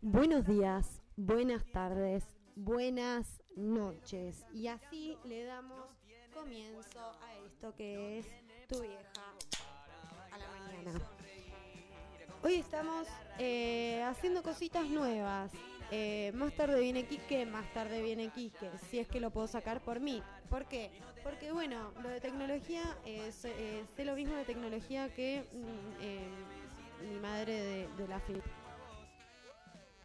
Buenos días, buenas tardes, buenas noches. Y así le damos comienzo a esto que es tu vieja a la mañana. Hoy estamos eh, haciendo cositas nuevas. Eh, más tarde viene Quique, más tarde viene Quique, si es que lo puedo sacar por mí. ¿Por qué? Porque bueno, lo de tecnología, eh, sé, eh, sé lo mismo de tecnología que mm, eh, mi madre de, de la FIP.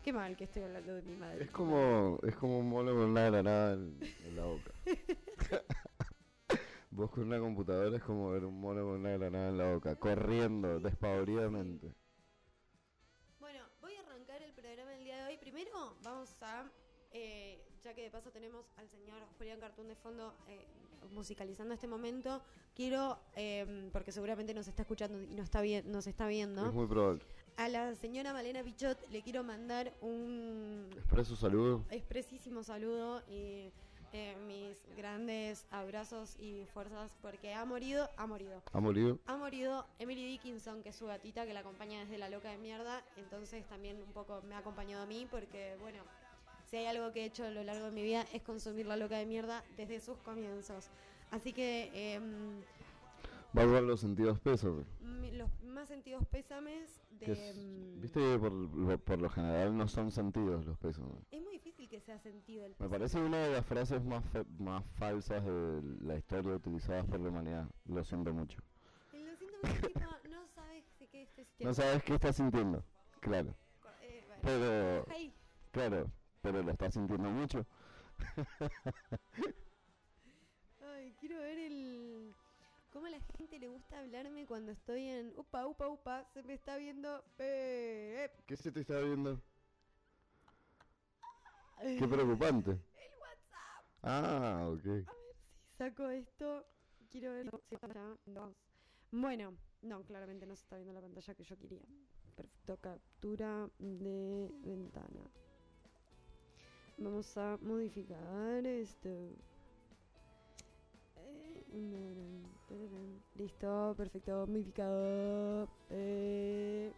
Qué mal que estoy hablando de mi madre. Es como, es como un mono con una granada en, en la boca. Vos con una computadora es como ver un mono con una granada en la boca, corriendo despavoridamente. Bueno, voy a arrancar el programa del día de hoy. Primero vamos a, eh, ya que de paso tenemos al señor Julián Cartún de fondo eh, musicalizando este momento, quiero, eh, porque seguramente nos está escuchando y nos está, nos está viendo, Es muy probable. a la señora Malena Pichot le quiero mandar un Expreso saludo. expresísimo saludo y eh, mis grandes abrazos y fuerzas porque ha morido, ha morido. ¿Ha morido? Ha morido Emily Dickinson, que es su gatita, que la acompaña desde la loca de mierda. Entonces también un poco me ha acompañado a mí porque, bueno, si hay algo que he hecho a lo largo de mi vida es consumir la loca de mierda desde sus comienzos. Así que em, Va a los sentidos pesos. mi- los más sentidos pésames de... es- em, Viste que por, por lo general no son sentidos los pesos. es muy difícil que sea sentido el Me pésame. parece una de las frases más, fe- más falsas de la historia utilizadas por la humanidad. Lo siento mucho. Lo siento mucho, tipo, no sabes qué sistema. No sabes qué estás sintiendo. Claro. Eh, bueno, Pero, claro, pero lo estás sintiendo mucho. Ay, quiero ver el. Cómo a la gente le gusta hablarme cuando estoy en. Upa, upa, upa, se me está viendo. Eh, eh. ¿Qué se te está viendo? Qué preocupante. El WhatsApp. Ah, ok. A ver si saco esto. Quiero ver. si está-. Bueno, no, claramente no se está viendo la pantalla que yo quería. Perfecto, captura de ventana. Vamos a modificar esto. Eh, Listo, perfecto, modificado. Eh,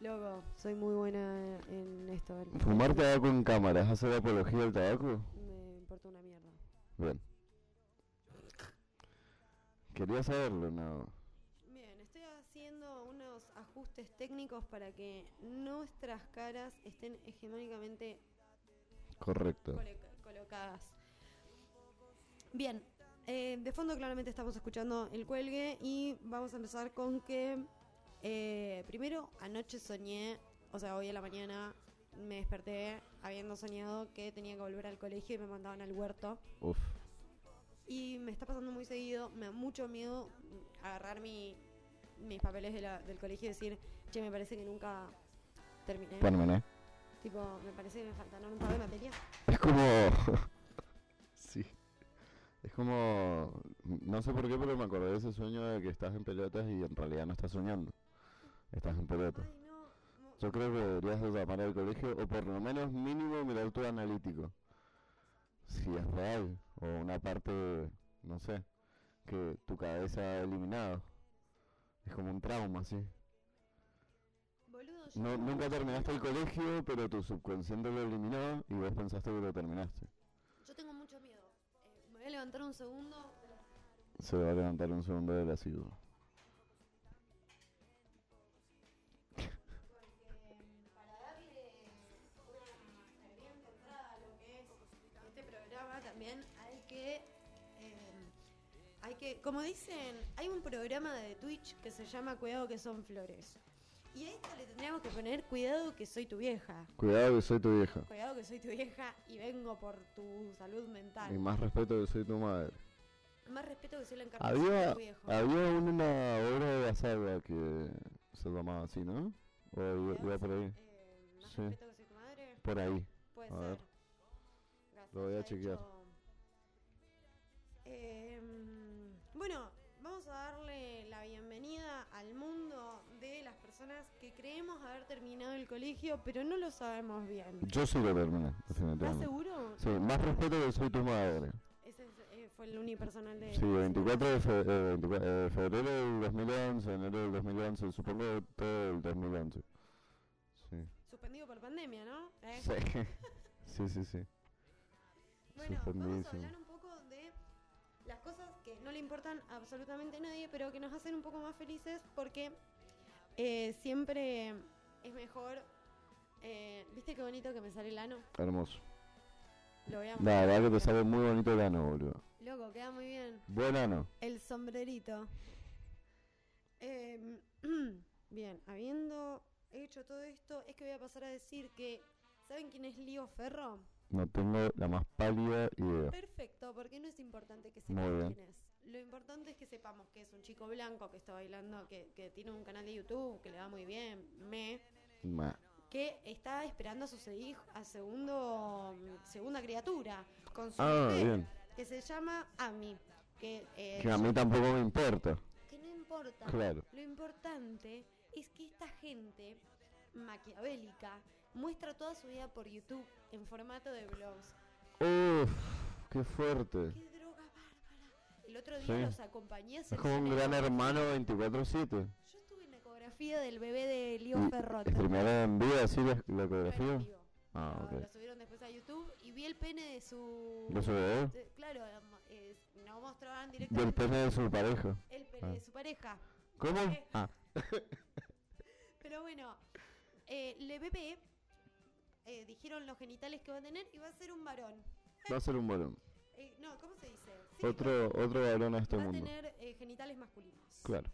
loco, soy muy buena en esto. ¿Fumar tabaco en cámara es hacer apología del tabaco? Me importa una mierda. Bien. Quería saberlo, no. Bien, estoy haciendo unos ajustes técnicos para que nuestras caras estén hegemónicamente Correcto. colocadas. Bien, eh, de fondo claramente estamos escuchando el cuelgue y vamos a empezar con que eh, primero anoche soñé, o sea, hoy a la mañana me desperté habiendo soñado que tenía que volver al colegio y me mandaban al huerto. Uf. Y me está pasando muy seguido, me da mucho miedo agarrar mi, mis papeles de la- del colegio y decir, che, me parece que nunca terminé. Terminé. Tipo, me parece que me faltaron un par de materias. Es como. sí. Es como. No sé por qué, pero me acordé de ese sueño de que estás en pelotas y en realidad no estás soñando. Estás en pelotas. Ay, no. no. Yo creo que deberías de llamar al colegio o por lo menos mínimo mirar tu analítico. Si es real o una parte, no sé, que tu cabeza ha eliminado. Es como un trauma, sí. No, nunca terminaste el colegio, pero tu subconsciente lo eliminó y vos pensaste que lo terminaste. yo tengo mucho miedo. Eh, me voy a levantar un segundo. Se va a levantar un segundo del ácido. Porque para darle una excelente entrada a lo que es este programa también hay que... eh, hay que, como dicen, hay un programa de Twitch que se llama Cuidado que son flores. Y a esto le tendríamos que poner Cuidado que soy tu vieja. Cuidado que soy tu vieja. Cuidado que soy tu vieja y vengo por tu salud mental. Y más respeto que soy tu madre. Más respeto que soy la encarnación Había, de tu viejo. había una obra de la saga que se llamaba así, ¿no? O iba, iba por ahí. Eh, más Sí. respeto que soy tu madre. Por ahí. Puede A ser. ver. Gracias, Lo voy a chequear. hecho- Eh, bueno, vamos a darle la bienvenida al mundo personas que creemos haber terminado el colegio, pero no lo sabemos bien. Yo sí lo terminé, ¿Estás seguro? Sí, más respeto que soy tu madre. Ese es- eh, fue el unipersonal de... Sí, 24 de eh, 24 eh, febrero del 2011, enero del 2011, supongo todo el 2011. Sí. Suspendido por pandemia, ¿no? ¿Eh? Sí. sí, sí, sí. Bueno, vamos a hablar un poco de las cosas que no le importan a absolutamente nadie, pero que nos hacen un poco más felices porque eh, siempre es mejor... eh, ¿Viste qué bonito que me sale el ano? Hermoso. Lo voy a La verdad que te mostrar. sale muy bonito el ano, boludo. Loco, queda muy bien. Buen ano. El sombrerito. Em, bien, habiendo hecho todo esto, es que voy a pasar a decir que. ¿Saben quién es Lío Ferro? No tengo la más pálida idea. Perfecto, porque no es importante que bien. quién es. Lo importante es que sepamos que es un chico blanco que está bailando, que, que tiene un canal de YouTube, que le va muy bien, me, Ma. que está esperando a su se- a segundo segunda criatura con su Ah, bebé, bien. que se llama Ami, que, eh, Que a mí tampoco me importa. que no importa. Claro. Lo importante es que esta gente maquiavélica muestra toda su vida por YouTube en formato de vlogs. Uff, qué fuerte. El otro día Sí. los acompañé a Es como un gran hermano 24-7. Yo estuve en la ecografía del bebé de Lío Ferrota. ¿Streamearon en vivo así la, la ecografía? Ah, Lo- ok. Lo subieron después a YouTube y vi el pene de su... ¿De su bebé? de- claro, eh, no mostraban Del directamente pene de su pareja. el pene Ah. de su pareja. ¿Cómo? Ah, Pero bueno, eh, le bebé eh, dijeron los genitales que va a tener y va a ser un varón. va a ser un varón. Eh, no, ¿cómo se dice? Sí, Otro, otro varón a este va a mundo. tener eh, genitales masculinos. Claro.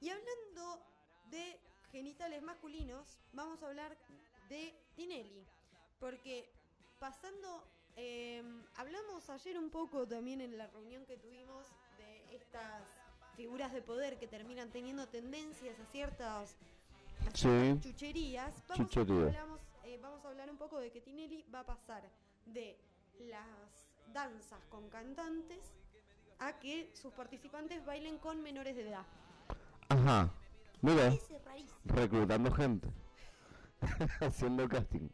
Y hablando de genitales masculinos, vamos a hablar de Tinelli. Porque pasando, eh, hablamos ayer un poco también en la reunión que tuvimos de estas figuras de poder que terminan teniendo tendencias a ciertas, a Sí. chucherías. Vamos, a- Chuchería. hablamos, eh, vamos a hablar un poco de que Tinelli va a pasar de las danzas con cantantes a que sus participantes bailen con menores de edad. Ajá. Mira, reclutando gente. Haciendo casting.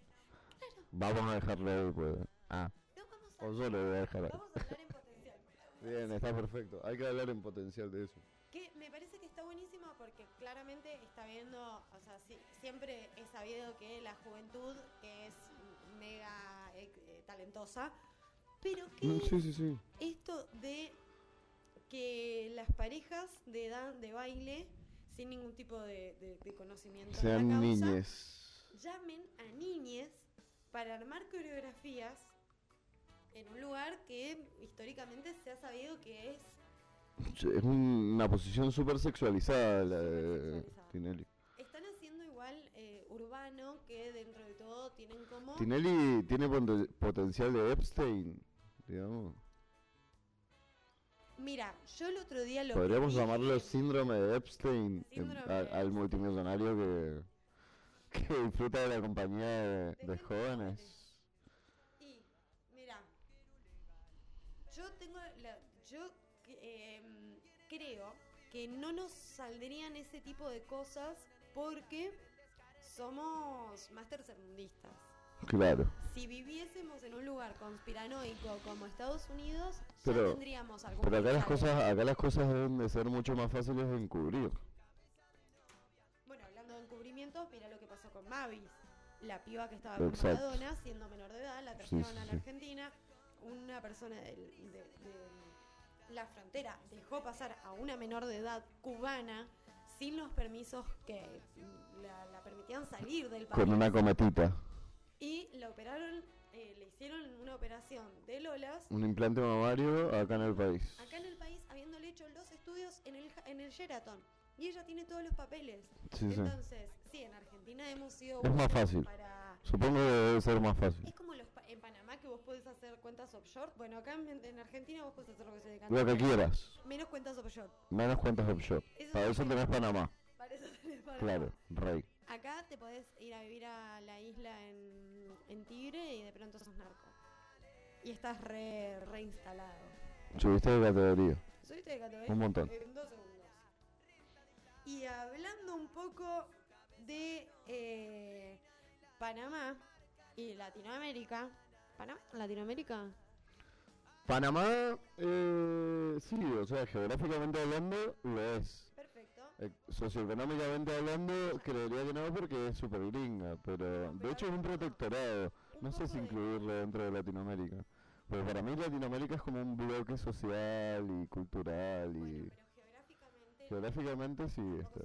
Vamos a dejarlo ahí, pues. Ah, No, vamos a, o yo lo voy a dejar ahí. vamos a hablar en potencial. Bien, está perfecto. Hay que hablar en potencial de eso. Que me parece que está buenísimo porque claramente está viendo, o sea, sí, siempre he sabido que la juventud es mega eh, talentosa, pero que Mm, Sí, sí, sí. esto de que las parejas de dan de baile sin ningún tipo de, de- de conocimiento de Sean la causa, niñes. llamen a niñes para armar coreografías en un lugar que históricamente se ha sabido que es Es un- una posición súper sexualizada la de. Tinelli. Están haciendo igual eh, urbano, que dentro de todo tienen como... Tinelli tiene poten- potencial de Epstein, digamos. Mira, yo el otro día lo... Podríamos vi- llamarlo síndrome de Epstein Síndrome de a- al multimillonario que, que disfruta de la compañía de, jóvenes. Y, mira, yo tengo la- yo eh, creo que no nos saldrían ese tipo de cosas porque somos más tercermundistas. Claro. Si viviésemos en un lugar conspiranoico como Estados Unidos, ya Pero- tendríamos algún Pero acá las cosas, acá las cosas deben de ser mucho más fáciles de encubrir. Bueno, hablando de encubrimientos, mira lo que pasó con Mavis. La piba que estaba con Exacto. Maradona, siendo menor de edad, la Sí, trajeron sí, a la sí. Argentina. Una persona del- de, de la frontera dejó pasar a una menor de edad cubana sin los permisos que la, la permitían salir del país. Con una cometita. Y la operaron, eh, le hicieron una operación de Lolas Un implante mamario acá en el país. acá en el país, habiéndole hecho los estudios en el, en el Sheraton. Y ella tiene todos los papeles. Sí, sí. Entonces, sí, en Argentina hemos sido Es más fácil. para... Supongo que debe ser más fácil. Es como los pa- en Panamá que vos podés hacer cuentas offshore. Bueno, acá en, en Argentina vos podés hacer lo que se te. Lo que quieras. Menos cuentas offshore. Menos cuentas offshore. Eso Para es eso tenés Panamá. Para eso tenés Panamá. Claro, rey. Acá te podés ir a vivir a la isla en, en Tigre y de pronto sos narco. Y estás re, reinstalado. Subiste de categoría. ¿Subiste de categoría? Un montón. En dos segundos. Y hablando un poco de eh, Panamá y Latinoamérica. ¿Panamá? ¿Latinoamérica? Panamá, eh, sí, o sea, geográficamente hablando, lo es. Eh, socioeconómicamente hablando, creería que no porque es súper gringa, pero de hecho es un protectorado. No sé si incluirlo dentro de Latinoamérica. Pero para mí Latinoamérica es como un bloque social y cultural Bueno, y... pero geográficamente. Geográficamente sí ¿Cómo está...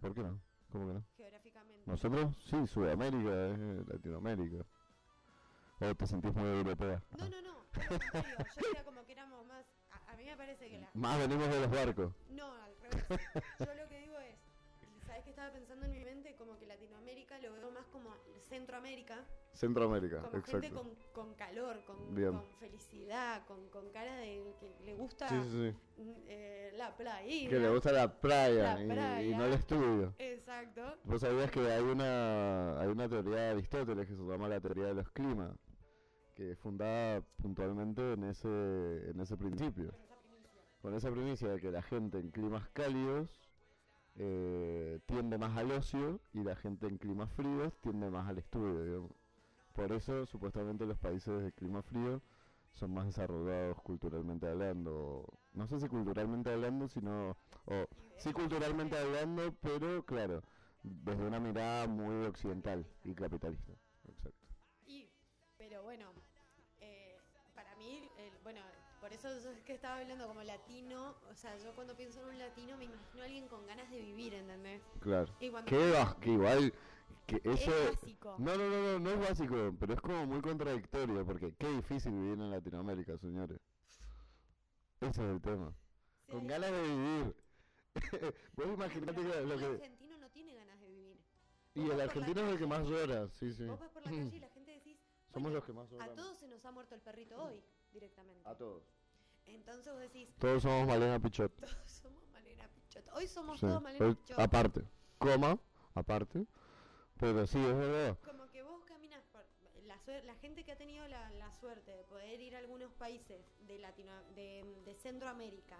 ¿Por qué no? ¿Cómo que no? Geográficamente. Nosotros, sí, Sudamérica es Latinoamérica. ¿O te sentís muy europea? No, no, no. yo era como que éramos más. A, a mí me parece que la. Más venimos de los barcos. No, revés. Yo lo que digo es. ¿Sabes qué estaba pensando en mi mente? Como que Latinoamérica lo veo más como Centroamérica. Centroamérica, Como gente exacto. con, con calor, con, felicidad, con, con cara de que le gusta Sí, sí, sí. mm, eh, la playa. Que le gusta la playa, La y- no el estudio. Exacto. Vos sabías que hay una, hay una teoría de Aristóteles que se llama la teoría de los climas, que es fundada puntualmente en ese, en ese principio. Con esa primicia de que la gente en climas cálidos eh, tiende más al ocio y la gente en climas fríos tiende más al estudio. Por eso, supuestamente, los países de clima frío son más desarrollados culturalmente hablando. No sé si culturalmente hablando, sino... Sí culturalmente hablando, pero claro, desde una mirada muy occidental y capitalista. Exacto. Y, pero bueno, por eso yo es que estaba hablando como latino, o sea, yo cuando pienso en un latino me imagino a alguien con ganas de vivir, ¿entendés? Claro. Y cuando Que, igual... Que eso... es básico. No, no, no, no, no es básico, pero es como muy contradictorio, porque qué difícil vivir en Latinoamérica, señores. Ese es el tema. Sí, Con ganas de vivir. Vos imaginate pero que lo el argentino no tiene ganas de vivir. Y el argentino es el que más llora, sí, sí. Vos vas por la calle y la gente decís, Somos los que más a lloramos. todos se nos ha muerto el perrito hoy, directamente. A todos. Entonces vos decís, Todos somos Malena Pichot. todos somos Malena Pichot. Hoy somos Sí. todos Malena Pichot. aparte. Coma, aparte. Pero sí, es verdad. Como que vos caminas por la, la gente que ha tenido la, la suerte de poder ir a algunos países de Latino de, de Centroamérica,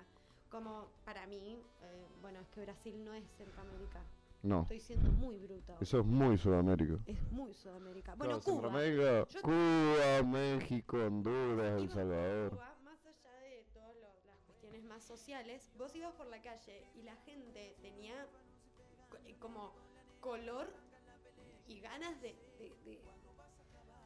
como para mí, eh, bueno, es que Brasil no es Centroamérica. No, Estoy siendo muy bruto. eso es muy Sudamérica. Es muy Sudamérica. Bueno, Cuba. Yo- Cuba, México, Honduras, El Salvador. Cuba, más allá de todas lo- las cuestiones más sociales, vos ibas por la calle y la gente tenía eh, como color y ganas de, de- de-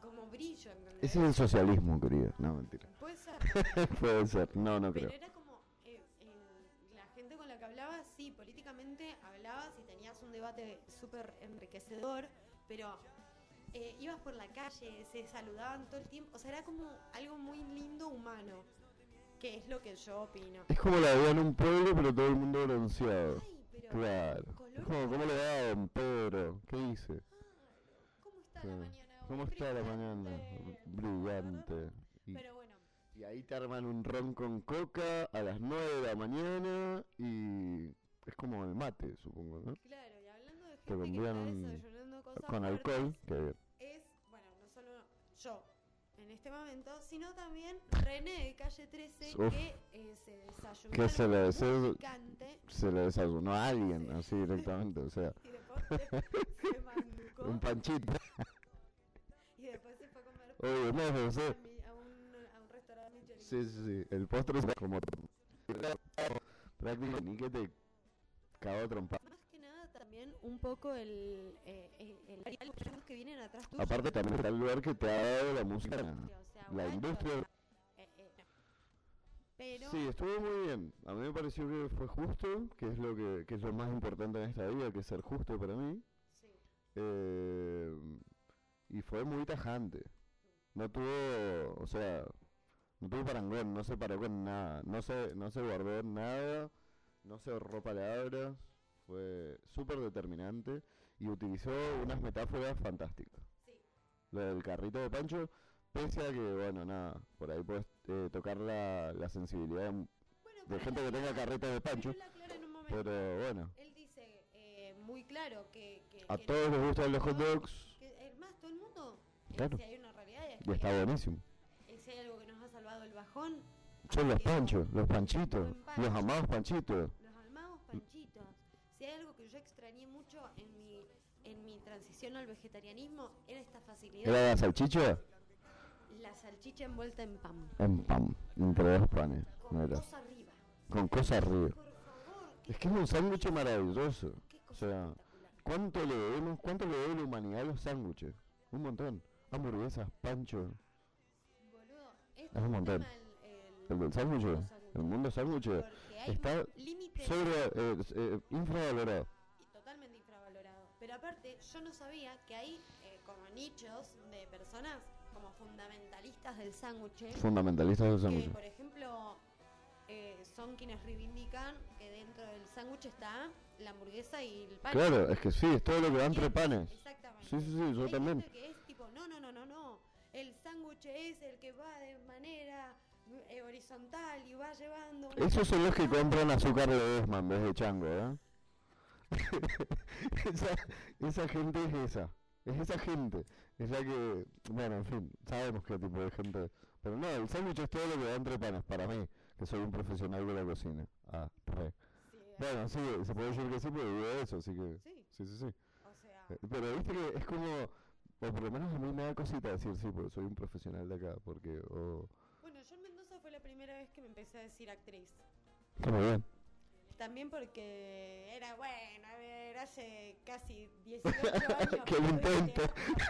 como brillo, ¿entendés? Ese es el socialismo, querida. No, mentira. Puede ser, Puede ser. No, no pero creo. era como eh, eh, la gente con la que hablabas, sí, políticamente hablabas y tenías un debate súper enriquecedor, pero eh, ibas por la calle, se saludaban todo el tiempo, o sea, era como algo muy lindo humano, que es lo que yo opino. Es como la vida en un pueblo, pero todo el mundo bronceado. Ay, pero Claro. color Es como, ¿cómo le don Pedro? ¿Qué dice? ¿Cómo está Sí. la mañana? hoy? ¿Cómo está la mañana? Brillante. Brillante. Y, Pero bueno, y ahí te arman un ron con coca a las 9 de la mañana y es como el mate, supongo, ¿no? claro, y hablando de Te gente que está un- desayunando cosas Con fuertes, alcohol, que este momento, sino también René de Calle 13 Uf. que eh, se desayunó Que se le picante Se le desayunó a alguien, así directamente, o sea, y después se mancó un panchito. y después se fue a comer Oye, no, a, José. mi- a un, a un restaurante Michelin. Sí, sí, sí. El postre es como. Prácticamente ni que te cago trompada. Más que nada también un poco el, eh, eh, el, los que vienen atrás tuyo. Aparte, también está el lugar que te ha dado la música. o sea, La industria. Eh, eh, no. Pero Sí, estuvo muy bien. A mí me pareció que fue justo, que es lo que, que es lo más importante en esta vida, que es ser justo para mí. sí. Eh, y fue muy tajante. No tuvo, o sea, no tuvo parangón, no se paró con nada, no se, no se guardó nada, no se ahorró palabras, fue súper determinante y utilizó unas metáforas fantásticas. Sí. Lo del carrito de Pancho, pese a que, bueno, nada, por ahí puedes eh, tocar la, la sensibilidad Bueno, de pero gente que tenga carrito de pero Pancho, momento. pero bueno, Él dice eh, muy claro que, que- a que todos les gustan los hot dogs que más, todo el mundo. eh, Claro. Si hay una realidad es y está buenísimo. eh, si hay algo que nos ha salvado el bajón, Son los panchos, los panchitos, los amados panchitos. Transición al vegetarianismo, era esta facilidad. ¿Era la salchicha? la salchicha envuelta en pan. En pan, entre dos panes. Con mira. cosa arriba. Con cosas arriba. Por favor. Es que es un sándwich maravilloso. Qué O cosa sea. ¿cuánto le debemos, cuánto le debe la humanidad a los sándwiches? Un montón. Hamburguesas, pancho. Boludo, Es un montón. El del sándwich, el mundo sándwich está sobre eh, eh, infravalorado. Pero aparte, yo no sabía que hay eh, como nichos de personas como fundamentalistas del sándwich Fundamentalistas del que, sándwich. por ejemplo, eh, son quienes reivindican que dentro del sándwich está la hamburguesa y el pan. Claro, es que sí, es todo lo que va entre panes. Exactamente. Sí, sí, sí, yo Hay también. gente que es tipo, no, no, no, no, no. El sándwich es el que va de manera eh, horizontal y va llevando. Esos son los que compran azúcar de Esma en vez de chango, ¿eh? esa, esa gente es esa. Es esa gente. Es la que. Bueno, en fin, sabemos qué tipo de gente. Pero no, el sándwich es todo lo que va entre panes. Para mí, que soy un profesional de la cocina. Ah, re. Sí, Bueno, sí, se puede decir que sí, porque vivo de eso, así que. sí, Sí, sí, sí. o sea, Eh, Pero viste que es como. O por lo menos a mí me da cosita decir sí, porque soy un profesional de acá. Porque. O. bueno, yo en Mendoza fue la primera vez que me empecé a decir actriz. Está muy bien. También porque era bueno, a ver, hace casi 18 años. Que que lo soy intento.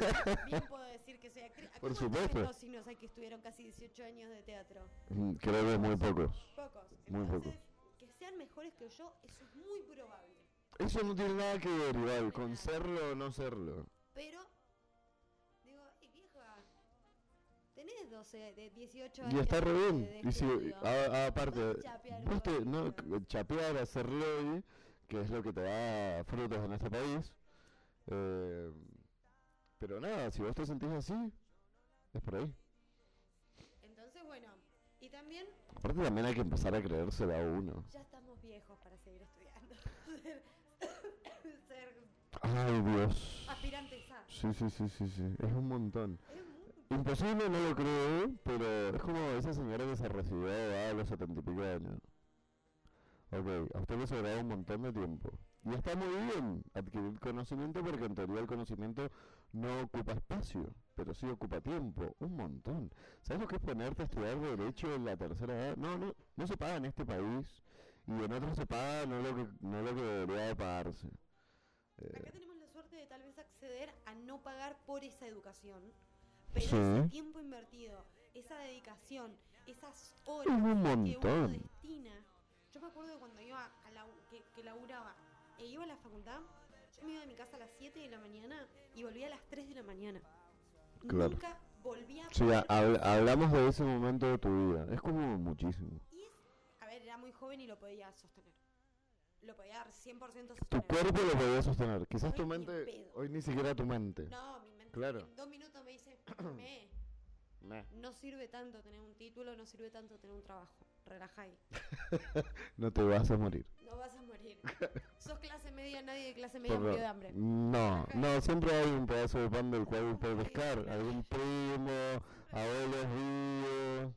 Bien puedo decir que soy actriz. ¿A Por cuántos supuesto. vecinos hay que estuvieron casi 18 años de teatro? Mm, Creo que muy pocos. Pocos. Muy Entonces, pocos. que sean mejores que yo, eso es muy probable. Eso no tiene nada que ver, igual, con serlo o no serlo. Pero, tenés 12, de 18 años. Y está re bien. Y si, a- aparte, chapear no, chapear, hacer lobby, que es lo que te da frutos en este país. eh, pero nada, si vos te sentís así, es por ahí. Entonces, bueno, y también Aparte también hay que empezar a creérsela a uno. ya estamos viejos para seguir estudiando. ser, Ay, Dios. aspirantes a. Sí, sí, sí, sí, sí. Es un montón. Es Imposible no lo creo, pero es como esa señora que se recibió a los setenta y pico años. Ok, a usted le sobraba un montón de tiempo. Y está muy bien adquirir conocimiento porque en teoría el conocimiento no ocupa espacio, pero sí ocupa tiempo, un montón. ¿Sabes lo que es ponerte a estudiar derecho en la tercera edad? No, no, no se paga en este país y en otros se paga no lo que, no lo que debería de pagarse. Eh, Acá tenemos la suerte de tal vez acceder a no pagar por esa educación. Pero Sí. ese tiempo invertido, esa dedicación, esas horas Es un que uno montón. destina. Yo me acuerdo de cuando iba a la, que, que laburaba e iba a la facultad, yo me iba de mi casa a las 7 de la mañana y volvía a las 3 de la mañana. Claro. Nunca volvía a sí, habl- hablamos de ese momento de tu vida. Es como muchísimo. Y es, a ver, era muy joven y lo podía sostener. Lo podía dar 100% Tu sostener. cuerpo lo podía sostener. Quizás Hoy tu mente, hoy ni siquiera tu mente. No, mi mente Claro. en dos minutos me dice, me, Meh. no sirve tanto tener un título, no sirve tanto tener un trabajo. Relajáis. No te vas a morir. No vas a morir. Sos clase media, nadie de clase media murió de hambre. No, no, siempre hay un pedazo de pan del cual puedes pescar. Algún primo, abuelos vivos.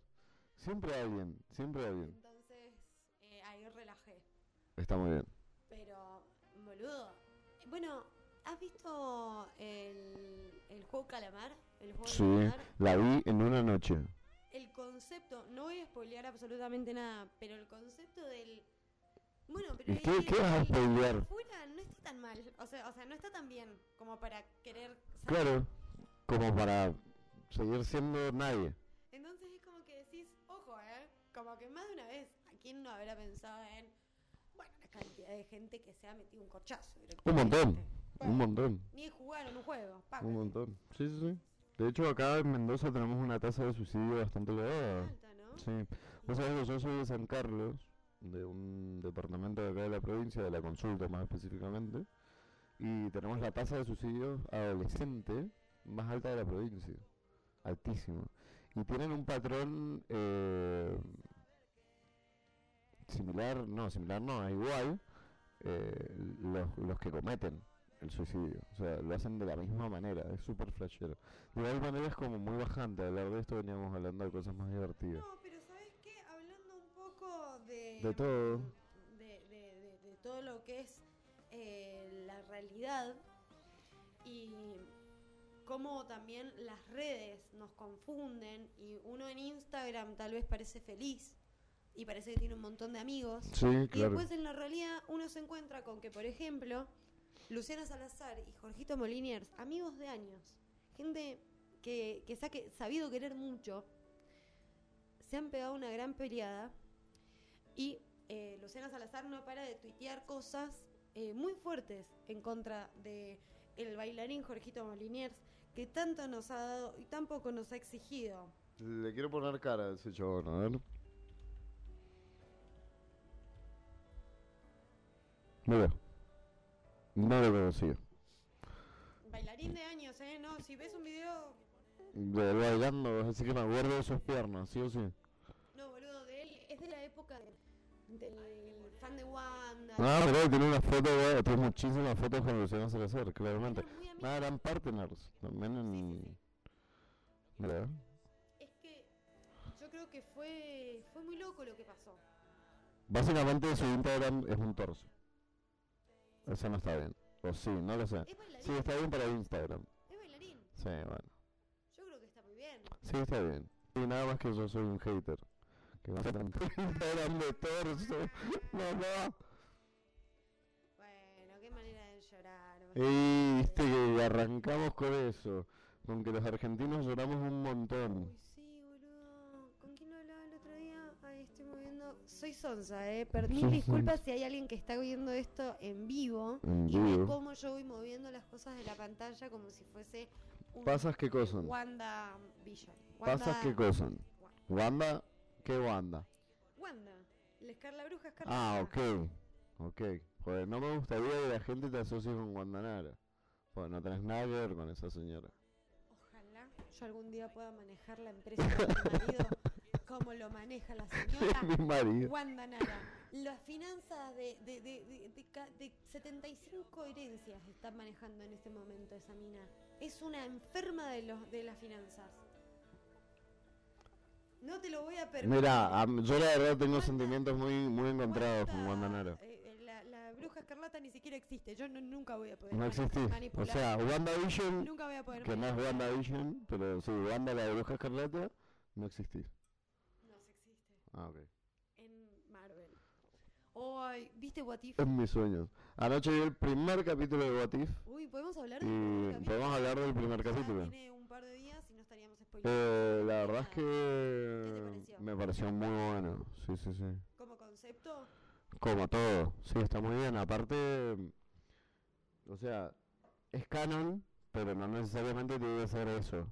Siempre alguien, siempre alguien. Entonces, eh, ahí relajé. Está muy bien. Pero, boludo. Bueno, ¿has visto el, el juego Calamar? El juego Sí, calamar. la vi en una noche. El concepto, no voy a spoilear absolutamente nada, pero el concepto del. Bueno, pero. ¿Y qué- el- qué vas a spoilear? afuera no está tan mal. O sea, o sea, no está tan bien como para querer. Claro, como para seguir siendo nadie. Entonces es como que decís, ojo, ¿eh? Como que más de una vez, ¿a quién no habrá pensado en. Bueno, la cantidad de gente que se ha metido un corchazo. Un montón? Bueno, un montón, Ni jugaron un juego. paga. un montón. Sí, sí, sí. De hecho, acá en Mendoza tenemos una tasa de suicidio bastante elevada. Alta, ¿no? Sí. Vos sabés que yo soy de San Carlos, de un departamento de acá de la provincia, de la consulta más específicamente, y tenemos la tasa de suicidio adolescente más alta de la provincia. Altísimo. Y tienen un patrón eh, similar, no, similar no, es igual, eh, los, los que cometen el suicidio. O sea, lo hacen de la misma manera, es súper flashero. De igual manera es como muy bajante hablar de esto, veníamos hablando de cosas más divertidas. No, pero ¿sabes qué? Hablando un poco de... De todo. De, de- de- de todo lo que es eh, la realidad y cómo también las redes nos confunden y uno en Instagram tal vez parece feliz y parece que tiene un montón de amigos. Sí, Y claro. después en la realidad uno se encuentra con que, por ejemplo, Luciana Salazar y Jorgito Moliniers, amigos de años, gente que, que se ha sabido querer mucho, se han pegado una gran peleada y eh, Luciana Salazar no para de tuitear cosas eh, muy fuertes en contra de el bailarín Jorgito Moliniers, que tanto nos ha dado y tan poco nos ha exigido. Le quiero poner cara a ese chabón, a ver. Mira. No lo conocía. Bailarín de años, ¿eh? No, si ves un video De él bailando, así que me acuerdo de sus piernas, sí o sí. No, boludo, de él es de la época de- del fan de Wanda. Ah, pero tiene una foto, de- tiene muchísimas fotos con Luciano Salazar, claramente. Nada, eran partners también en... Mira, Es que yo creo que fue, fue muy loco lo que pasó. básicamente su Instagram es un torso. Eso no está bien. O sí, no lo sé. Es bailarín. Sí, está bien para Instagram. Es bailarín. Sí, bueno. Yo creo que está muy bien. Sí, está bien. Y nada más que yo soy un hater. Que va a ser Instagram de torso. No, no. Bueno, qué manera de llorar. Y viste que arrancamos con eso. Con que los argentinos lloramos un montón. Uy, sí, boludo. ¿Con quién hablaba el otro día? Ay, estoy moviendo. Soy Sonsa, eh. Per- Mil disculpas si hay alguien que está viendo esto en vivo En y ve vivo. cómo yo voy moviendo las cosas de la pantalla como si fuese un ¿Pasas qué cosa? Wanda Vision. ¿Pasas Wanda- qué cosa? ¿Wanda? ¿Qué Wanda? Wanda. La escar la bruja escarlata. Ah, ok. Ok. Joder, no me gustaría que la gente te asocie con Guandanara. Pues no tenés nada que ver con esa señora. Ojalá yo algún día pueda manejar la empresa de mi marido como lo maneja la señora Mi marido. Wanda Nara. Las finanzas de, de, de, de, de ca- de 75 herencias están manejando en este momento esa mina. Es una enferma de, los, de las finanzas. No te lo voy a permitir. Mira, yo la verdad tengo Wanda- sentimientos muy, muy encontrados con Wanda- Guandanara. eh, eh, la, la bruja escarlata ni siquiera existe. Yo no- nunca voy a poder No existís. O manipular. sea, WandaVision, nunca voy a poder que no es manipular. WandaVision, pero sí, Wanda la bruja escarlata, no existís. Ah, ok. En Marvel. Ay, ¿viste What If? En mis sueños. Anoche vi el primer capítulo de What If Uy, ¿podemos hablar del primer capítulo? podemos hablar del primer Ya capítulo. Tiene un par de días y no estaríamos spoilando. Eh, la verdad es ¿Qué te que pareció? me pareció muy bueno. Sí, sí, sí. Como concepto, Como todo. Sí, está muy bien. Aparte, o sea, es canon, pero no necesariamente tiene que ser eso.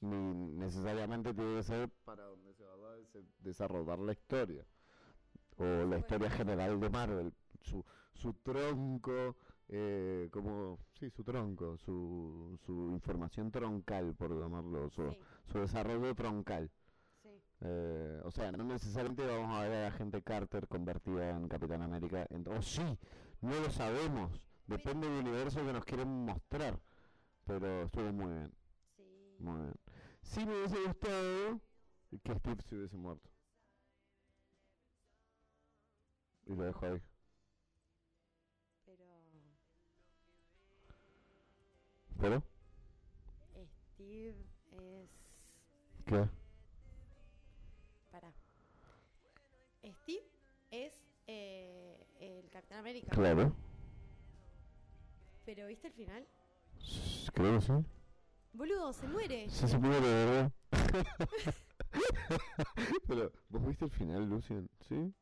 Ni necesariamente tiene que ser para donde se desarrollar la historia. O la historia general de Marvel. Su, su tronco, eh, como, sí, su tronco, su, su información troncal, por llamarlo, su, sí, su desarrollo troncal. sí. Eh, o sea, no necesariamente vamos a ver a la gente Carter convertida en Capitán América. En, oh, sí, no lo sabemos. Depende del universo que nos quieren mostrar. Pero estuvo muy bien, Sí. muy bien. Sí me hubiese gustado que Steve se hubiese muerto. Y lo dejo ahí. Pero ¿Pero? Steve es... ¿Qué? Para. Steve es eh, el Capitán América. Claro. Pero ¿viste el final? Creo que sí. Boludo, se muere. Sí se muere, de verdad. Pero, ¿vos viste el final, Lucian? ¿Sí?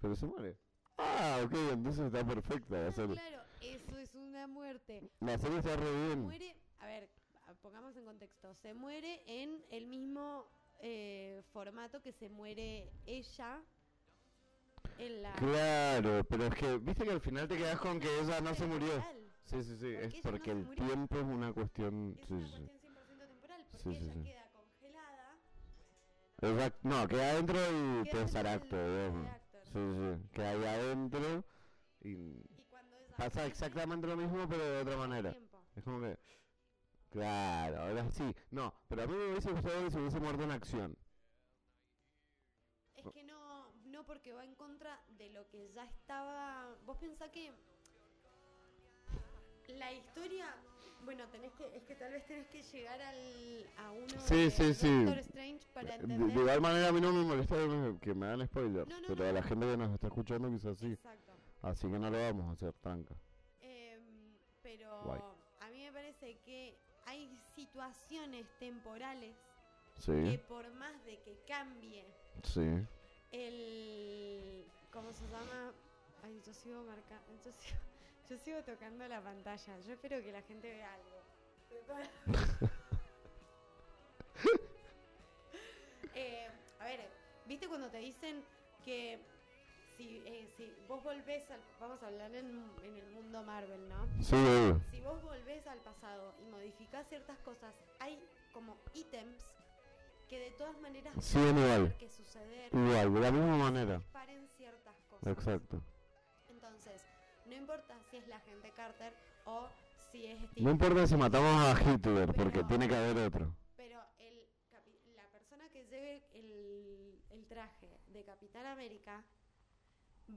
Pero se muere. Ah, ok, entonces está perfecta la serie. claro, eso es una muerte. La serie está re bien. Muere, a ver, pongamos en contexto, se muere en el mismo eh, formato que se muere ella en la... Claro, pero es que, viste que al final te quedas con que ella no se murió. Sí, sí, sí, es porque el tiempo es una cuestión... Es una cuestión 100% temporal, porque Sí, sí, ella sí. queda. Exacto, no, queda adentro y queda del acto. Sí, sí, queda ahí adentro y Y ella pasa exactamente lo mismo pero de otra manera. tiempo. Es como que... Claro, ahora sí. No, pero a mí me hubiese gustado que se hubiese muerto en acción. Es que no, no porque va en contra de lo que ya estaba. Vos pensás que la historia Bueno, tenés que, es que tal vez tenés que llegar al, a uno Sí, de sí, sí. Doctor Strange para De, entender. de igual manera a mí no me molesta que me- hagan spoilers, No, no, pero a la gente que nos está escuchando quizás sí. Exacto. Así que no lo vamos a hacer tranca. Em, pero Guay. a mí me parece que hay situaciones temporales Sí, que por más de que cambie sí. el ¿cómo se llama? Ay, yo sigo marcando, yo sigo, yo sigo tocando la pantalla. Yo espero que la gente vea algo. Eh, a ver, ¿viste cuando te dicen que si, eh, si vos volvés al vamos a hablar en, en el mundo Marvel, ¿no? Sí. Si vos volvés al pasado y modificás ciertas cosas, hay como ítems que de todas maneras Siguen igual. tener que suceder Igual, de la misma manera. paren ciertas cosas. Exacto. No importa si es la gente Carter o si es Steve, No importa si matamos a Hitler, porque Pero- tiene que haber otro. pero el la persona que lleve el, el traje de Capitán América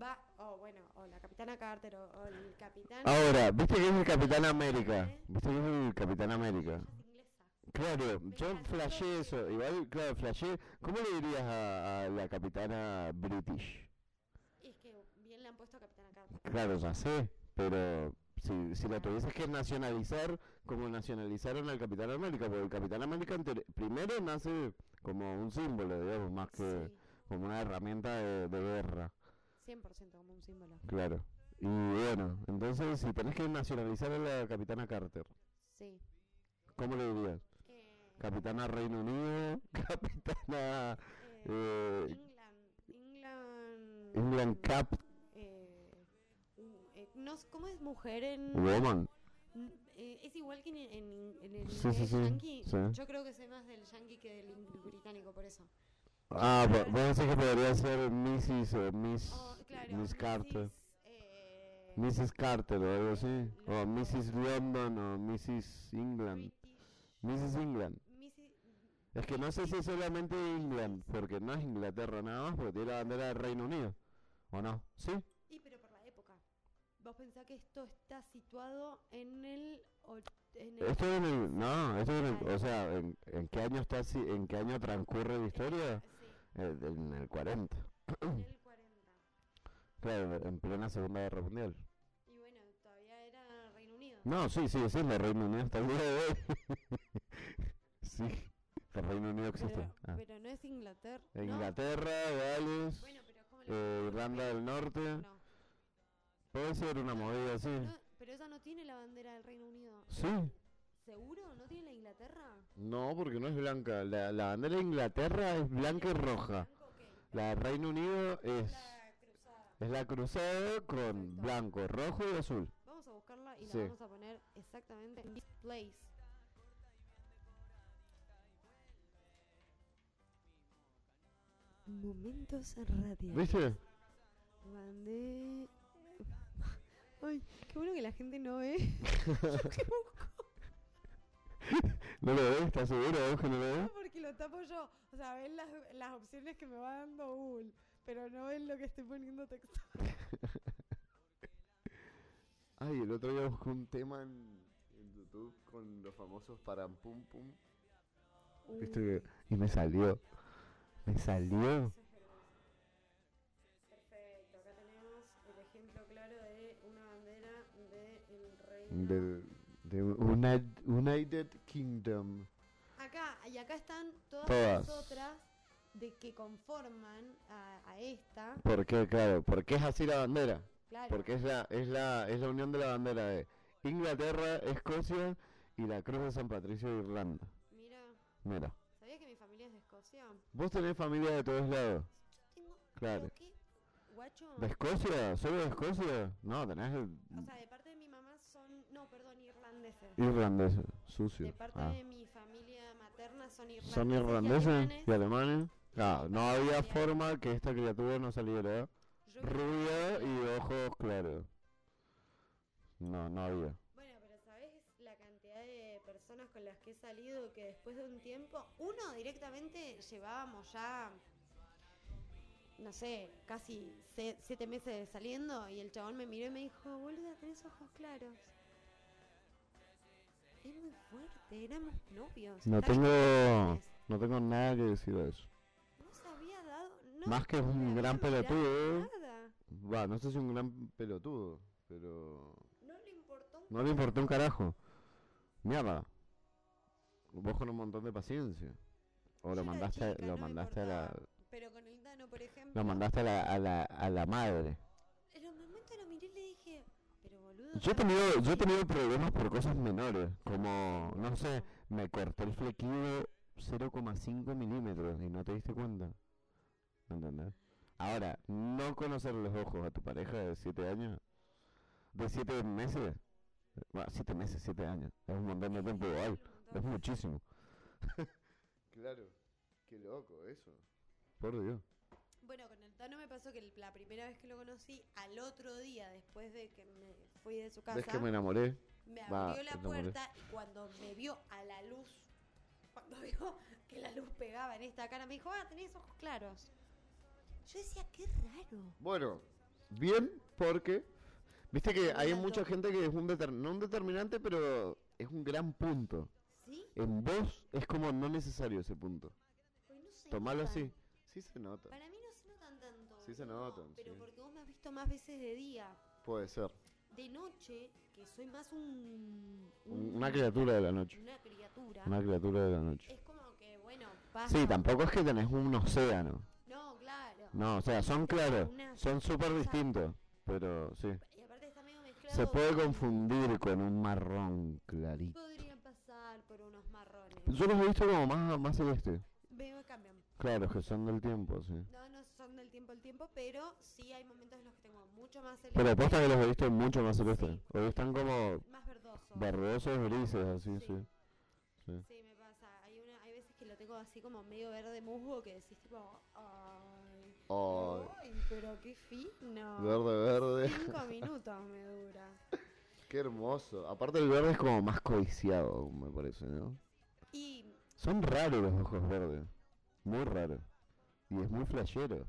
va, o bueno, o la Capitana Carter o, o el Capitán... Ahora, ¿viste que es el Capitán América? ¿Viste que es el Capitán América? Claro, yo flashé eso. Igual, claro, flashé. ¿Cómo le dirías a, a la capitana British? Y es que bien le han puesto a Capitana Carter. Claro, ya sé, pero si, si la tuvieses que nacionalizar, como nacionalizaron al Capitán América, porque el Capitán América primero nace como un símbolo, digamos, más que Sí, como una herramienta de, de guerra, 100% como un símbolo. claro. Y bueno, entonces si tenés que nacionalizar a la Capitana Carter, Sí. ¿cómo le dirías? Eh, Capitana Reino Unido, Capitana eh, eh, England... England... England Cap eh, ¿Cómo es mujer en...? Woman. n- eh, es igual que en, en, en el Sí, sí, sí, yankee. sí. Yo creo que sé más del yankee que del británico, por eso. Ah, vo- vos decís que podría ser Mrs. o Miss, Oh, claro, Miss Carter. Mrs., eh, Mrs. Carter o algo así. O. Mrs. London o Mrs. England. British, Mrs. England. Mrs. Es que no sé si es solamente England, porque no es Inglaterra nada más, porque tiene la bandera del Reino Unido. ¿O no? ¿Sí? Vos pensás que esto está situado en el... en el Esto en el... No, esto en el... Ay. O sea, ¿en, en qué año está? ¿En qué año transcurre la historia? Sí, Eh, en el 40. en el 40. Claro, en plena Segunda Guerra Mundial. Y bueno, todavía era Reino Unido. No, sí, sigue siendo Reino Unido hasta el día de hoy. sí, el Reino Unido existe. Pero, Ah. pero no es Inglaterra. En ¿no? Inglaterra, Gales, Bueno, pero ¿cómo le eh? Irlanda del Norte. No. Puede ser una movida así. No, pero ella no tiene la bandera del Reino Unido. Sí. ¿Seguro? ¿No tiene la Inglaterra? No, porque no es blanca. La, la bandera de Inglaterra es blanca y roja. La Reino Unido es, La cruzada. es la cruzada con Perfecto. blanco, rojo y azul. Vamos a buscarla y Sí. la vamos a poner exactamente en this place. Momentos radiales. ¿Viste? Mandé. Ay, qué bueno que la gente no ve. Yo que busco ¿No lo ves? ¿Estás seguro no lo ves? porque lo tapo yo. O sea, ven las, las opciones que me va dando Google, pero no ven lo que estoy poniendo texto. Ay, el otro día busqué un tema en, en YouTube con los famosos param pum pum. ¿Viste que- Y me salió. Me salió. Del de Uni- United Kingdom. Acá, y acá están todas, Todas. las otras de que conforman a, a esta. ¿Por qué? Claro, porque es así la bandera. Claro. Porque es la, es la, es la unión de la bandera de Inglaterra, Escocia y la Cruz de San Patricio de Irlanda. Mira, Mira, ¿sabías que mi familia es de Escocia? vos tenés familia de todos lados. Yo tengo. Claro. ¿pero qué? ¿Guacho? ¿De Escocia? ¿Solo de Escocia? No, tenés el O sea, de parte de mi mamá son. No, perdón, irlandeses. irlandés, sucio. De parte Ah. de mi familia materna son irlandeses. ¿Son y irlandeses alemanes. y alemanes? Ah, no había forma que esta criatura no saliera rubia y ojos claros. No, no había. Bueno, pero ¿sabes la cantidad de personas con las que he salido que después de un tiempo, uno directamente llevábamos ya, no sé, casi siete meses saliendo y el chabón me miró y me dijo, boluda, tenés ojos claros. Es muy fuerte, éramos novios. No tengo, jóvenes. no tengo nada que decir a eso. No se había dado. No, Más que un gran pelotudo. Va, no sé si un gran pelotudo, pero No le importó un no le importó un carajo. Mierda. Vos con un montón de paciencia. O Yo lo mandaste, chica, lo no mandaste a la. Pero con el Dano, por ejemplo. lo mandaste a la, a la, a la madre. En un momento lo miré y le dije, pero boludo. Yo he tenido, yo he sé". tenido problemas por cosas menores, como, no sé, me corté el flequillo 0,5 milímetros y no te diste cuenta. ¿Me entendés? Ahora, no conocer los ojos a tu pareja de 7 años, de 7 meses, bueno, 7 meses, 7 años, es un montón de tiempo igual, es muchísimo. claro, qué loco eso. Por Dios. Bueno, con el Tano me pasó que la primera vez que lo conocí, al otro día, después de que me fui de su casa, ¿Ves que me enamoré? me Va, abrió la puerta y cuando me vio a la luz, cuando vio que la luz pegaba en esta cara, me dijo, ah, tenés ojos claros. Yo decía, qué raro. Bueno, bien, porque viste que hay mucha gente que es un deter- no un determinante, pero es un gran punto. ¿Sí? En vos es como no necesario ese punto. Pues no Tomalo así. Sí se nota. Para se notan. Sí se no, notan, Pero sí. porque vos me has visto más veces de día. Puede ser. De noche, que soy más un... Un- Una criatura de la noche. Una criatura. Una criatura de la noche. Es como que, bueno, pasa... Sí, tampoco es que tenés un océano. No, claro. No, o sea, son claros. Son súper distintos. Pero sí. Y aparte está medio mezclado. Se puede con- confundir con un marrón clarito. Podrían pasar por unos marrones. Yo los he visto como más, más celeste. Me cambian. Claro, que son del tiempo, sí. No, tiempo al tiempo, pero sí hay momentos en los que tengo mucho más celeste. Pero posta que los he visto mucho más celeste. Sí. Hoy están como Más verdoso. verdosos, grises, así, Sí. sí. Sí. Sí, me pasa. Hay, una, hay veces que lo tengo así como medio verde musgo que decís tipo, ay, Ay, ay, pero qué fino. verde, verde. Cinco minutos me dura. Qué hermoso. Aparte el verde es como más codiciado, me parece, ¿no? Y Son raros los ojos verdes. Muy raros. Y es muy flashero.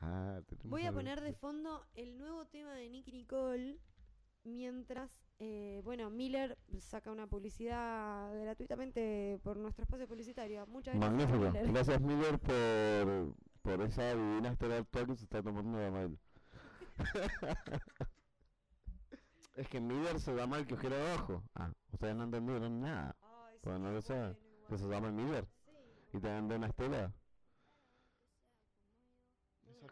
Ah, Voy a algo poner de fondo el nuevo tema de Nicky Nicole mientras, eh, bueno, Miller saca una publicidad gratuitamente por nuestro espacio publicitario. Muchas gracias. Magnífico. Miller. Gracias Miller por, por esa divina historia actual que se está tomando de mal. es que Miller se llama el que ojero de ojo. Ah, ustedes no entendieron nada. Ay, Pues no lo saben. bueno, Que se llama Miller. Sí. Y te dan de una estela.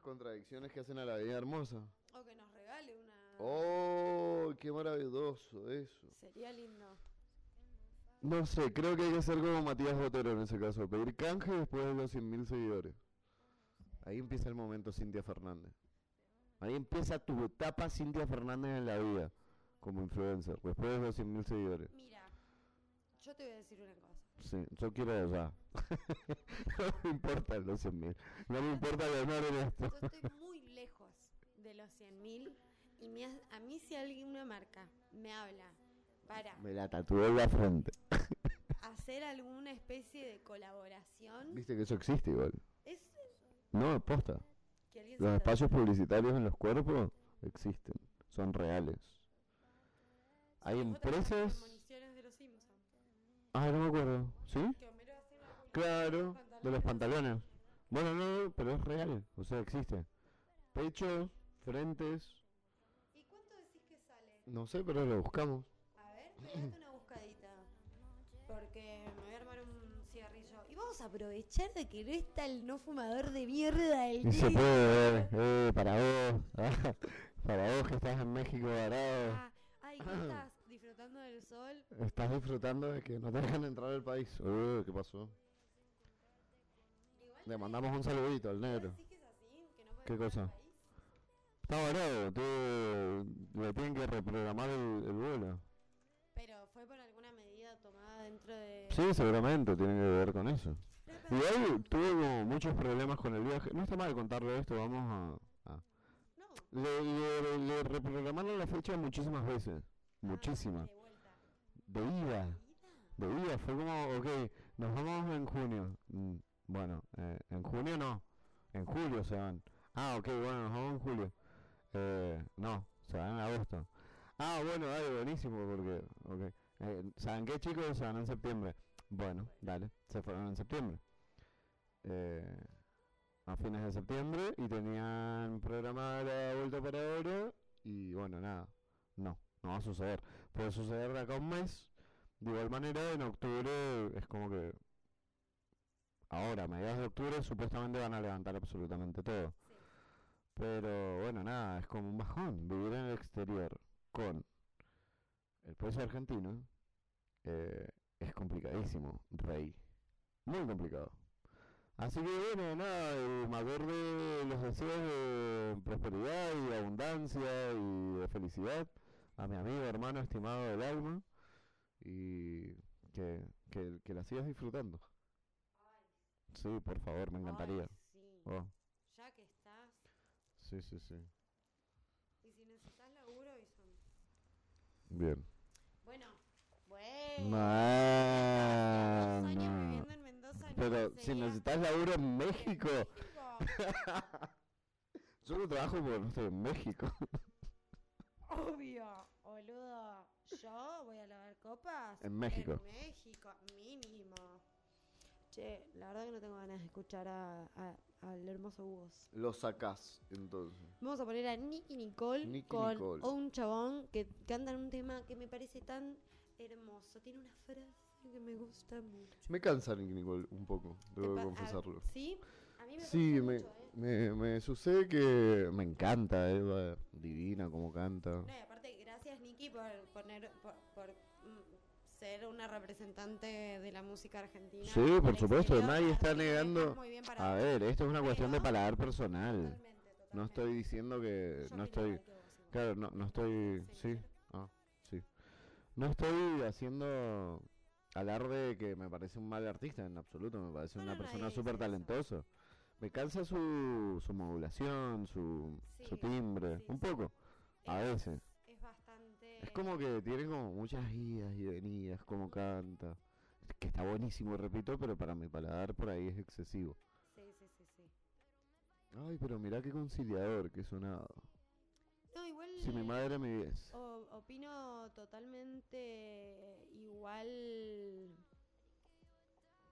Contradicciones que hacen a la vida hermosa. O que nos regale una. ¡Oh! ¡Qué maravilloso eso! Sería lindo. No sé, creo que hay que ser como Matías Botero en ese caso. Pedir canje después de los 100.000 seguidores. Ahí empieza el momento Cintia Fernández. Ahí empieza tu etapa Cintia Fernández en la vida. Como influencer. Después de los 100.000 seguidores. Mira, yo te voy a decir una cosa. Sí, yo quiero allá. no me importan los 100.000. No me importa ganar en esto. Yo estoy muy lejos de los 100.000 y me a mí si alguien, una marca, me habla para Me la tatué en la frente. hacer alguna especie de colaboración, Viste que eso existe igual. es No, posta. Los espacios publicitarios en los cuerpos existen. Son reales. Hay empresas... municiones de los Simpsons. Ah, no me acuerdo. ¿Sí? Que Homero hace una publicidad Claro, de los pantalones. Bueno, no, no, pero es real. O sea, existe. Pechos, frentes... ¿Y cuánto decís que sale? No sé, pero lo buscamos. A ver, pegate una buscadita. Porque me voy a armar un cigarrillo. Y vamos a aprovechar de que no está el no fumador de mierda del Y se puede ver, eh, para vos. para vos que estás en México varado. Ah, ay, ¿qué estás? ¿Disfrutando del sol? Estás disfrutando de que no te dejan entrar al país. Uh, ¿Qué pasó? Igual Le mandamos un saludito al ¿vos negro. decís que es así? ¿Que no puede ¿Qué entrar cosa? al país? Está varado, tú- le tienen que reprogramar el, el vuelo. Pero fue por alguna medida tomada dentro de... Sí, seguramente tiene que ver con eso. Pero, pero- Igual tuve como muchos problemas con el viaje. No está mal contarle esto, vamos a... a- No. Le, le- le reprogramaron la fecha muchísimas veces. Muchísimas. De ida. De ida. Fue como, ok, nos vamos en junio. Mm, bueno, eh, en junio no. En julio se van. Ah, ok, bueno, nos vamos en julio. Eh, no, se van en agosto. Ah, bueno, dale, buenísimo, porque, ok. Eh, ¿Saben qué, chicos? Se van en septiembre. Bueno, dale, se fueron en septiembre. Eh, a fines de septiembre y tenían programada la vuelta para ahora y bueno, nada, no, no va a suceder. Puede suceder de acá un mes. De igual manera, en octubre es como que ahora, a mediados de octubre, supuestamente van a levantar absolutamente todo. Sí. Pero bueno, nada, es como un bajón. Vivir en el exterior con el peso argentino eh, es complicadísimo, rey. Muy complicado. Así que bueno, nada, el mayor de los deseos de prosperidad y de abundancia y de felicidad a mi amigo, hermano, estimado del alma y que, que, que la sigas disfrutando. Sí, por favor, me encantaría. Ay, sí. Oh, Ya que estás. sí, sí, sí. Y si necesitas laburo, avísame. Bien. Bueno, bueno. Man, Dos años no. viviendo en Mendoza. no Pero si necesitas laburo en México, México. yo no trabajo porque no estoy en México. Obvio, boludo. Yo voy a lavar copas. En México. En México, mínimo. Che, la verdad que no tengo ganas de escuchar a, a- al hermoso Bugos. Lo sacás, entonces. Vamos a poner a Nicky Nicole Nicki con Nicole. un chabón que canta en un tema que me parece tan hermoso. Tiene una frase que me gusta mucho. Me cansa Nicky Nicole un poco, debo Te pa- confesarlo. ¿Sí? A mí me Sí, me, mucho, ¿eh? me, me sucede que me encanta Eva, divina como canta. No, y aparte, gracias Nicky por poner, por, por, mm, ser una representante de la música argentina. Sí, por supuesto, exterior. nadie está negando-. A ver, esto es una cuestión de paladar personal. Totalmente, No totalmente. estoy diciendo que... Yo No estoy... Claro, no, no estoy... Sí. Ah, sí. No estoy haciendo alarde de que me parece un mal artista en absoluto, me parece No, una no, persona súper talentosa. Me cansa su, su modulación, su, su timbre, sí, un sí. poco, a Es- veces. Es bastante. Es como que tiene como muchas idas y venidas, como canta. Que está buenísimo, repito, pero para mi paladar por ahí es excesivo. Sí, sí, sí, sí. Ay, pero mirá qué conciliador que sonaba. No, igual. Si mi madre 10. o- opino totalmente igual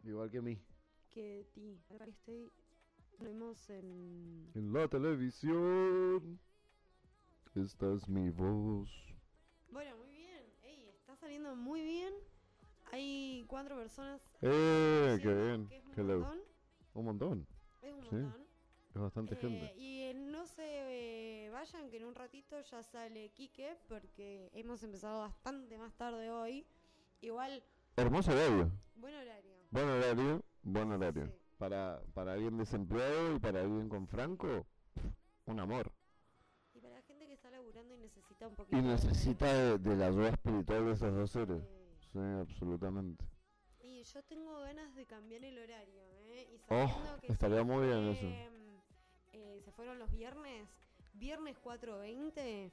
Igual que a mí. que ti. Estoy. Vemos en. En la televisión. Esta es mi voz. Bueno, muy bien. Ey, está saliendo muy bien. Hay cuatro personas. ¡Eh! ¡Qué bien! que es un montón. Un montón. Es un Sí, montón. Es bastante Eh, gente. y no se eh, vayan que en un ratito ya sale Quique porque hemos empezado bastante más tarde hoy. Igual, Hermoso horario. buen horario. Buen horario. Buen horario. Sí. Para, para alguien desempleado y para alguien con Franco, un amor. Y para la gente que está laburando y necesita un poquito Y necesita de, de la ayuda espiritual de esos dos seres. Sí, absolutamente. Y yo tengo ganas de cambiar el horario, ¿eh? Y Oh, sabiendo que estaría se muy bien eso. mm, eh, se fueron los viernes. Viernes 4.20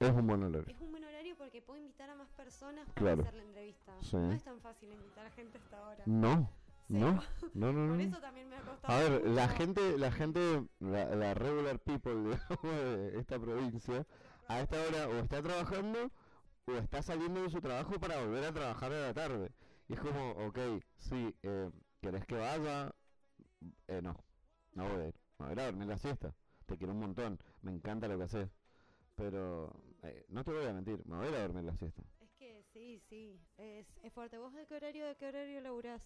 Es un buen horario. es un buen horario porque puedo invitar a más personas para Claro. hacer la entrevista. Sí. No es tan fácil invitar a gente hasta ahora. No. No, no, no, Por no. eso también me ha costado. A ver, la gente, la gente, la, la regular people digamos, de esta provincia, a esta hora o está trabajando o está saliendo de su trabajo para volver a trabajar a la tarde. Y es como, ok, sí, eh, ¿querés que vaya? Eh, no, no voy a ir. Me voy a ir a dormir la siesta. Te quiero un montón, me encanta lo que haces. Pero eh, no te voy a mentir, me voy a ir a dormir la siesta. Es que sí, sí. Es, es fuerte. ¿Vos de qué horario, de qué horario laburás?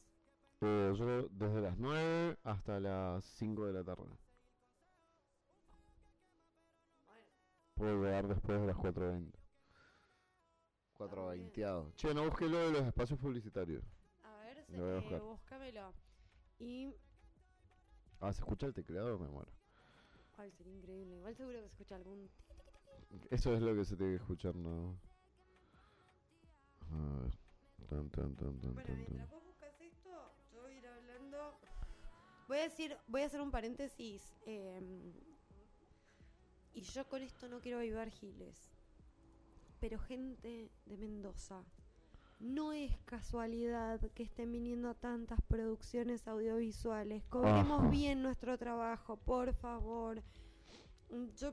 Eh, yo desde las 9 hasta las 5 de la tarde. Puedo llegar después de las 4.20. muy 4.20. Che, no busqué lo de los espacios publicitarios. a ver, Lo voy a eh, buscar. búscamelo. Y. Ah, ¿se escucha el teclado? Me muero. Ay, sería increíble. Igual seguro que se escucha algún. Eso es lo que se tiene que escuchar, ¿no? A ver. Tan, tan, tan, tan, Bueno, tan, mientras tan. Voy a decir, voy a hacer un paréntesis. eh, y yo con esto no quiero avivar giles. Pero gente de Mendoza, no es casualidad que estén viniendo tantas producciones audiovisuales. Cobremos Ajá. bien nuestro trabajo, por favor. Mm, Yo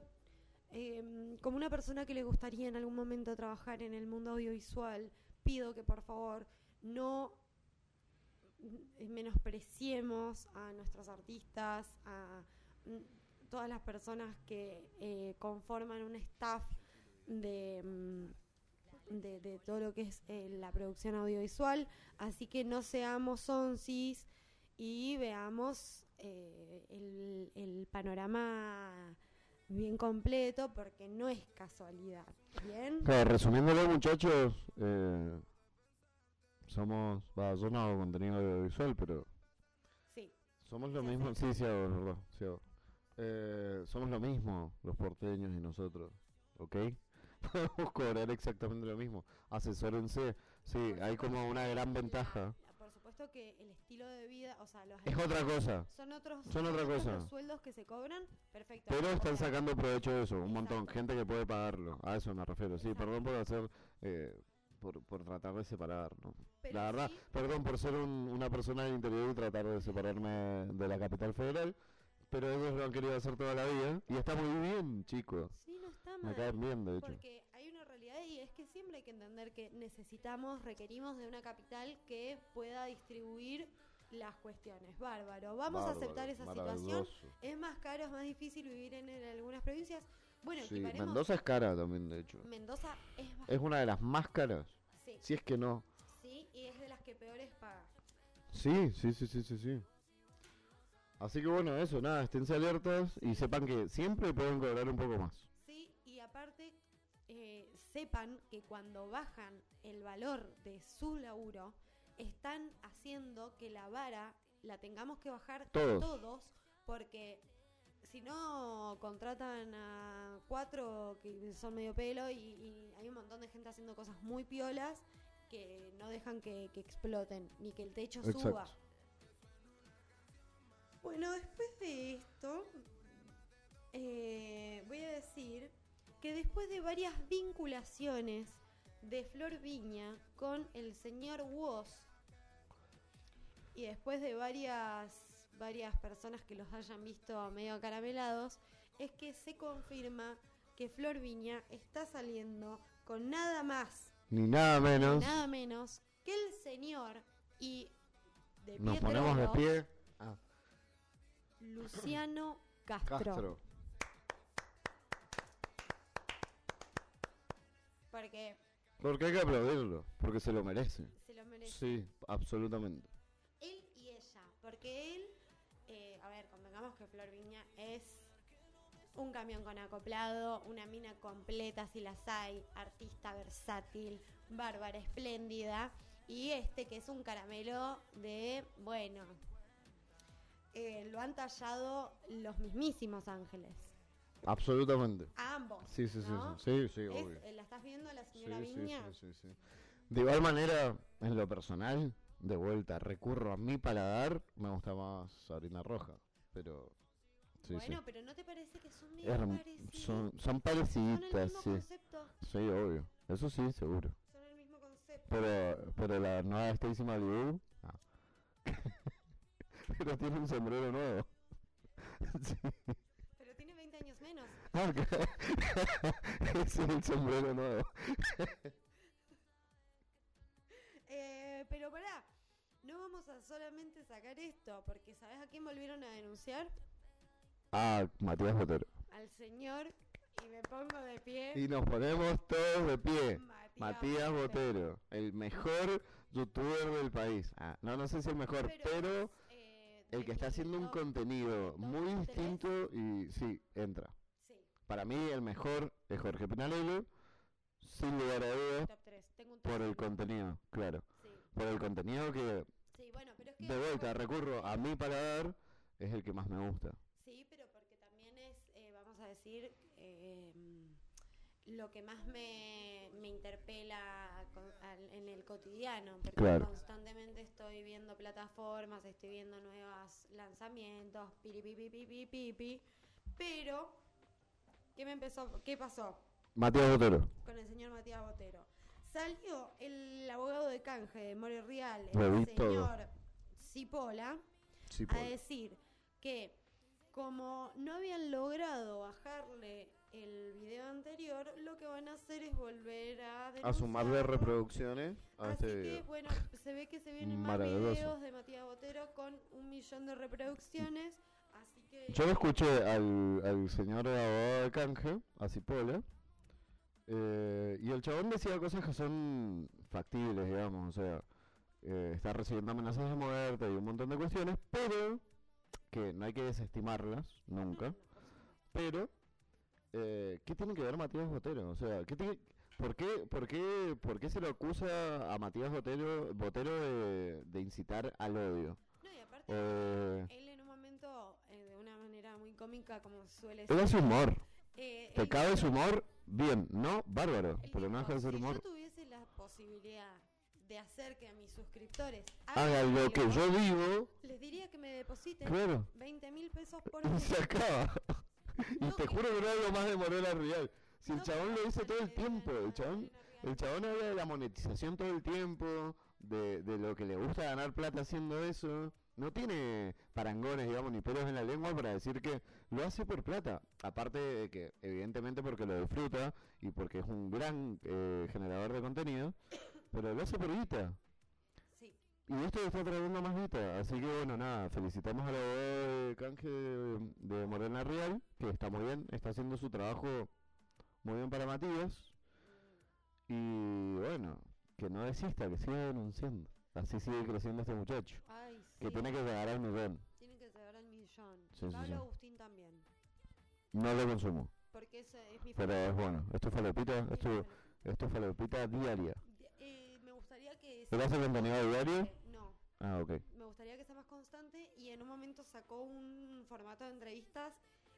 em, como una persona que le gustaría en algún momento trabajar en el mundo audiovisual, pido que por favor no menospreciemos a nuestros artistas, a mm, todas las personas que eh, conforman un staff de, mm, de, de todo lo que es eh, la producción audiovisual. Así que no seamos onsis y veamos eh, el, panorama bien completo porque no es casualidad. Bien. Resumiéndolo, muchachos, eh, somos. Va, yo no hago contenido audiovisual, pero Sí, somos lo Sí, mismo. sí. Sí, hago, sí hago. Eh, somos lo mismo, los porteños y nosotros, ¿ok? Podemos cobrar exactamente lo mismo. Asesórense. Sí, Por hay como una gran la- ventaja. por supuesto que el estilo de vida, o sea, los Es otra cosa. son otros, son otra otros cosa. los sueldos que se cobran, perfecto. Pero están sacando provecho de eso, un montón. Gente que puede pagarlo. A eso me refiero. Sí, Exacto. perdón por hacer. eh, por, por tratar de separar, ¿no? pero La verdad, sí, perdón por ser un- una persona del interior y tratar de separarme de la capital federal. Pero ellos lo han querido hacer toda la vida. Y está muy bien, chicos. sí, no está Me mal. caen bien, de hecho. Porque hay una realidad y es que siempre hay que entender que necesitamos, requerimos de una capital que pueda distribuir las cuestiones. Bárbaro. Vamos a aceptar esa situación. Es más caro, es más difícil vivir en, en algunas provincias. Bueno, Sí, Mendoza es cara también, de hecho. Mendoza es más Es una de las más caras. Sí, Si es que no. sí, y es de las que peores paga. Sí, sí, sí, sí, sí, sí. Así que bueno, eso, nada, esténse alertas y sepan que siempre pueden cobrar un poco más. Sí, y aparte eh, sepan que cuando bajan el valor de su laburo, están haciendo que la vara la tengamos que bajar Todos. porque si no contratan a cuatro que son medio pelo y, y hay un montón de gente haciendo cosas muy piolas que no dejan que, que exploten ni que el techo Exacto. suba. Bueno, después de esto, eh, voy a decir que después de varias vinculaciones de Flor Viña con el señor Woz y después de varias varias personas que los hayan visto medio caramelados, es que se confirma que Flor Viña está saliendo con nada más Ni nada ni menos. nada menos que el señor y de Nos pie ponemos de pie. Ah, Luciano Castro. Castro. Porque Porque hay que aplaudirlo, porque se lo merece. se lo merece. Sí, absolutamente. Él y ella. Porque él, convengamos que Flor Viña es un camión con acoplado, una mina completa si las hay, artista versátil, bárbara, espléndida. Y este que es un caramelo de, bueno, eh, lo han tallado los mismísimos ángeles. Absolutamente. A ambos. Sí, sí, sí, ¿no? sí, sí, sí, obvio. eh, ¿La estás viendo la señora sí, Viña? sí, sí, sí. De igual manera, en lo personal, de vuelta, recurro a mi paladar, me gusta más Sabrina Roja, pero... Sí, bueno, sí. pero ¿no te parece que son medio son, son Son el parecidas, mismo sí. concepto. Sí, obvio. Eso sí, seguro. Son el mismo concepto. Pero, pero la nueva Stacy Malibu... ah. pero tiene un sombrero nuevo. sí. Pero tiene 20 años menos. Ah, ok. Ese es el sombrero nuevo. Eh, pero pará, vamos a solamente sacar esto, porque ¿sabes a quién volvieron a denunciar? Ah, Matías Botero. Al señor, y me pongo de pie. Y nos ponemos todos de pie. Matías, Matías Botero, el mejor youtuber del país. Ah, no, no sé si el mejor, pero eh, el que está haciendo un contenido muy distinto y sí, entra. Sí, Para mí el mejor es Jorge Pinalelo, sin lugar a dudas, top 3. Tengo un top por el contenido, claro. Sí, Por el contenido que, que... de vuelta, recurro a mi paladar, es el que más me gusta. Sí, pero porque también es, eh, vamos a decir, eh, lo que más me, me interpela con- al- en el cotidiano. Porque Claro. constantemente estoy viendo plataformas, estoy viendo nuevos lanzamientos, piri, pi, pi, pi, pi, pi, pi. Pero, ¿qué me empezó? ¿Qué pasó Matías Botero, con el señor Matías Botero? Salió el abogado de canje de More Real, el señor Cipola, sí, a decir que como no habían logrado bajarle el video anterior, lo que van a hacer es volver a A sumarle reproducciones a Así este que, video. bueno, se ve que se vienen más videos de Matías Botero con un millón de reproducciones. Así que. Yo lo escuché al, al señor abogado de canje, a Cipolla, eh, y el chabón decía cosas que son factibles, digamos, o sea, eh, está recibiendo amenazas de muerte y un montón de cuestiones, pero que no hay que desestimarlas nunca, pero eh, ¿qué tiene que ver Matías Botero? O sea, ¿qué tiene, por, qué, por, qué, ¿por qué se le acusa a Matías Botero, Botero de, de incitar al odio? No, y aparte, Eh, él en un momento, eh, de una manera muy cómica, como suele ser. humor. eh, Te cabe su humor, bien, no, bárbaro, pero no dijo, deja de ser si humor. yo tuviese la posibilidad de hacer que a mis suscriptores Hagan lo que yo digo, les diría que me depositen claro, 20 mil pesos por y mes. se acaba. Y te juro que no algo más de Morena Real. Si el chabón lo dice todo el tiempo, el chabón, el chabón habla de la monetización todo el tiempo, de, de lo que le gusta ganar plata haciendo eso. No tiene parangones, digamos, ni pelos en la lengua para decir que lo hace por plata. Aparte de que, evidentemente, porque lo disfruta y porque es un gran eh, generador de contenido, pero lo hace por guita. Sí, Y esto está trayendo más guita, así que bueno, nada, felicitamos al abogado de canje de, de Morena Real, que está muy bien, está haciendo su trabajo muy bien para Matías. Y bueno, que no desista, que siga denunciando. Así sigue creciendo este muchacho, ay, sí. que tiene que llegar al millón. Tienen que llegar al millón. Sí, Pablo sí. Agustín también. No lo consumo, Porque es mi pero es bueno. Esto es falopita, esto, esto es falopita diaria. ¿Él hace contenido diario? No, Ah, ok. me gustaría que sea más constante y en un momento sacó un formato de entrevistas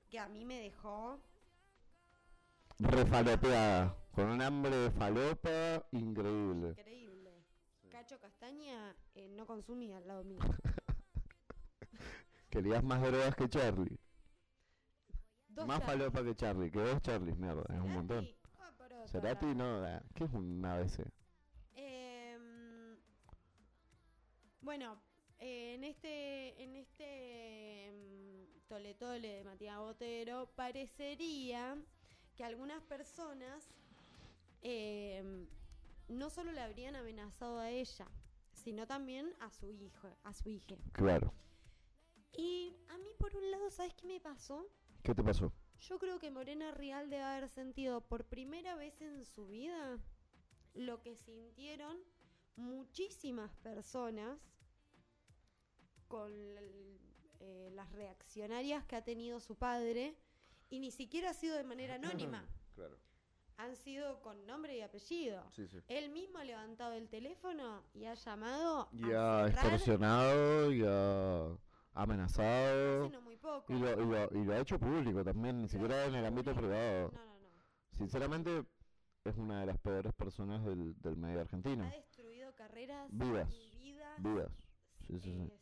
que a mí me dejó... Refalopeada, con un hambre de falopa increíble. Increíble. Cacho Castaña eh, no consumía al lado mío. Querías más drogas que Charlie. Dos más Charlie. falopa que Charlie, que dos Charlies, mierda, es un montón. Ah, Cerati no, ¿qué es un ABC? Bueno, eh, en este, en este em, tole tole de Matías Botero parecería que algunas personas em, no solo le habrían amenazado a ella, sino también a su hijo, a su hija. Claro. Y a mí por un lado, ¿sabes qué me pasó? ¿Qué te pasó? Yo creo que Morena Real debe haber sentido por primera vez en su vida lo que sintieron muchísimas personas con eh, las reaccionarias que ha tenido su padre y ni siquiera ha sido de manera anónima, Claro. han sido con nombre y apellido. Sí, sí. Él mismo ha levantado el teléfono y ha llamado Y a ha extorsionado, y ha amenazado. no muy poco. Y lo, y, lo, y lo ha hecho público también, ni siquiera en el ámbito público. privado. No, no, no. Sinceramente, es una de las peores personas del, del medio argentino. Ha destruido carreras Vidas. y vidas Vidas. Sí, sí, sí. eh,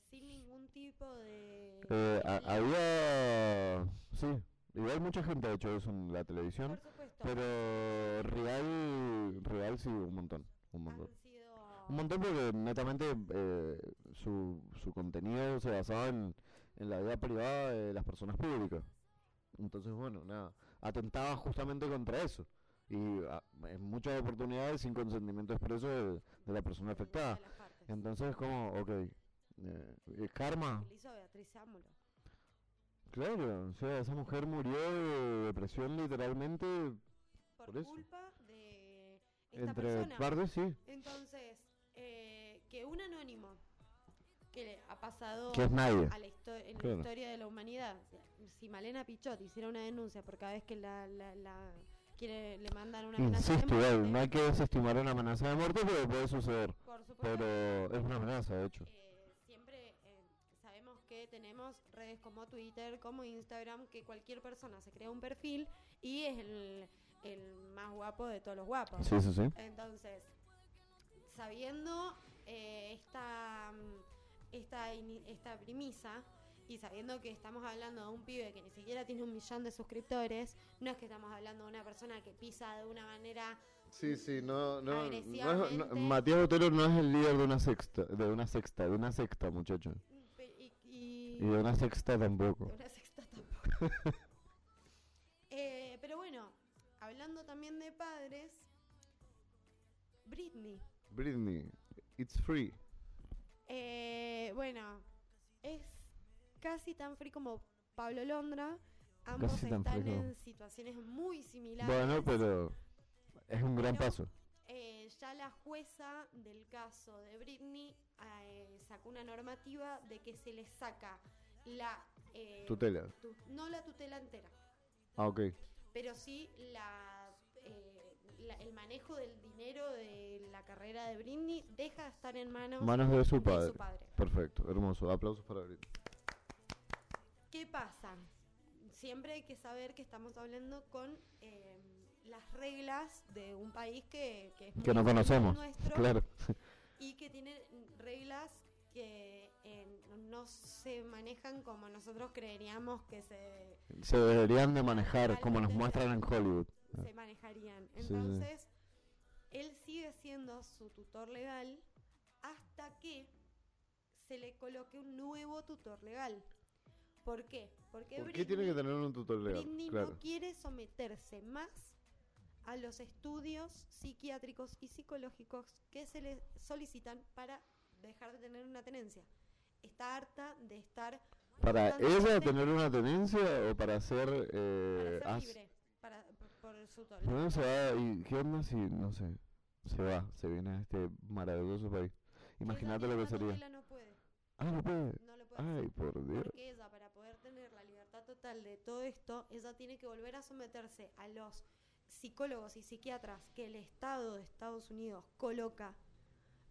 tipo de... Eh, a- había. Sí, igual mucha gente ha hecho eso en la televisión. Por supuesto. Pero real, real sí, un montón, un montón. han sido... Un montón porque netamente eh, su, su contenido se basaba en, en la vida privada de las personas públicas. Entonces, bueno, nada, atentaba justamente contra eso. Y ah, en muchas oportunidades sin consentimiento expreso de, de la persona afectada. Entonces, como, ok, eh, eh, karma, Que le hizo Beatriz Ámulo. claro, o sea, esa mujer murió de depresión literalmente Por, Por eso. culpa de esta entre persona. partes, sí. Entonces, eh, que un anónimo que le ha pasado Que es nadie. a la en Claro. la historia de la humanidad, si Malena Pichot hiciera una denuncia por cada vez que la, la, la quiere, le mandan una amenaza de Insisto, igual, muerte, no hay que desestimar una amenaza de muerte porque puede suceder. por supuesto, Pero es una amenaza, de hecho. eh, que tenemos redes como Twitter, como Instagram, que cualquier persona se crea un perfil y es el, el más guapo de todos los guapos. Sí, sí, sí. Entonces, sabiendo eh, esta, mm, esta, ini- esta premisa y sabiendo que estamos hablando de un pibe que ni siquiera tiene un millón de suscriptores, no es que estamos hablando de una persona que pisa de una manera Sí, sí, no, no, no es- no- Agresivamente. Matías Botero no es el líder de una sexta, de una sexta, de una sexta, muchacho. Y, de una sexta de tampoco. una sexta tampoco. Eh, pero bueno, hablando también de padres, Britney. Britney, it's free. Eh, bueno, es casi tan free como Pablo Londra. Ambos Casi tan están free en situaciones muy similares. Bueno, pero es un gran Pero- paso. Eh, ya la jueza del caso de Britney eh, sacó una normativa de que se le saca la... eh, Tutela. tu- no la tutela entera, Ah, ok. pero sí la, la- el manejo del dinero de la carrera de Britney deja de estar en manos, Manos de su de padre. su padre. Perfecto, hermoso. Aplausos para Britney. ¿Qué pasa? Siempre hay que saber que estamos hablando con las reglas de un país que, que es Que no conocemos. nuestro Claro. y que tiene reglas que eh, no se manejan como nosotros creeríamos que se, Se deberían de manejar como nos muestran en Hollywood. se manejarían. Sí, sí. Entonces, él sigue siendo su tutor legal hasta que se le coloque un nuevo tutor legal. ¿Por qué? Porque ¿Por qué tiene que Britney- tener un tutor legal? Britney Claro. no quiere someterse más a los estudios psiquiátricos y psicológicos que se le solicitan para dejar de tener una tenencia. Está harta de estar ¿Para ella tener una tenencia o para ser... Eh, para ser libre, para, por, por su ¿Por dónde se va? ¿Y qué onda si, no sé, se va, se viene a este maravilloso país? Imagínate lo que sería. No puede, Ah, no puede. no lo puede Ay, hacer. por Dios. Porque ella, para poder tener la libertad total de todo esto, ella tiene que volver a someterse a los psicólogos y psiquiatras que el Estado de Estados Unidos coloca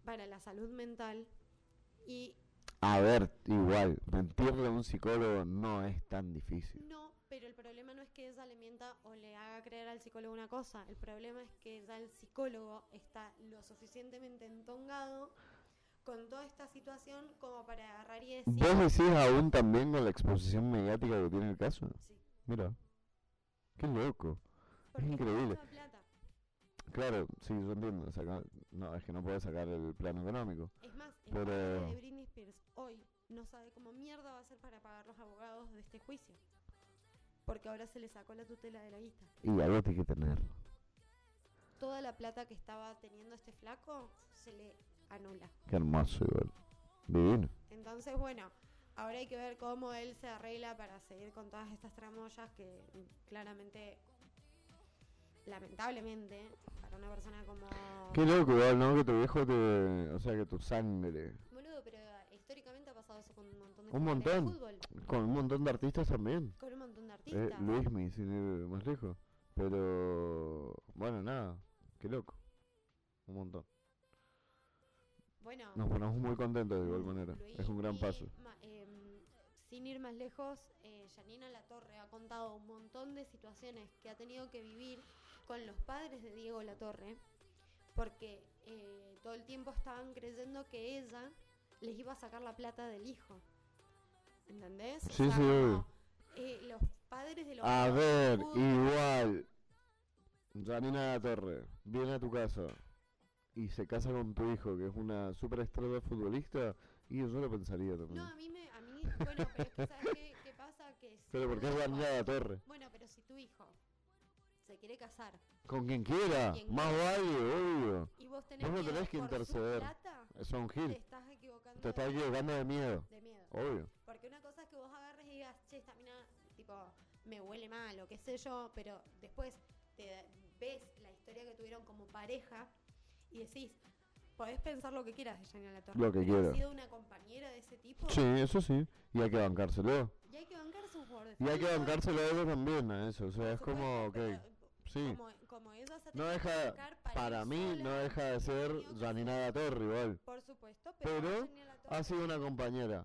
para la salud mental y A ver, igual, mentirle a un psicólogo no es tan difícil. no, pero el problema no es que ella le mienta o le haga creer al psicólogo una cosa, el problema es que ya el psicólogo está lo suficientemente entongado con toda esta situación como para agarrar y decir, ¿Vos decís aún también con la exposición mediática que tiene el caso? sí, Mira, qué loco. Porque es increíble. plata. Claro, sí, yo entiendo. saca- no, es que no puede sacar el plano económico. Es más, el Pero- padre de Britney Spears hoy no sabe cómo mierda va a hacer para pagar los abogados de este juicio. Porque ahora se le sacó la tutela de la guita. Y algo tiene que tener. Toda la plata que estaba teniendo este flaco se le anula. Qué hermoso igual. Divino. Entonces, bueno, ahora hay que ver cómo él se arregla para seguir con todas estas tramoyas que claramente, lamentablemente, para una persona como... Qué loco igual, ¿no? Que tu viejo te... O sea, que tu sangre... Boludo, pero históricamente ha pasado eso con un montón de Un de fútbol. Con un montón de artistas también. Con un montón de Eh, artistas. Luismi, sin ir más lejos. Pero... Bueno, nada. Qué loco. Un montón. Bueno, Nos ponemos muy contentos de igual manera. Es un gran paso. ma- em, sin ir más lejos, eh, Janina Latorre ha contado un montón de situaciones que ha tenido que vivir con los padres de Diego Latorre, porque eh, todo el tiempo estaban creyendo que ella les iba a sacar la plata del hijo. ¿Entendés? O Sí, sea, sí, como, eh, los padres de los A ver, igual. Janina de la Torre viene a tu casa y se casa con tu hijo, que es una superestrella futbolista, y yo lo pensaría también. No, a mí me. A mí, bueno, pero es que ¿sabes qué, qué pasa? Que si Pero ¿por tu qué es hijo- Janina de la Torre? Bueno, se quiere casar Con quien quiera, Quien más vale, obvio. y vos tenés, Vos no tenés que interceder. plata, es un te gil. estás equivocando. Te estás equivocando de miedo, de miedo. obvio. Porque una cosa es que vos agarres y digas, che, esta mina, tipo, me huele mal o qué sé yo, pero después te ves la historia que tuvieron como pareja y decís, podés pensar lo que quieras de Janina Latorre. Lo que quieras. sido una compañera de ese tipo Sí, eso sí. Y hay que bancárselo. y hay que bancar sus jugadores. Y hay que fútbol, bancárselo a ellos también, a eso. O sea, es como, ok. Sí. Como, como ella se No deja, para, mí, no deja de ser Janina la Torre igual. Por supuesto, pero, Pero Ha sido una compañera.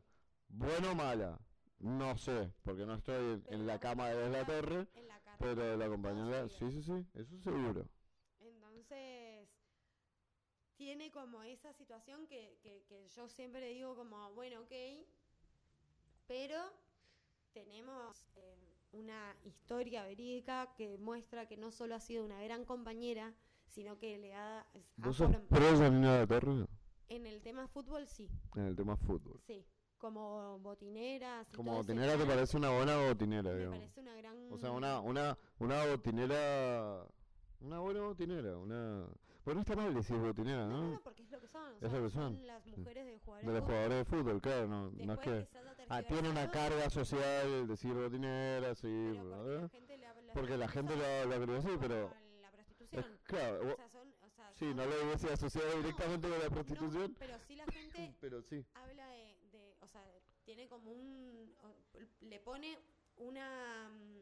Buena o mala, no sé, porque no estoy en, la cama de la torre, la pero la compañera, sí, sí, sí, eso seguro. Entonces, tiene como esa situación que, que, que yo siempre digo como, bueno, ok, pero tenemos eh, una historia verídica que muestra que no solo ha sido una gran compañera, sino que le ha... ¿Vos sos pro de la Torre? en el tema fútbol, sí, En el tema fútbol. sí, como botineras. y Como botinera te parece una buena botinera, Me digamos. parece una gran... O sea, una, una, una botinera Una buena botinera, una... Pues no está mal decir botinera, No, ¿no? no, porque es lo que son. o Es sea, lo que son. las mujeres de jugadores De los fútbol. jugadores de fútbol, claro, no, no es que... Ah, tiene una carga social decir botinera, sí, pero porque la gente le habla- Porque la gente usa lo, cree así, pero... La es- prostitución. claro, O vos- sea, son, o sea, sí, son- no lo hubiese asociado directamente con la prostitución, pero sí la gente pero sí. habla de, de- o sea, tiene como un, le pone una mm,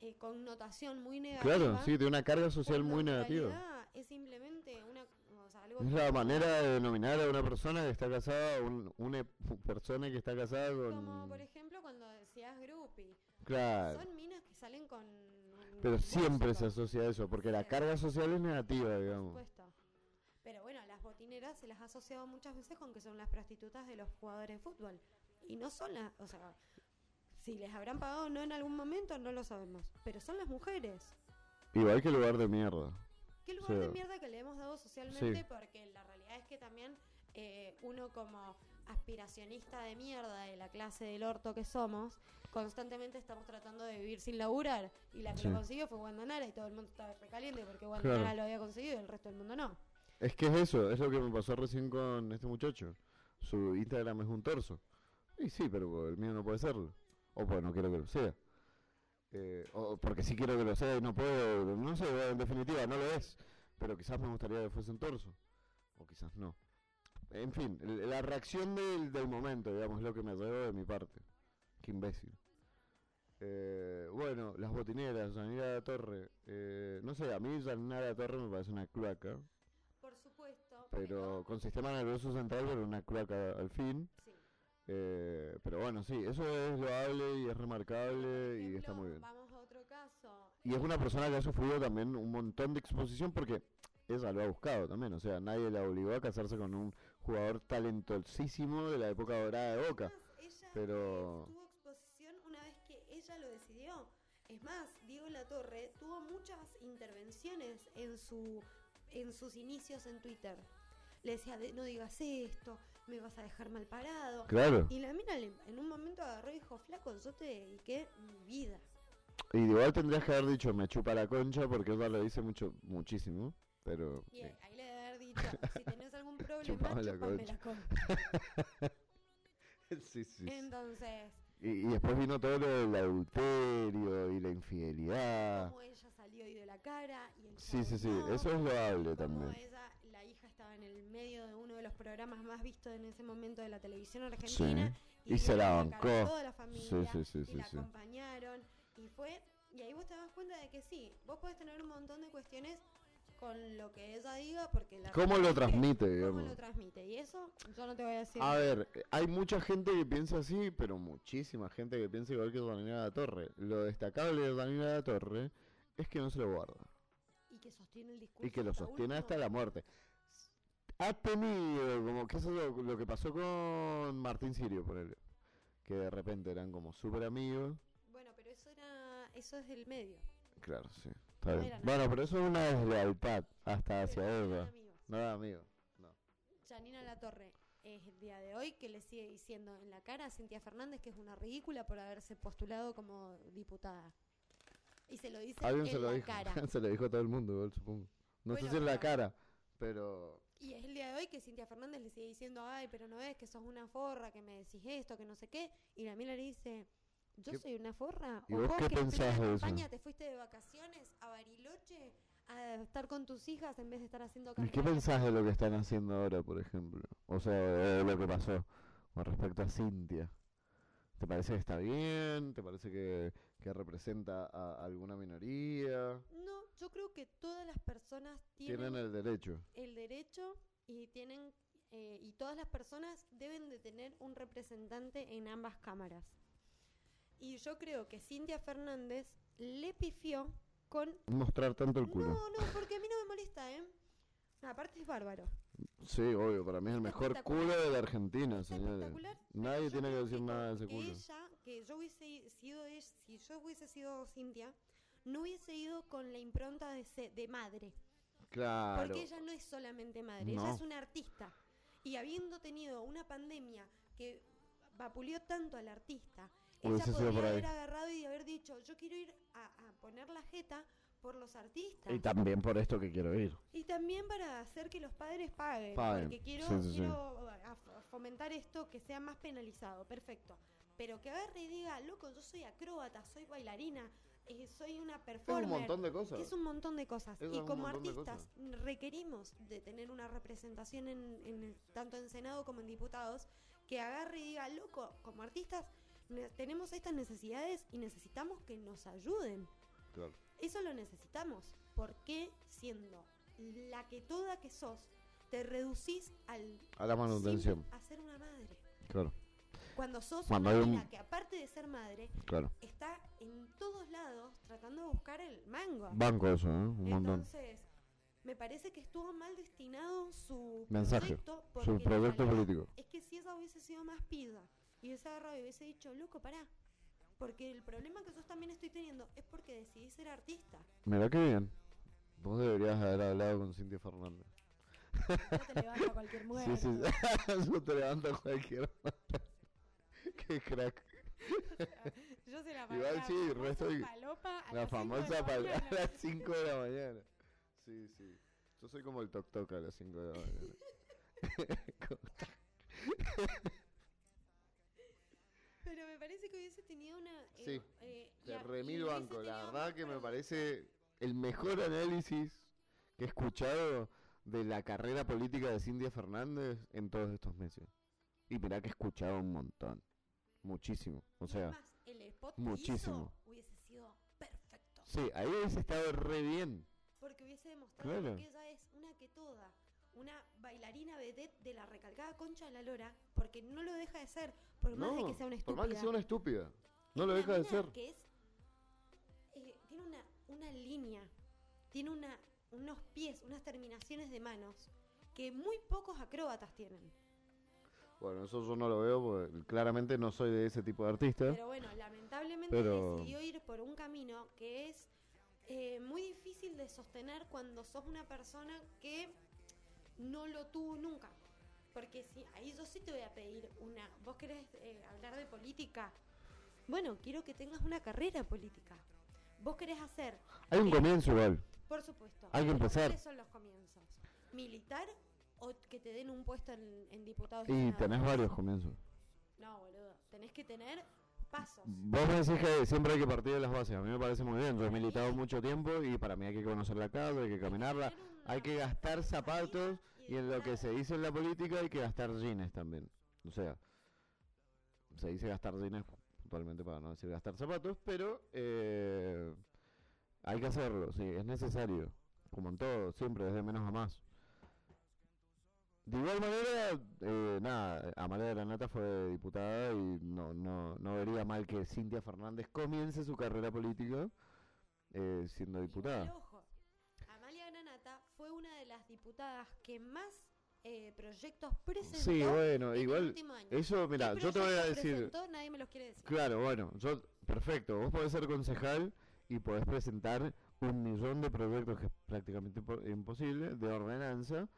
eh, connotación muy negativa. Claro, sí, tiene una carga social muy negativa. Es simplemente una, o sea, algo Es la manera de denominar a una persona que está casada, un- una persona que está casada como con... por ejemplo cuando decías groupie. Claro, Son minas que salen con pero siempre se asocia a eso, porque la carga social es negativa, por digamos. supuesto. Pero bueno, las botineras se las ha asociado muchas veces con que son las prostitutas de los jugadores de fútbol. Y no son las, o sea, si les habrán pagado o no en algún momento, no lo sabemos. Pero son las mujeres. Igual que lugar de mierda. ¿Qué lugar de Sí. mierda que le hemos dado socialmente? Sí. Porque la realidad es que también eh, uno como aspiracionista de mierda de la clase del orto que somos, constantemente estamos tratando de vivir sin laburar. Y la que Sí. lo consiguió fue Wanda Nara y todo el mundo estaba recaliente porque Wanda Claro. Lo había conseguido y el resto del mundo no. Es que es eso, es lo que me pasó recién con este muchacho. Su Instagram es un torso. Y sí, pero el mío no puede serlo. O pues no quiero que lo sea. Eh, o porque sí quiero que lo sea y no puedo. No sé, en definitiva, no lo es. Pero quizás me gustaría que fuese un torso. O quizás no. En fin, la reacción del, del momento, digamos, es lo que me llevó de mi parte. Qué imbécil. Eh, bueno, las botineras, Janina de Torre. Eh, no sé, a mí Janina de Torre me parece una cloaca. Por supuesto. Pero con sistema nervioso central, pero una cloaca al fin. Eh, pero bueno, sí, eso es loable y es remarcable y está muy bien. Vamos a otro caso. Y es una persona que ha sufrido también un montón de exposición porque ella lo ha buscado también. O sea, nadie la obligó a casarse con un jugador talentosísimo de la época dorada de Boca. Además, ella pero- eh, tuvo exposición una vez que ella lo decidió. Es más, Diego La Torre tuvo muchas intervenciones en su en sus inicios en Twitter. Le decía, "De- no digas esto, me vas a dejar mal parado. Claro. Y la mina le- en un momento agarró y dijo, flaco, yo te dediqué mi vida. Y igual tendrías que haber dicho, me chupa la concha porque ella lo dice mucho, muchísimo. Pero... Y eh, ahí le debe haber dicho, si tenés algún problema, Chupame la concha. la concha. sí, sí. Entonces, Y, y después vino todo lo del adulterio y la infidelidad. como ella salió y de la cara y el Sí, sí, sí, no. eso es loable también. ella, en el medio de uno de los programas más vistos en ese momento de la televisión argentina. Y se la bancó. Toda la familia, Sí, sí, sí, y sí, la sí. acompañaron. Y fue, y ahí vos te das cuenta de que sí, vos podés tener un montón de cuestiones con lo que ella diga, porque la ¿Cómo lo realidad es transmite, ¿Cómo lo transmite? Y eso yo no te voy a decir. A ver, hay mucha gente que piensa así, pero muchísima gente que piensa igual que Danila de la Torre. Lo destacable de Danila de la Torre es que no se lo guarda. Y que sostiene el discurso. Y que lo sostiene hasta la muerte. Ha tenido, como que eso es lo, lo que pasó con Martín Sirio, por él. Que de repente eran como súper amigos. Bueno, pero eso era, eso es del medio. Claro, sí. Está No bien. eran Bueno, pero eso es una deslealtad hasta hacia Pero eran ella. amigos. No era amigo. No. Janina La Torre es el día de hoy que le sigue diciendo en la cara a Cintia Fernández que es una ridícula por haberse postulado como diputada. Y se lo dice Alguien en se lo la dijo. cara. se lo dijo a todo el mundo, igual, supongo. No sé Bueno, si en la pero- cara, pero. Y es el día de hoy que Cintia Fernández le sigue diciendo, ay, pero no ves que sos una forra, que me decís esto, que no sé qué. Y la mina le dice, ¿yo ¿Qué- soy una forra? y ¿O vos qué que pensás de eso? campaña te fuiste de vacaciones a Bariloche a estar con tus hijas en vez de estar haciendo ¿Y qué pensás de lo que están haciendo ahora, por ejemplo? O sea, de lo que pasó con respecto a Cintia. ¿Te parece que está bien? ¿Te parece que, que representa a alguna minoría? No, yo creo que todas las personas tienen, Tienen el derecho. el derecho y tienen eh, y todas las personas deben de tener un representante en ambas cámaras. Y yo creo que Cintia Fernández le pifió con Mostrar tanto el culo. No, no, porque a mí no me molesta, ¿eh? Aparte es bárbaro. Sí, obvio, para mí es el mejor culo de la Argentina, señores. Nadie Yo tiene que decir nada de ese culo. ella, que yo hubiese sido, de- si yo hubiese sido Cintia, no hubiese ido con la impronta de, se- de madre. Claro. Porque ella no es solamente madre, No. ella es una artista. Y habiendo tenido una pandemia que vapuleó tanto al artista, ella podría haber agarrado y haber dicho, yo quiero ir a, a poner la jeta por los artistas. Y también por esto que quiero ir. Y también para hacer que los padres paguen. Paguen, Porque quiero, sí, sí, sí. quiero a- a fomentar esto que sea más penalizado. Perfecto. Pero que agarre y diga, loco, yo soy acróbata, soy bailarina, eh, soy una Es performer. un montón de cosas. Es un montón de cosas. Eso y es como artistas requerimos de tener una representación en, en tanto en Senado como en diputados que agarre y diga, loco, como artistas ne- tenemos estas necesidades y necesitamos que nos ayuden. Claro. Eso lo necesitamos. porque siendo la que toda que sos, te reducís al A la manutención. a ser una madre? Claro, Cuando sos Cuando una un- mina que aparte de ser madre, claro. está en todos lados tratando de buscar el mango. Banco eso, ¿eh? Un montón. Entonces, me parece que estuvo mal destinado su Mensaje, proyecto. Su porque proyecto político. Es que si esa hubiese sido más pida y hubiese agarrado y hubiese dicho, loco, pará. Porque el problema que yo también estoy teniendo es porque decidí ser artista. Mira qué bien. Vos deberías haber hablado con Cintia Fernández. No te levanta cualquier muerto. Sí, sí, eso te levanta cualquier Qué crack. Yo se la Igual la sí, resto y- palopa a La las de famosa palabra a las 5 de la mañana. Sí, sí. Yo soy como el toc toc a las 5 de la mañana. Pero me parece que hubiese tenido una... eh, Sí, eh, Te remil banco. La verdad que me parece el mejor análisis que he escuchado de la carrera política de Cintia Fernández en todos estos meses. Y mirá que he escuchado un montón. Muchísimo. O sea, además, el spot que muchísimo. hizo hubiese sido perfecto. sí, ahí hubiese estado re bien. Porque hubiese demostrado Claro. que ella es una que toda, una bailarina vedette de la recalcada concha de la lora, porque no lo deja de ser, por más de que sea una por estúpida. más que sea una estúpida. No lo deja de ser. Que es, eh, tiene una, una línea, tiene una, unos pies, unas terminaciones de manos que muy pocos acróbatas tienen. Bueno, eso yo no lo veo porque claramente no soy de ese tipo de artista. Pero bueno, lamentablemente Pero- decidió ir por un camino que es eh, muy difícil de sostener cuando sos una persona que no lo tuvo nunca. Porque si ahí yo sí te voy a pedir una. ¿Vos querés eh, hablar de política? Bueno, quiero que tengas una carrera política. ¿Vos querés hacer? Hay un comienzo igual. Por supuesto. Hay que empezar. ¿Cuáles son los comienzos? ¿Militar o que te den un puesto en, en diputados? Y tenés varios comienzos. No, boludo. Tenés que tener pasos. Vos me decís que siempre hay que partir de las bases. A mí me parece muy bien. Yo he militado mucho tiempo y para mí hay que conocer la casa, hay que caminarla. Hay que gastar zapatos y en lo que se dice en la política hay que gastar jeans también. O sea, se dice gastar jeans puntualmente para no decir gastar zapatos, pero eh, hay que hacerlo, sí, es necesario. Como en todo, siempre, desde menos a más. De igual manera, eh, nada, Amalia Granata fue diputada y no, no, no vería mal que Cintia Fernández comience su carrera política eh, siendo diputada. ojo, Amalia Granata fue una de las diputadas que más eh, proyectos presentó. Sí, bueno, en el igual, último año. eso, mira, ¿Qué yo te voy a decir, presentó? Nadie me los quiere decir. claro, bueno, yo, perfecto, vos podés ser concejal y podés presentar un millón de proyectos que es prácticamente po- imposible, de ordenanza,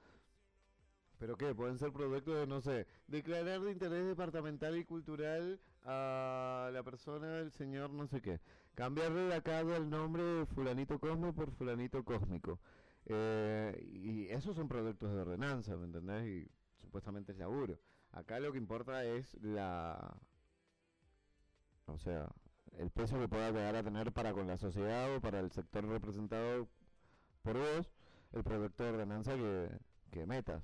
pero ¿qué? Pueden ser proyectos de, no sé, declarar de interés departamental y cultural a la persona, el señor no sé qué, cambiarle la calle el nombre de fulanito cosmo por fulanito cósmico. Eh, y esos son proyectos de ordenanza, ¿me entendés? Y supuestamente es laburo. Acá lo que importa es la... O sea, el peso que pueda llegar a tener para con la sociedad o para el sector representado por vos, el proyecto de ordenanza que, que metas.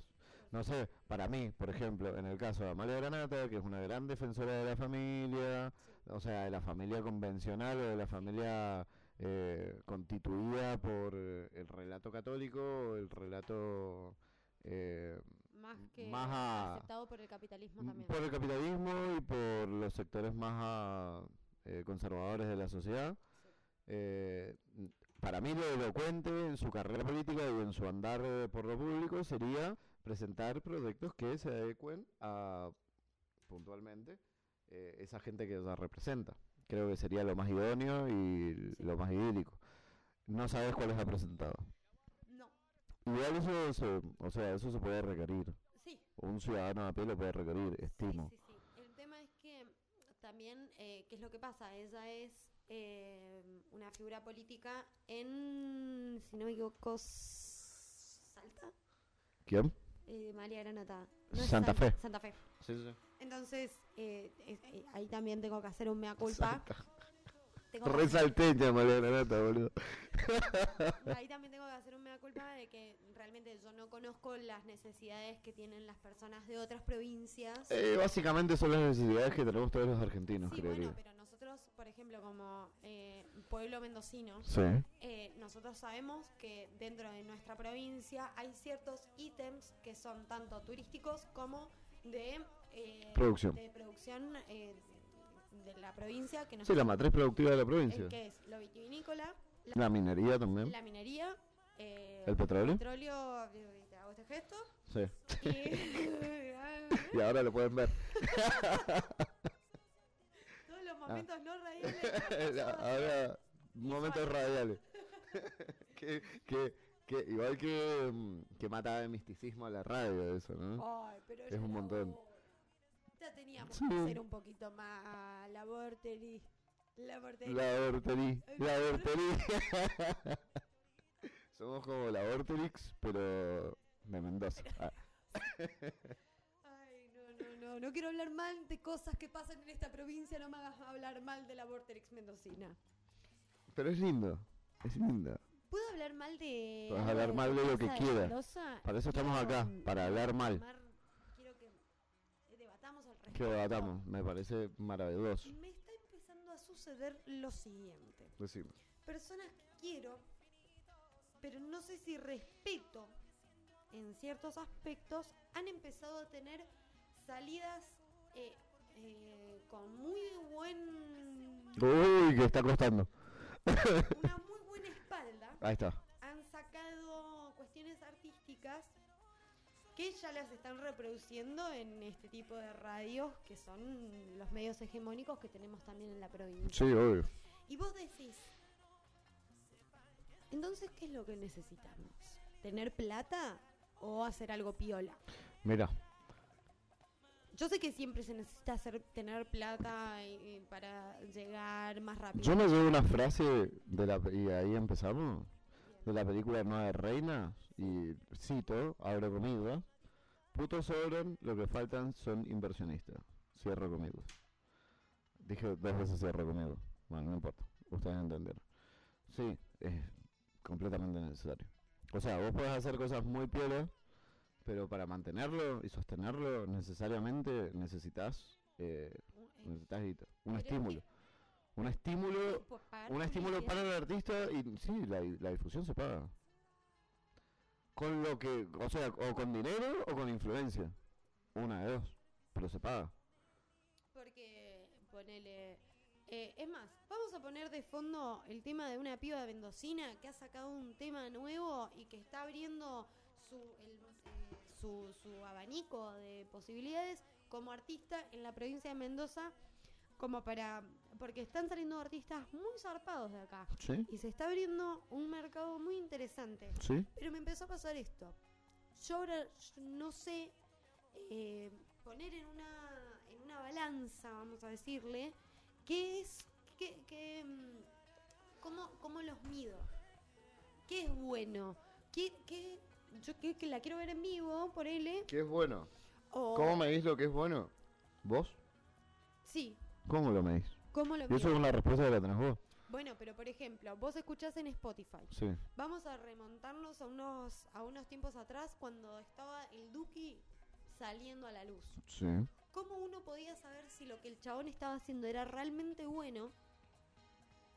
No sé, para mí, por ejemplo, en el caso de Amalia Granata, que es una gran defensora de la familia, o sea, de la familia convencional o de la familia eh, constituida por eh, el relato católico el relato eh, Más que más a- aceptado por el capitalismo también. por el capitalismo y por los sectores más eh, conservadores de la sociedad. Eh, para mí lo elocuente en su carrera política y en su andar por lo público sería presentar proyectos que se adecuen a puntualmente esa gente que ella representa. Creo que sería lo más idóneo y Sí. lo más idílico. No sabes cuáles ha presentado. No, Igual eso se, o sea, eso se puede requerir. sí. Un ciudadano a pie lo puede requerir, estimo. Sí, sí, sí. El tema es que también, eh, ¿qué es lo que pasa? Ella es eh, una figura política en, si no me equivoco, Salta, ¿Quién? Eh, María Granata. No es Santa Fe. Santa Fe. Sí, sí. Entonces, eh, es- eh, ahí también tengo que hacer un mea culpa. Tengo que Re hacer- salteña, María Granata, boludo. ahí también tengo que hacer un mea culpa de que realmente yo no conozco las necesidades que tienen las personas de otras provincias. Eh, básicamente son las necesidades que tenemos todos los argentinos, sí, bueno, pero nosotros, por ejemplo, como eh, pueblo mendocino, Sí. eh, nosotros sabemos que dentro de nuestra provincia hay ciertos ítems que son tanto turísticos como de eh, Producción. de producción eh, de la provincia que nos Sí, la matriz productiva de la provincia. el que es lo vitivinícola, la, La minería también. la minería, eh, ¿El petróleo? petróleo, eh, te hago este gesto, Sí. y Y ahora lo pueden ver. momentos no radiales. ahora, momentos radiales. que, que, que, igual que, mm, que mata de misticismo a la radio, eso, ¿no? Ay, pero Es un montón. Ya teníamos Sí. que hacer un poquito más la vorteri. La vorteri. La Vorterix. La Vorterix. Somos como la Vorterix, pero de Mendoza. No, no, quiero hablar mal de cosas que pasan en esta provincia. No me hagas hablar mal de la vorterix mendocina. pero es lindo. Es lindo. ¿Puedo hablar mal de. Puedes hablar mal de lo que quieras. Para eso estamos Quiero, acá, para hablar mal. quiero que debatamos al respecto. Que debatamos. Me parece maravilloso. Me está empezando a suceder lo siguiente. Decime. personas que quiero, pero no sé si respeto en ciertos aspectos, han empezado a tener salidas eh, eh, con muy buen. Uy, que está costando. una muy buena espalda. Ahí está. Han sacado cuestiones artísticas que ya las están reproduciendo en este tipo de radios que son los medios hegemónicos que tenemos también en la provincia. Sí, obvio. Y vos decís, entonces, ¿qué es lo que necesitamos? ¿Tener plata o hacer algo piola? Mira, Yo sé que siempre se necesita hacer, tener plata eh, para llegar más rápido. yo me llevo una frase de la, y ahí empezamos, de la película Nueve Reinas, y cito, abro comillas, putos sobran, lo que faltan son inversionistas. Cierro comillas. Dije dos veces cierro comillas. Bueno, no importa, ustedes entendieron. Sí, es completamente necesario. O sea, vos podés hacer cosas muy piolas, pero para mantenerlo y sostenerlo necesariamente necesitas, eh, necesitas un estímulo. Un estímulo un estímulo para el artista y sí, la, la difusión se paga. Con lo que, o sea, o con dinero o con influencia. Una de dos, pero se paga. Porque, ponele... eh, es más, vamos a poner de fondo el tema de una piba mendocina que ha sacado un tema nuevo y que está abriendo su, el, eh, su, su abanico de posibilidades como artista en la provincia de Mendoza, como para... Porque están saliendo artistas muy zarpados de acá. ¿Sí? Y se está abriendo un mercado muy interesante. ¿Sí? Pero me empezó a pasar esto. Yo ahora no sé eh, poner en una, en una balanza, vamos a decirle, qué es, qué, qué, mm, cómo, cómo los mido. ¿Qué es bueno? ¿Qué, qué, yo que, que la quiero ver en vivo, por él. ¿Qué es bueno? O, ¿Cómo medís lo que es bueno? ¿Vos? Sí, ¿Cómo lo medís? ¿cómo lo Y eso es una respuesta que la tenés vos. Bueno, pero por ejemplo, vos escuchás en Spotify. Sí. Vamos a remontarnos a unos, a unos tiempos atrás cuando estaba el Duki saliendo a la luz. Sí. ¿Cómo uno podía saber si lo que el chabón estaba haciendo era realmente bueno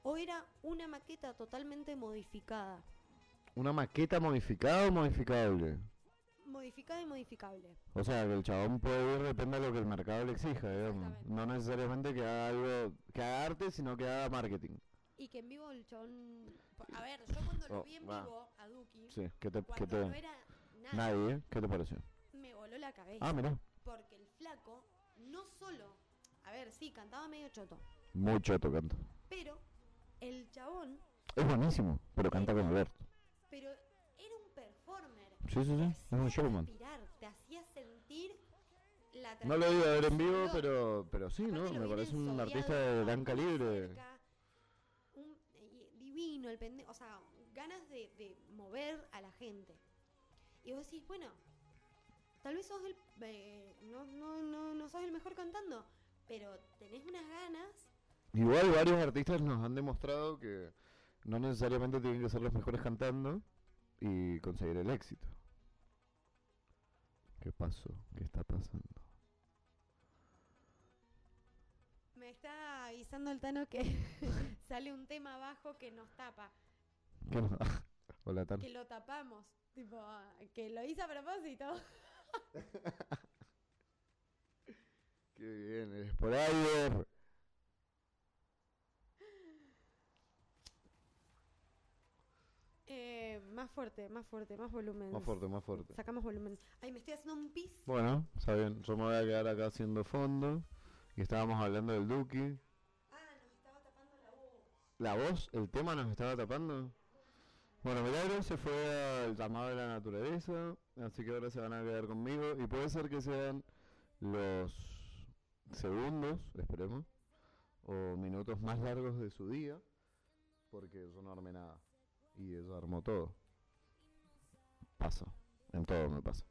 o era una maqueta totalmente modificada? ¿Una maqueta modificada o modificable? Modificada y modificable. O sea, que el chabón puede ir, depende de lo que el mercado le exija, digamos. No necesariamente que haga algo, que haga arte, sino que haga marketing. Y que en vivo el chabón... A ver, yo cuando lo Oh, vi en va. vivo a Duki, Sí, ¿qué te, qué cuando te... no era nada, Nadie, ¿eh? ¿Qué te pareció? me voló la cabeza. Ah, mira. Porque el flaco no solo... A ver, sí, cantaba medio choto. Muy choto canta. Pero el chabón, Es buenísimo, pero canta con Alberto. Pero era un performer. Sí, sí, sí, es un showman. te hacía sentir la No lo he ido a ver en vivo, pero, pero sí, ¿no? Aparte Me parece un artista de gran calibre. cerca, un- y- vino el pendejo, o sea, ganas de, de mover a la gente. Y vos decís, bueno, tal vez sos el, eh, no, no, no, no sos el mejor cantando, pero tenés unas ganas. Igual varios artistas nos han demostrado que no necesariamente tienen que ser los mejores cantando y conseguir el éxito. ¿Qué pasó? ¿Qué está pasando? Me está avisando el Tano que sale un tema abajo que nos tapa, ¿Qué no? Hola, Tan. que lo tapamos, tipo, que lo hice a propósito. Qué bien, eres por ahí. Eh, más fuerte, más fuerte, más volumen. Más fuerte, más fuerte. Sacamos volumen. Ay, me estoy haciendo un pis. Bueno, está bien. Yo me voy a quedar acá haciendo fondo. Y estábamos hablando del Duki. Ah, nos estaba tapando la voz. ¿La voz? ¿El tema nos estaba tapando? Bueno, Milagro se fue al llamado de la naturaleza, así que ahora se van a quedar conmigo y puede ser que sean los segundos, esperemos, o minutos más largos de su día, porque yo no armé nada y ella armó todo. Pasa, en todo me pasa.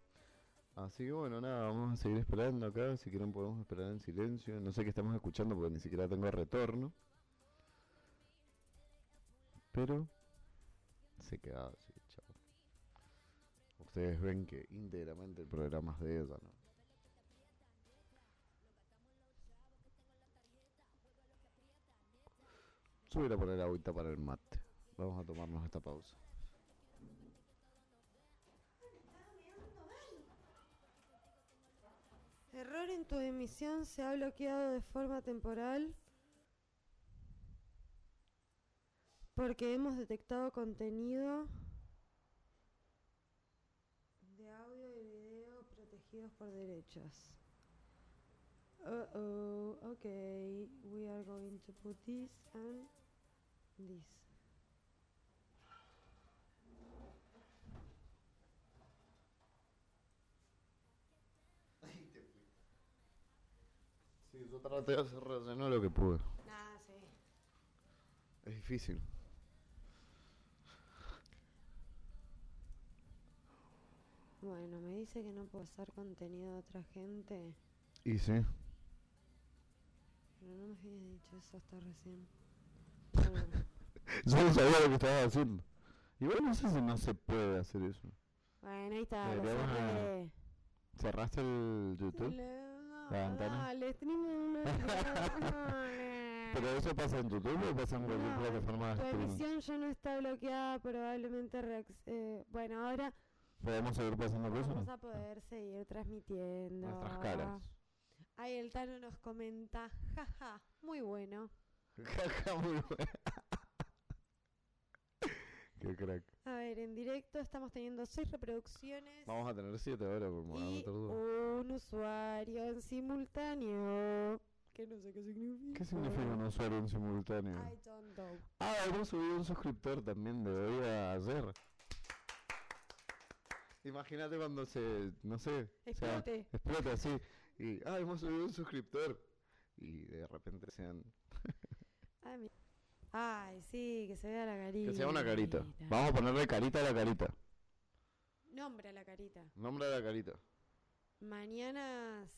Así que bueno, nada, vamos a seguir esperando acá, si quieren podemos esperar en silencio, no sé qué estamos escuchando porque ni siquiera tengo retorno. Pero se queda así, chao. Ustedes ven que íntegramente el programa es de ella, ¿no? Yo voy a ir a poner agüita para el mate. Vamos a tomarnos esta pausa. Error en tu emisión se ha bloqueado de forma temporal porque hemos detectado contenido de audio y video protegidos por derechos. Uh oh, okay, we are going to put this and this. Sí, yo traté de hacer relleno lo que pude. Ah, sí. Es difícil. Bueno, me dice que no puedo pasar contenido de otra gente. Y sí. Pero no me habías dicho eso hasta recién. Bueno, Yo no sabía lo que estaba haciendo. Igual no sé si no se puede hacer eso. bueno, ahí está. lo cerré. ¿Cerraste el YouTube? La ventana. Dale, tenemos una... ¿Pero eso pasa en YouTube o pasa en cualquier No, plataforma de streaming? emisión ya no está bloqueada, probablemente... reac- eh, bueno, ahora ¿Podemos seguir pasando cosas? vamos a poder seguir transmitiendo. Nuestras caras. Ahí el Tano nos comenta, jaja, muy bueno. Jaja, muy bueno. Qué crack. A ver, en directo estamos teniendo seis reproducciones Vamos a tener siete ahora por y un usuario en simultáneo. Que no sé qué significa. ¿Qué significa un usuario en simultáneo? I don't know. Ah, hemos subido un suscriptor también de hoy a ayer. Imagínate cuando se, no sé, o Explote. explota así. Y, ah, hemos subido un suscriptor. Y de repente sean, Ay, mi- Ay, sí, que se vea la carita. que sea una carita. Vamos a ponerle carita a la carita. Nombre a la carita. Nombre de la carita. Mañanas.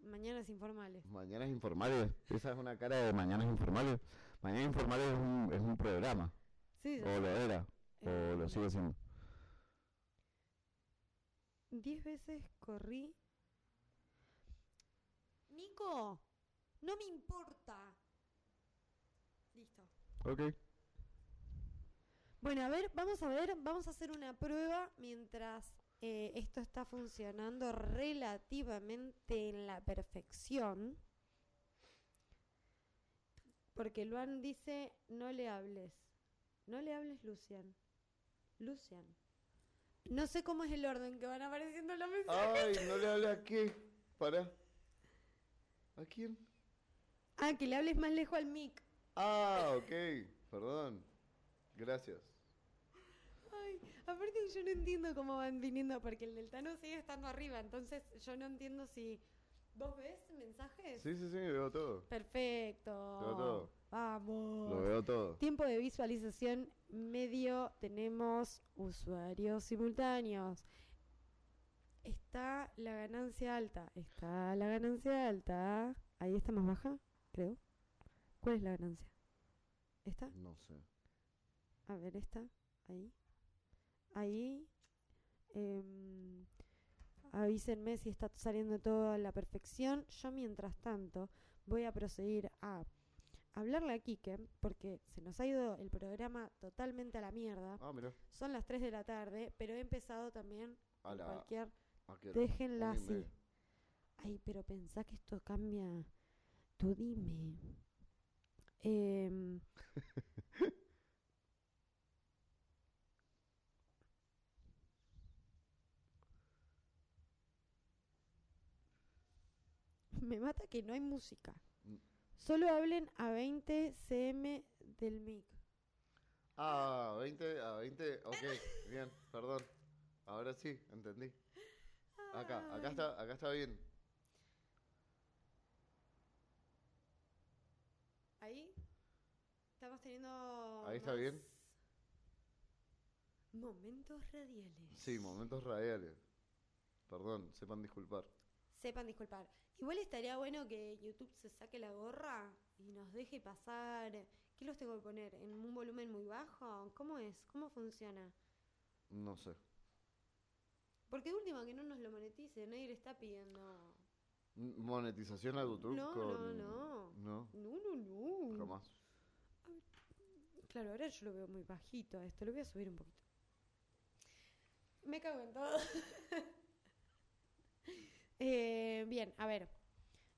Mañanas informales. Mañanas informales. Esa es una cara de Mañanas informales. Mañanas informales es un, es un programa. Sí, O lo era. O lo Eh, sigue siendo. Diez veces corrí. Nico, no me importa. Ok. Bueno, a ver, vamos a ver, vamos a hacer una prueba mientras eh, esto está funcionando relativamente en la perfección. Porque Luan dice, no le hables. No le hables, Lucian. Lucian. No sé cómo es el orden que van apareciendo los mensajes. Ay, no le hablé a qué. Para. ¿A quién? Ah, que le hables más lejos al mic. Ah, ok. Perdón. Gracias. Ay, aparte yo no entiendo cómo van viniendo, porque el del Tano sigue estando arriba, entonces yo no entiendo si... ¿Vos ves mensajes? Sí, sí, sí, veo todo. Perfecto. Veo todo. Vamos. Lo veo todo. Tiempo de visualización medio. Tenemos usuarios simultáneos. Está la ganancia alta. Está la ganancia alta. Ahí está más baja, creo. ¿Cuál es la ganancia? ¿Esta? No sé. A ver, esta. Ahí. Ahí. em, avísenme si está saliendo todo a la perfección. Yo, mientras tanto, voy a proseguir a hablarle a Kike, porque se nos ha ido el programa totalmente a la mierda. Ah, mira. Son las 3 de la tarde, pero he empezado también A la. cualquier... Déjenla así. Ay, pero pensá que esto cambia... Tú dime. Em, Me mata que no hay música. Solo hablen a 20 cm del mic. Ah, 20, a 20, ok, bien, perdón. Ahora sí, entendí. Acá, acá está, acá está bien. Ahí estamos teniendo. Ahí está bien. Momentos radiales. Sí, momentos radiales. Perdón, sepan disculpar. Sepan disculpar. Igual estaría bueno que YouTube se saque la gorra y nos deje pasar. ¿Qué los tengo que poner? ¿En un volumen muy bajo? ¿Cómo es? ¿Cómo funciona? No sé. Porque de última que no nos lo monetice, nadie le está pidiendo. Monetización a YouTube No, con... no, no. No, No, no, no. jamás. Claro, ahora yo lo veo muy bajito a esto. Lo voy a subir un poquito. Me cago en todo. Eh, bien, a ver.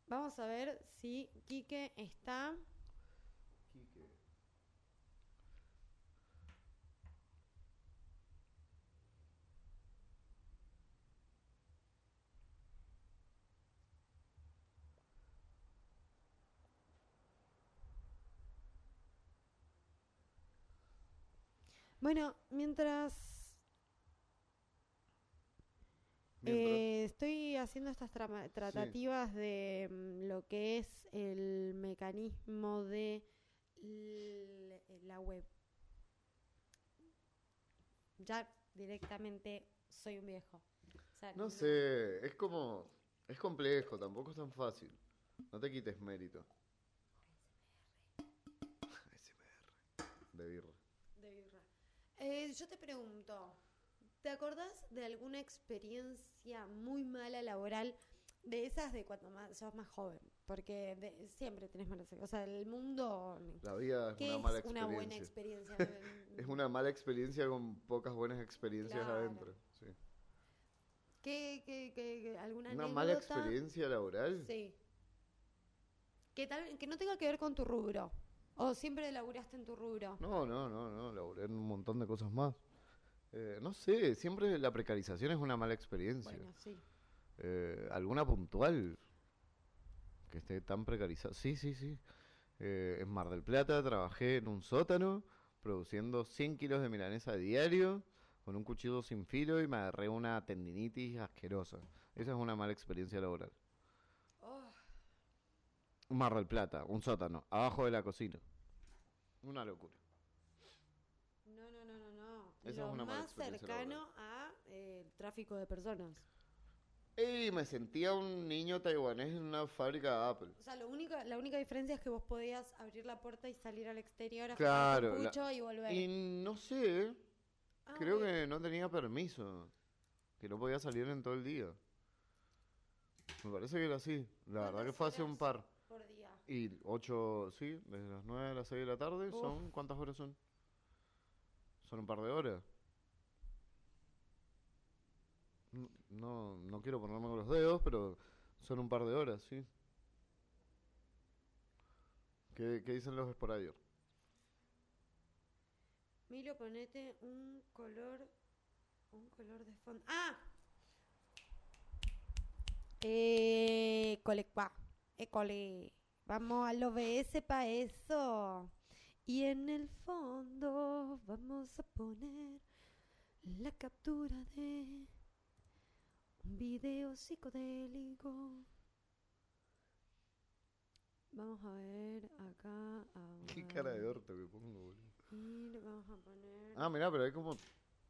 Vamos a ver si Quique está. Bueno, mientras Mientras- Eh, estoy haciendo estas trama- tratativas de mm, lo que es el mecanismo de la web. Ya directamente soy un viejo. O sea, No sé, es como... Es complejo, tampoco es tan fácil. No te quites mérito. ASMR. De birra. Eh, yo te pregunto, ¿te acordás de alguna experiencia muy mala laboral? De esas de cuando más, sos más joven, porque de- siempre tenés malas O sea, el mundo... La vida es ¿Qué una es mala una buena experiencia. experiencia? Es una mala experiencia con pocas buenas experiencias Claro. adentro. sí. ¿Qué, qué, qué, alguna Una mala experiencia laboral. Sí. Que, tal, que no tenga que ver con tu rubro. O siempre laburaste en tu rubro. No, no, no, no, laburé en un montón de cosas más. Eh, no sé, siempre la precarización es una mala experiencia. Bueno, sí. Eh, ¿Alguna puntual que esté tan precarizada? Sí, sí, sí. Eh, en Mar del Plata trabajé en un sótano produciendo 100 kilos de milanesa a diario con un cuchillo sin filo y me agarré una tendinitis asquerosa. Esa es una mala experiencia laboral. Mar del Plata, un sótano, abajo de la cocina. Una locura. no, no, no, no, no. Es una más cercano a eh, el tráfico de personas. Y me sentía un niño taiwanés en una fábrica de Apple. O sea, lo único, la única diferencia es que vos podías abrir la puerta y salir al exterior a Claro, fumar un la- pucho y volver. Y no sé, Ah, creo que no tenía permiso. Que no podía salir en todo el día. Me parece que era así. La verdad que ¿Cuántas fue hace un par. Y ocho, sí, desde las nueve a las seis de la tarde. Uf. ¿Son cuántas horas son? Son un par de horas. No, no quiero ponerme con los dedos, pero son un par de horas, sí. ¿Qué, qué dicen los esporadios? Milo, ponete un color. Un color de fondo. ¡Ah! Eh, colecua. École. Vamos al OBS para eso. Y en el fondo vamos a poner la captura de un video psicodélico. Vamos a ver acá. A Qué cara de orto que pongo, boludo. Y le vamos a poner. Ah, mirá, pero hay como.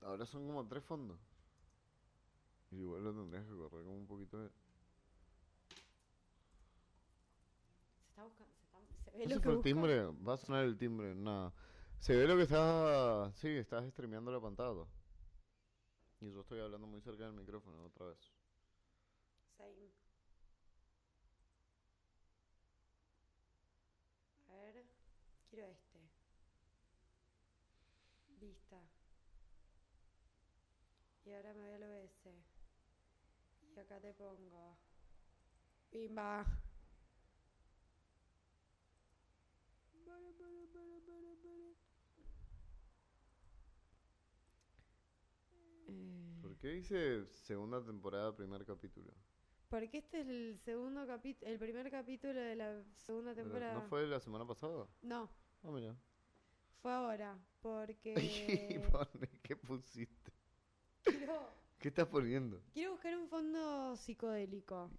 Ahora son como tres fondos. Y igual lo tendrías que correr como un poquito de. Está buscando. Se, está, se ve ¿Ese lo que fue el busca. timbre? Va a sonar el timbre, nada. Se ve lo que estás. Sí, estás streameando la pantalla. Y yo estoy hablando muy cerca del micrófono otra vez. Same. A ver, quiero este. Vista. Y ahora me voy al OBS. Y acá te pongo. Pimba. Para, para, para, para, para. Eh, ¿Por qué dice segunda temporada, primer capítulo? Porque este es el segundo capítulo, el primer capítulo de la segunda temporada. ¿No fue la semana pasada? No, Ah, mira. fue ahora, ¿Y porque ¿Qué pusiste? quiero, ¿Qué estás poniendo? quiero buscar un fondo psicodélico.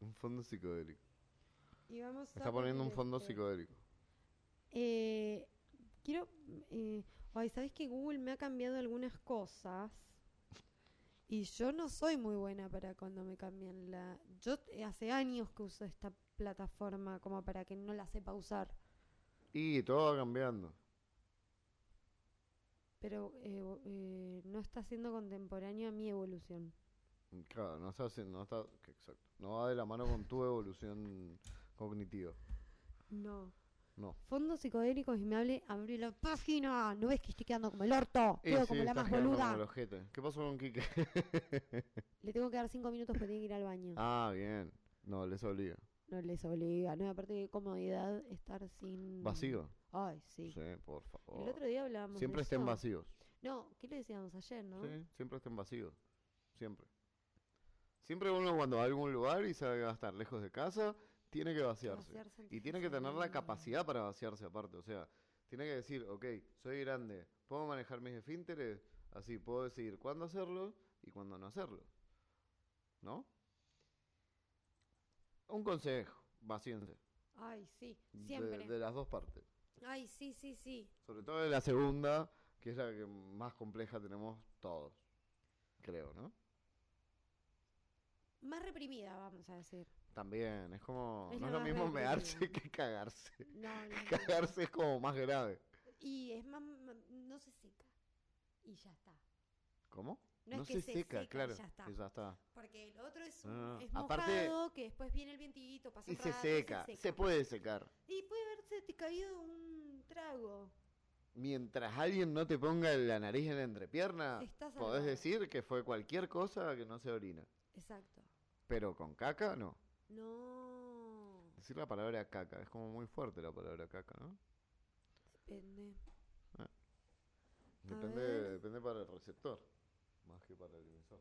Un fondo psicodélico. Y vamos a Está poniendo un poner fondo este. psicodélico. Eh, quiero, eh, ay, ¿sabes que Google me ha cambiado algunas cosas? Y yo no soy muy buena para cuando me cambian la... Yo hace años que uso esta plataforma como para que no la sepa usar. Y todo va cambiando. Pero eh, eh, no está siendo contemporáneo a mi evolución. Claro, no está haciendo, no está, exacto. No va de la mano con tu evolución cognitiva. No. No. Fondos psicodélicos y me hable, abrí la página. ¿No ves que estoy quedando como el orto? Quedo como la más boluda. como el. ¿Qué pasó con Quique? Le tengo que dar cinco minutos porque tiene que ir al baño. ah, bien. No, les obliga. No les obliga. No, aparte qué comodidad estar sin... ¿Vacío? Ay, sí. Sí, por favor. El otro día hablábamos Siempre de estén eso. vacíos. No, ¿qué le decíamos ayer, no? Sí, siempre estén vacíos. Siempre. Siempre uno cuando va a algún lugar y sabe que va a estar lejos de casa, tiene que vaciarse. Vaciarse Y tiene que tener la capacidad para vaciarse aparte. O sea, tiene que decir, ok, soy grande, puedo manejar mis esfínteres, así puedo decidir cuándo hacerlo y cuándo no hacerlo. ¿No? Un consejo, vacíense. Ay, sí. de- Siempre. De, las dos partes. Ay, sí, sí, sí. Sobre todo de la segunda, que es la que más compleja tenemos todos. Creo, ¿no? Más reprimida, vamos a decir. También, es como. Es no es lo mismo reprimida. mearse que cagarse. No, no, no. Cagarse es como más grave. Y es más, no se seca. Y ya está. ¿Cómo? No es que se seca y claro. ya está. y ya está. Porque el otro es, un, Ah, es aparte- mojado, que después viene el vientito, pasa Y se rato, seca, se puede secar. Y puede haberse te caído un trago. Mientras alguien no te ponga la nariz en la entrepierna, Estás podés decir que fue cualquier cosa que no se orina. Exacto. Pero con caca, no. No. Decir la palabra caca, es como muy fuerte la palabra caca, ¿no? Depende. Depende, ver. depende para el receptor, más que para el emisor.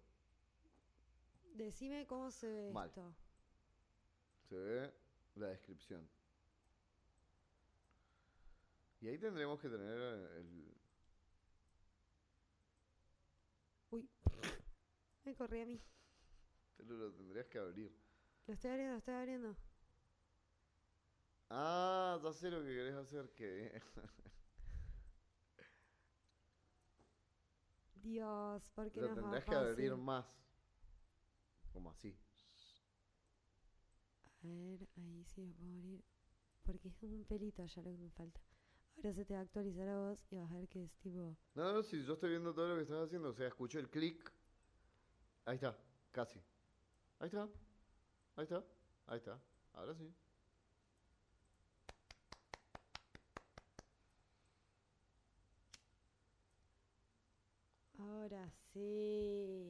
Decime cómo se ve Mal. esto. Se ve la descripción. Y ahí tendremos que tener el... Uy. Me corrí a mí. Pero lo tendrías que abrir. Lo estoy abriendo, lo estoy abriendo. Ah, ya sé lo que querés hacer, que... Dios, ¿por qué lo no es más tendrás que abrir más. Como así. A ver, ahí sí lo puedo abrir. Porque es un pelito ya lo que me falta. Ahora se te va a actualizar a vos y vas a ver que es tipo. No, no, si yo estoy viendo todo lo que estás haciendo, o sea, escucho el clic. Ahí está, casi. Ahí está. Ahí está. Ahí está. Ahora sí. Ahora sí.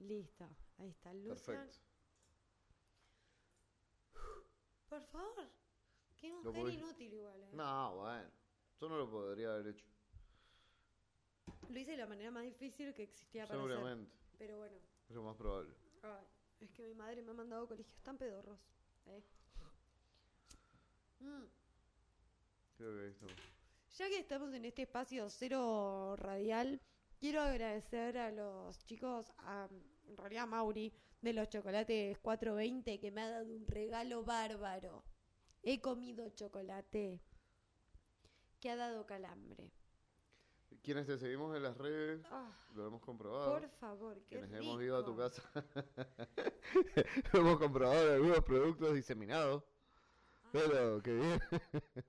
Listo. Ahí está. Lucian. Perfecto. Por favor. Qué mujer podés- inútil igual, eh. No, bueno. Yo no lo podría haber hecho. Lo hice de la manera más difícil que existía para hacer. Seguramente. Pero bueno. Es lo más probable. Ay, es que mi madre me ha mandado a colegios tan pedorros. ¿eh? Mm. Creo que. Ya que estamos en este espacio cero radial, quiero agradecer a los chicos, a en realidad Mauri, de los chocolates 420, que me ha dado un regalo bárbaro. He comido chocolate que ha dado calambre. Quienes te seguimos en las redes, Ah, lo hemos comprobado. por favor, qué Quienes hemos ido a tu rico. casa, hemos comprobado algunos productos diseminados. Ah, Pero, qué bien.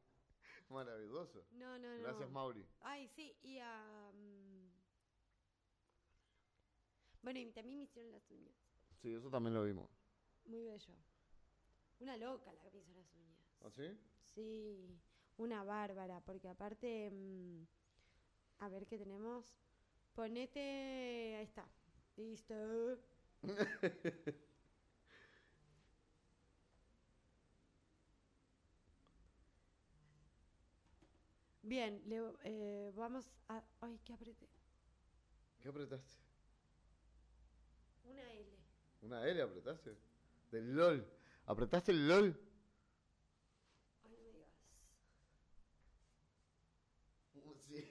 Maravilloso. no, no, no. Gracias, Mauri. Ay, sí, y a... mm, Bueno, y también me hicieron las uñas. Sí, eso también lo vimos. Muy bello. Una loca la que me hizo las uñas. ¿Ah, sí? Sí, una bárbara, porque aparte, mm, a ver qué tenemos. Ponete, ahí está, listo. Bien, le, eh, vamos a... Ay, ¿qué apreté? ¿Qué apretaste? Una L. ¿Una L apretaste? Del LOL. ¿Apretaste el LOL? Ay, no me digas. Sí.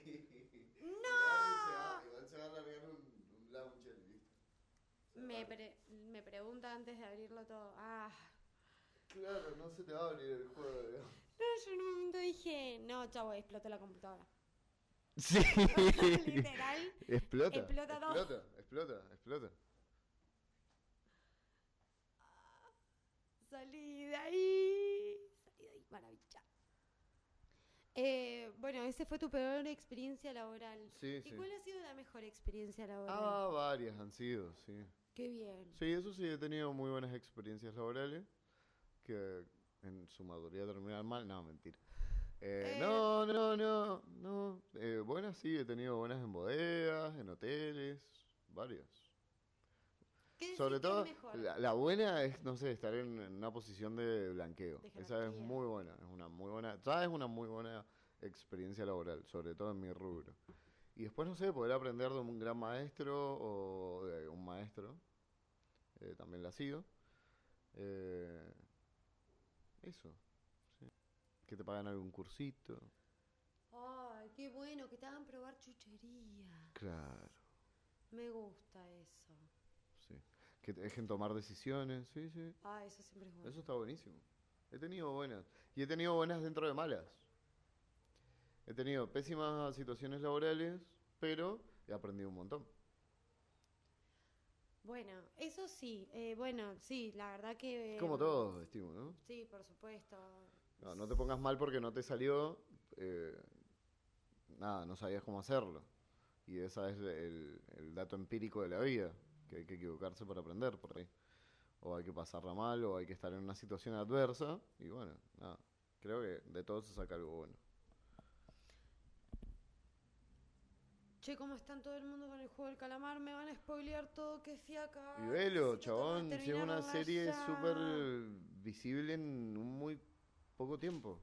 ¡No! Igual se va a largar un, un launcher, ¿viste? Me, pre- me pregunta antes de abrirlo todo. Ah, Claro, no se te va a abrir el juego, digamos. no, yo en un momento dije, no, chavo, explotó la computadora. Sí. Literal. Explota. Explota todo. Explota, explota, explota. Salí de ahí. Salí de ahí, maravilla. Eh, bueno, esa fue tu peor experiencia laboral. Sí, ¿Y sí. cuál ha sido la mejor experiencia laboral? Ah, varias han sido, sí. Qué bien. Sí, eso sí, he tenido muy buenas experiencias laborales que en su mayoría terminan mal. No, mentira. Eh, Eh. No, no, no, no. Eh, buenas sí, he tenido buenas en bodegas, en hoteles, varias. ¿Qué Sobre que es todo, mejor? la, la buena es, no sé, estar en, en una posición de blanqueo. De Esa es muy buena, es una muy buena, ya es una muy buena experiencia laboral, sobre todo en mi rubro. Y después, no sé, poder aprender de un gran maestro o de un maestro, eh, también la ha sido. Eh, eso, sí. Que te pagan algún cursito. Ay, qué bueno, que te hagan probar chuchería. Claro, Me gusta eso. sí. Que te dejen tomar decisiones, sí, sí. Ah, eso siempre es bueno. Eso está buenísimo. He tenido buenas. Y he tenido buenas dentro de malas. He tenido pésimas situaciones laborales, pero he aprendido un montón. Bueno, eso sí. eh, bueno, sí, la verdad que... Como eh, todo, estimo, ¿no? Sí, por supuesto. No, no te pongas mal porque no te salió. eh, nada, no sabías cómo hacerlo. Y ese es el, el dato empírico de la vida, que hay que equivocarse para aprender por ahí. O hay que pasarla mal, o hay que estar en una situación adversa. Y bueno, nada, creo que de todo se saca algo bueno. Che, ¿cómo están todo el mundo con el juego del calamar? Me van a spoilear todo, que fiaca. Y velo, chabón, si es una serie súper visible en muy poco tiempo.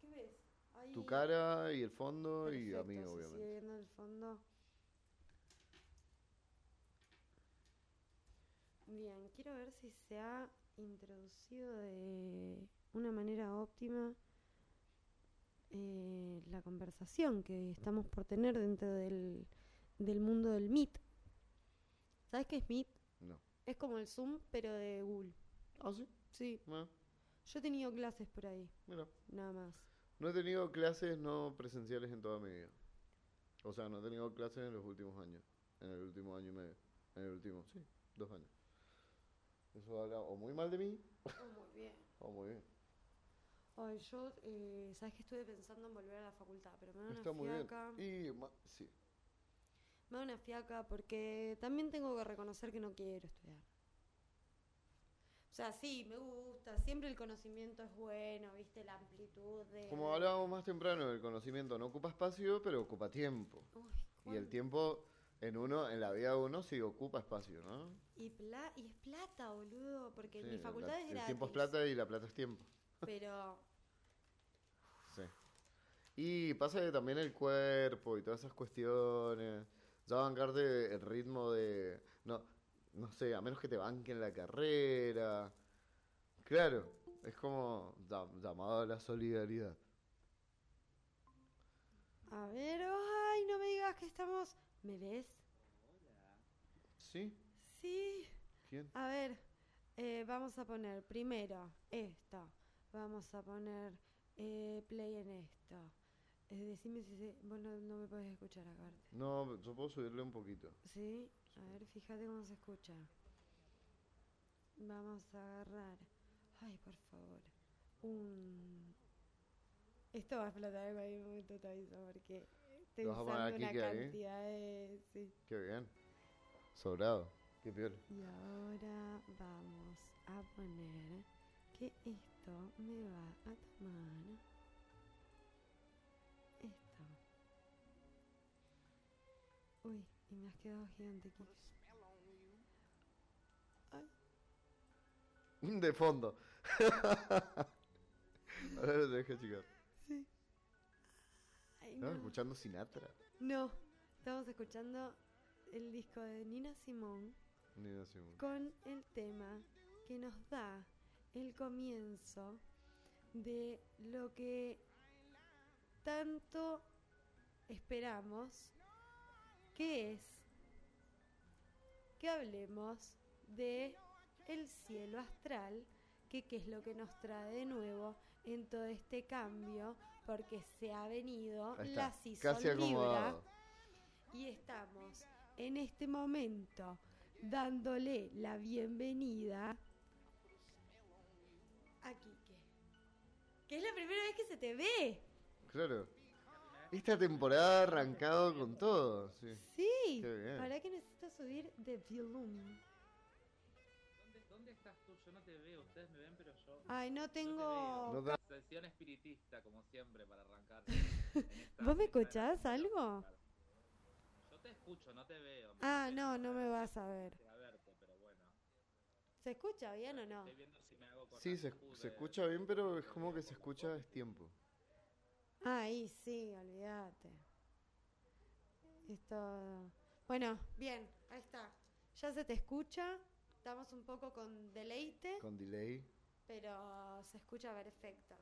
¿Qué ves? Ahí. Tu cara y el fondo y a Perfecto, mí, obviamente. sigue viendo el fondo. Bien, quiero ver si se ha introducido de una manera óptima eh, la conversación que estamos por tener dentro del, del mundo del Meet. ¿Sabes qué es Meet? No. Es como el Zoom, pero de Google. Ah, sí. Sí, Bueno, yo he tenido clases por ahí, mira. nada más. No he tenido clases no presenciales en toda mi vida. O sea, no he tenido clases en los últimos años. En el último año y medio. En el último, sí, dos años. Eso habla o muy mal de mí Oh, muy bien. o muy bien. Ay, yo, eh, sabes que estuve pensando en volver a la facultad, pero me da una Está muy bien. fiaca. Y ma- sí. Me da una fiaca porque también tengo que reconocer que no quiero estudiar. O sea, sí, me gusta, siempre el conocimiento es bueno, viste, la amplitud de... Como hablábamos más temprano, el conocimiento no ocupa espacio, pero ocupa tiempo. Uy, Y el ¿cuán- tiempo en uno, en la vida de uno, sí ocupa espacio, ¿no? y, pla- y es plata, boludo, porque Sí, mi la- facultad es El gratis. tiempo es plata y la plata es tiempo. Pero, Sí. Y pasa que también el cuerpo y todas esas cuestiones. Ya bancarte el ritmo de. No, no sé, a menos que te banquen la carrera. Claro, es como llam- llamado a la solidaridad. a ver, ay, no me digas que estamos... ¿Me ves? ¿Sí? Sí. ¿Quién? A ver, eh, vamos a poner primero esto. Vamos a poner eh, play en esto. Eh, decime si se... Vos no, no me podés escuchar aparte. No, yo puedo subirle un poquito. ¿Sí? A ver, fíjate cómo se escucha. Vamos a agarrar. Ay, por favor. Un. Esto va a explotar en cualquier momento, te aviso, porque estoy ¿Lo vas a poner usando aquí, una cantidad de. Sí. Qué bien. Sobrado. Qué piola. Y ahora vamos a poner que esto me va a tomar. Esto. Uy, y me has quedado gigante, Kix. Ay, De fondo. Ahora lo dejo, chicos. sí. Ay, ¿Estamos no. escuchando Sinatra? No, estamos escuchando el disco de Nina Simone Ni no sé, bueno. con el tema que nos da el comienzo de lo que tanto esperamos, que es que hablemos de el cielo astral, que qué es lo que nos trae de nuevo en todo este cambio, porque se ha venido la season Libra y estamos en este momento dándole la bienvenida a Quique. Que es la primera vez que se te ve. Claro. Esta temporada ha arrancado con todo. Sí. Sí. Qué bien. Ahora que necesito subir de volumen. ¿Dónde, ¿Dónde estás tú? Yo no te veo. Ustedes me ven, pero yo. Ay, no no te tengo. No da- Sesión espiritista, como siempre, para arrancar. ¿Vos me escuchás algo? Yo te escucho, no te veo. Ah, Me no, no me vas a ver. para verte, pero bueno. ¿Se escucha bien o no? Estoy viendo si me Sí, se, se escucha bien, pero es como que se escucha a destiempo. Ahí sí, olvídate. Esto. Bueno, bien, ahí está. Ya se te escucha. Estamos un poco con deleite, Con delay. pero se escucha perfecto.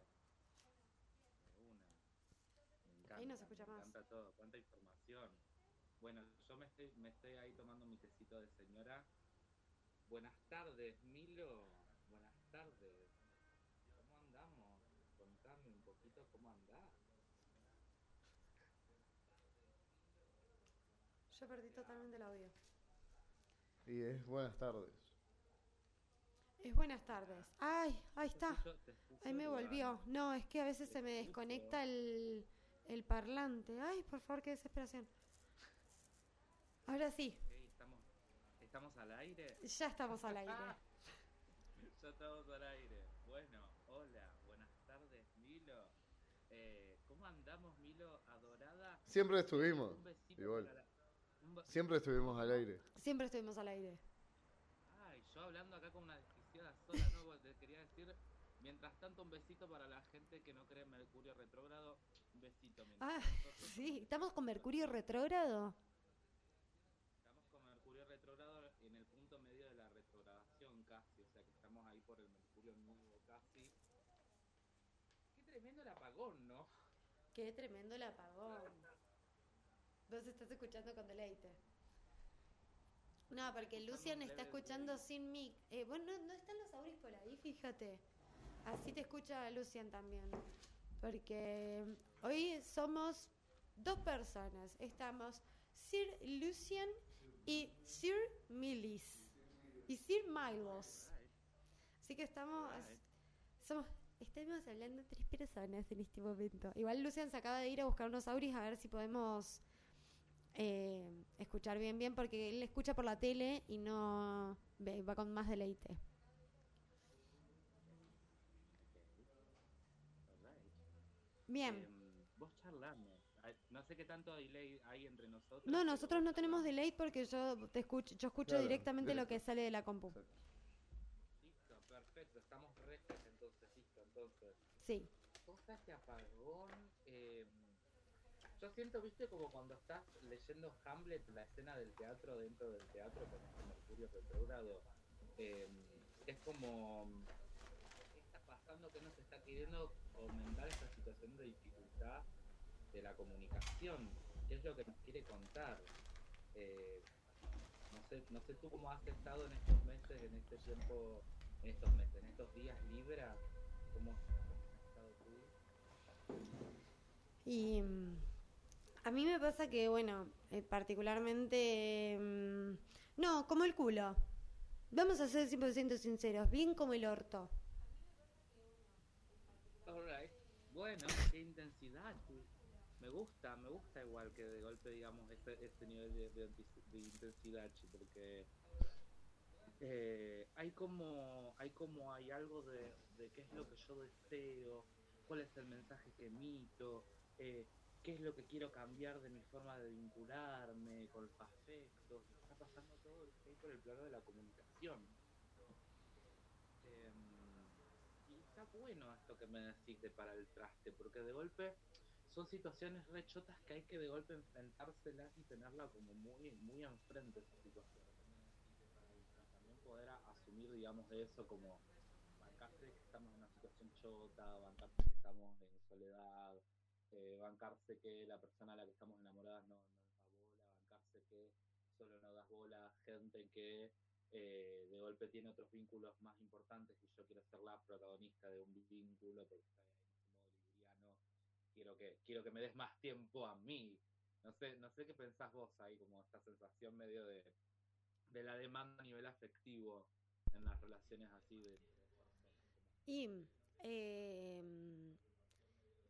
encanta, Ahí no se escucha me más. encanta todo, cuánta información. Bueno, yo me estoy, me estoy ahí tomando mi tecito de señora. Buenas tardes, Milo. Buenas tardes. ¿Cómo andamos? Contame un poquito cómo andás. Yo perdí totalmente el audio. Y es buenas tardes. Es buenas tardes. Ay, ahí está. Ahí me volvió. No, es que a veces se me desconecta el, el parlante. Ay, por favor, qué desesperación. Ahora sí, estamos, estamos al aire. ya estamos al aire. Ya estamos al aire. Bueno, hola, buenas tardes, Milo. Eh, ¿Cómo andamos, Milo? Adorada. Siempre estuvimos. Un besito Igual. para Siempre estuvimos al aire. Siempre estuvimos al aire. Ay, yo hablando acá con una desquiciada sola, ¿no? Porque Te quería decir, mientras tanto, un besito para la gente que no cree en Mercurio retrógrado. Un besito, mientras Ah, nosotros sí. ¿Estamos con Mercurio retrógrado? Estamos con Mercurio retrógrado en el punto medio de la retrogradación casi, o sea que estamos ahí por el Mercurio nuevo casi. Qué tremendo el apagón, ¿no? Qué tremendo el apagón. Vos estás escuchando con deleite. No, porque Lucian está escuchando sin mic. Eh, bueno, no, no están los auris por ahí, fíjate. Así te escucha Lucian también. Porque hoy somos dos personas. Estamos Sir Lucian y Sir Millis. Y Sir Milos. Así que estamos. Somos, estamos hablando tres personas en este momento. Igual Lucian se acaba de ir a buscar unos auris a ver si podemos eh, escuchar bien bien, porque él escucha por la tele y no ve, va con más deleite. Bien. Em, vos charlame. No sé qué tanto delay hay entre nosotros. No, nosotros no tenemos delay porque yo te escucho, yo escucho Claro, directamente lo que sale de la compu. Exacto. Listo, perfecto. Estamos rectos entonces, listo. Entonces, Sí. cosa este apagón. Yo siento, viste, como cuando estás leyendo Hamlet, la escena del teatro dentro del teatro con este Mercurio retrógrado. em, es como. ¿Qué está pasando? ¿Qué nos está queriendo aumentar esta situación de dificultad de la comunicación? ¿Qué es lo que nos quiere contar? Eh, No sé, no sé tú cómo has estado en estos meses, en este tiempo, en estos meses, en estos días Libra, cómo has estado tú. Y mm, a mí me pasa que, bueno, eh, particularmente... mm, no, como el culo. Vamos a ser 100% sinceros, bien como el orto. Alright. Bueno, qué intensidad. Me gusta, me gusta igual que de golpe digamos este, este nivel de, de intensidad, porque eh, hay como hay como hay algo de, de qué es lo que yo deseo, cuál es el mensaje que emito, eh, qué es lo que quiero cambiar de mi forma de vincularme con los afectos, está pasando todo ahí por el plano de la comunicación. Em, y está bueno esto que me decís de para el traste, porque de golpe son situaciones rechotas que hay que de golpe enfrentárselas y tenerla como muy, muy enfrente esa situación. También poder asumir, digamos, de eso como bancarse que estamos en una situación chota, bancarse que estamos en soledad, eh, bancarse que la persona a la que estamos enamoradas no, no nos da bola, bancarse que solo nos das bola a gente que eh, de golpe tiene otros vínculos más importantes y yo quiero ser la protagonista de un vínculo porque estoy en ese modo libriano quiero que quiero que me des más tiempo a mí. No sé no sé qué pensás vos ahí como esta sensación medio de, de la demanda a nivel afectivo en las relaciones así de, de personas Y eh,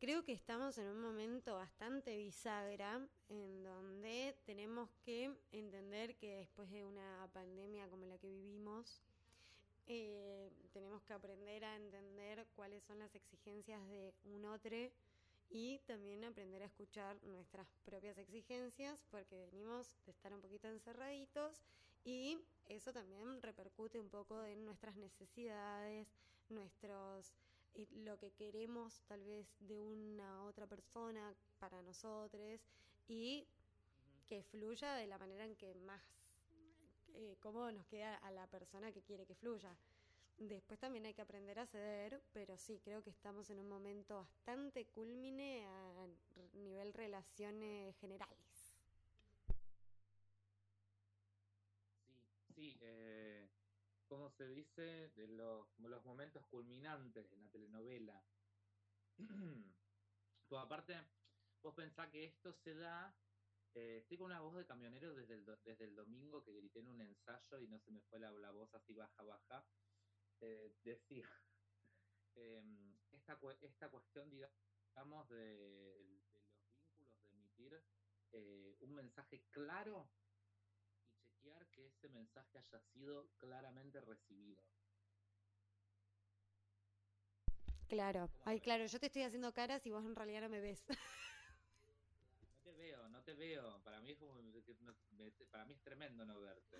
creo que estamos en un momento bastante bisagra en donde tenemos que entender que después de una pandemia como la que vivimos, eh, tenemos que aprender a entender cuáles son las exigencias de un otro y también aprender a escuchar nuestras propias exigencias porque venimos de estar un poquito encerraditos y eso también repercute un poco en nuestras necesidades, nuestros lo que queremos tal vez de una otra persona para nosotros y que fluya de la manera en que más eh, cómodo nos queda a la persona que quiere que fluya. Después también hay que aprender a ceder, pero sí, creo que estamos en un momento bastante culmine a nivel relaciones generales. Sí, sí, eh, ¿cómo se dice? De los, los momentos culminantes de la telenovela. pues aparte, vos pensás que esto se da. eh, estoy con una voz de camionero desde el, desde el domingo que grité en un ensayo y no se me fue la, la voz así baja, baja. Eh, decía, em, esta, esta cuestión, digamos, de, de los vínculos, de emitir eh, un mensaje claro que ese mensaje haya sido claramente recibido. Claro, ¿Cómo ay, claro, yo te estoy haciendo caras y vos en realidad no me ves. No te veo, no te veo. Para mí es como para mí es tremendo no verte.